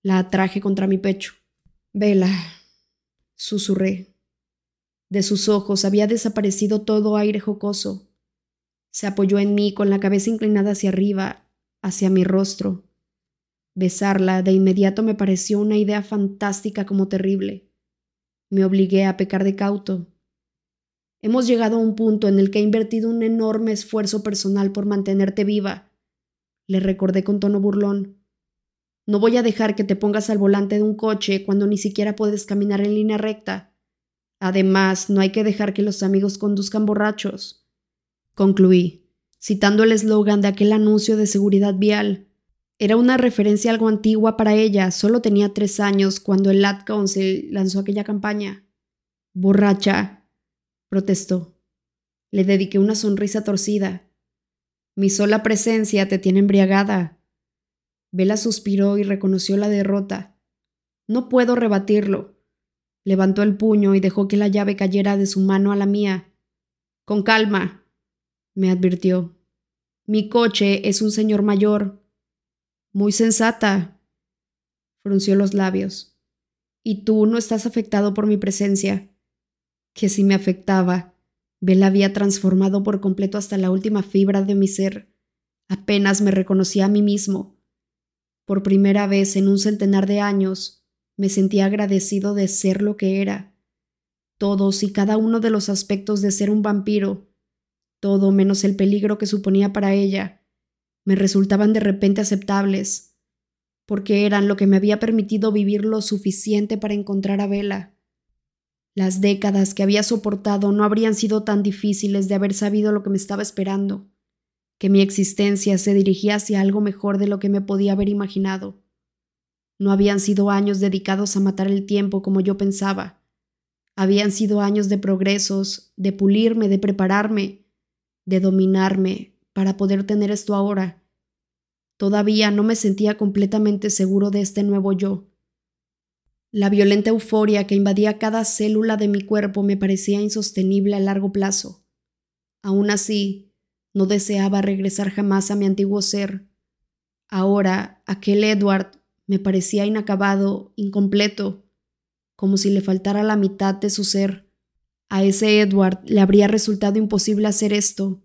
La atraje contra mi pecho. Vela, susurré. De sus ojos había desaparecido todo aire jocoso. Se apoyó en mí con la cabeza inclinada hacia arriba, hacia mi rostro. Besarla de inmediato me pareció una idea fantástica como terrible. Me obligué a pecar de cauto. Hemos llegado a un punto en el que he invertido un enorme esfuerzo personal por mantenerte viva, le recordé con tono burlón. No voy a dejar que te pongas al volante de un coche cuando ni siquiera puedes caminar en línea recta. Además, no hay que dejar que los amigos conduzcan borrachos. Concluí, citando el eslogan de aquel anuncio de seguridad vial. Era una referencia algo antigua para ella, solo tenía tres años cuando el Lat Council lanzó aquella campaña. Borracha, protestó. Le dediqué una sonrisa torcida. Mi sola presencia te tiene embriagada. Vela suspiró y reconoció la derrota. No puedo rebatirlo. Levantó el puño y dejó que la llave cayera de su mano a la mía. Con calma, me advirtió. Mi coche es un señor mayor. Muy sensata. Frunció los labios. Y tú no estás afectado por mi presencia. Que si me afectaba. Vela había transformado por completo hasta la última fibra de mi ser. Apenas me reconocía a mí mismo. Por primera vez en un centenar de años, me sentía agradecido de ser lo que era. Todos y cada uno de los aspectos de ser un vampiro, todo menos el peligro que suponía para ella, me resultaban de repente aceptables, porque eran lo que me había permitido vivir lo suficiente para encontrar a Vela. Las décadas que había soportado no habrían sido tan difíciles de haber sabido lo que me estaba esperando que mi existencia se dirigía hacia algo mejor de lo que me podía haber imaginado. No habían sido años dedicados a matar el tiempo como yo pensaba. Habían sido años de progresos, de pulirme, de prepararme, de dominarme para poder tener esto ahora. Todavía no me sentía completamente seguro de este nuevo yo. La violenta euforia que invadía cada célula de mi cuerpo me parecía insostenible a largo plazo. Aún así, no deseaba regresar jamás a mi antiguo ser. Ahora, aquel Edward me parecía inacabado, incompleto. como si le faltara la mitad de su ser. A ese Edward le habría resultado imposible hacer esto.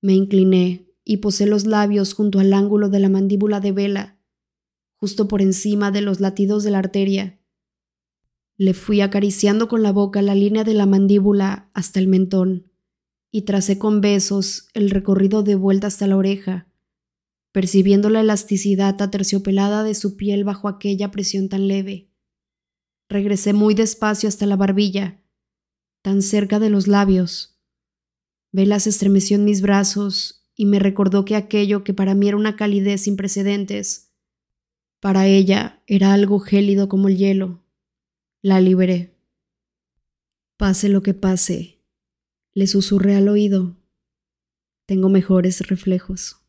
Me incliné y posé los labios junto al ángulo de la mandíbula de Vela, justo por encima de los latidos de la arteria. Le fui acariciando con la boca la línea de la mandíbula hasta el mentón y tracé con besos el recorrido de vuelta hasta la oreja, percibiendo la elasticidad aterciopelada de su piel bajo aquella presión tan leve. Regresé muy despacio hasta la barbilla, tan cerca de los labios. Vela se estremeció en mis brazos y me recordó que aquello que para mí era una calidez sin precedentes, para ella era algo gélido como el hielo. La liberé. Pase lo que pase, le susurré al oído. Tengo mejores reflejos.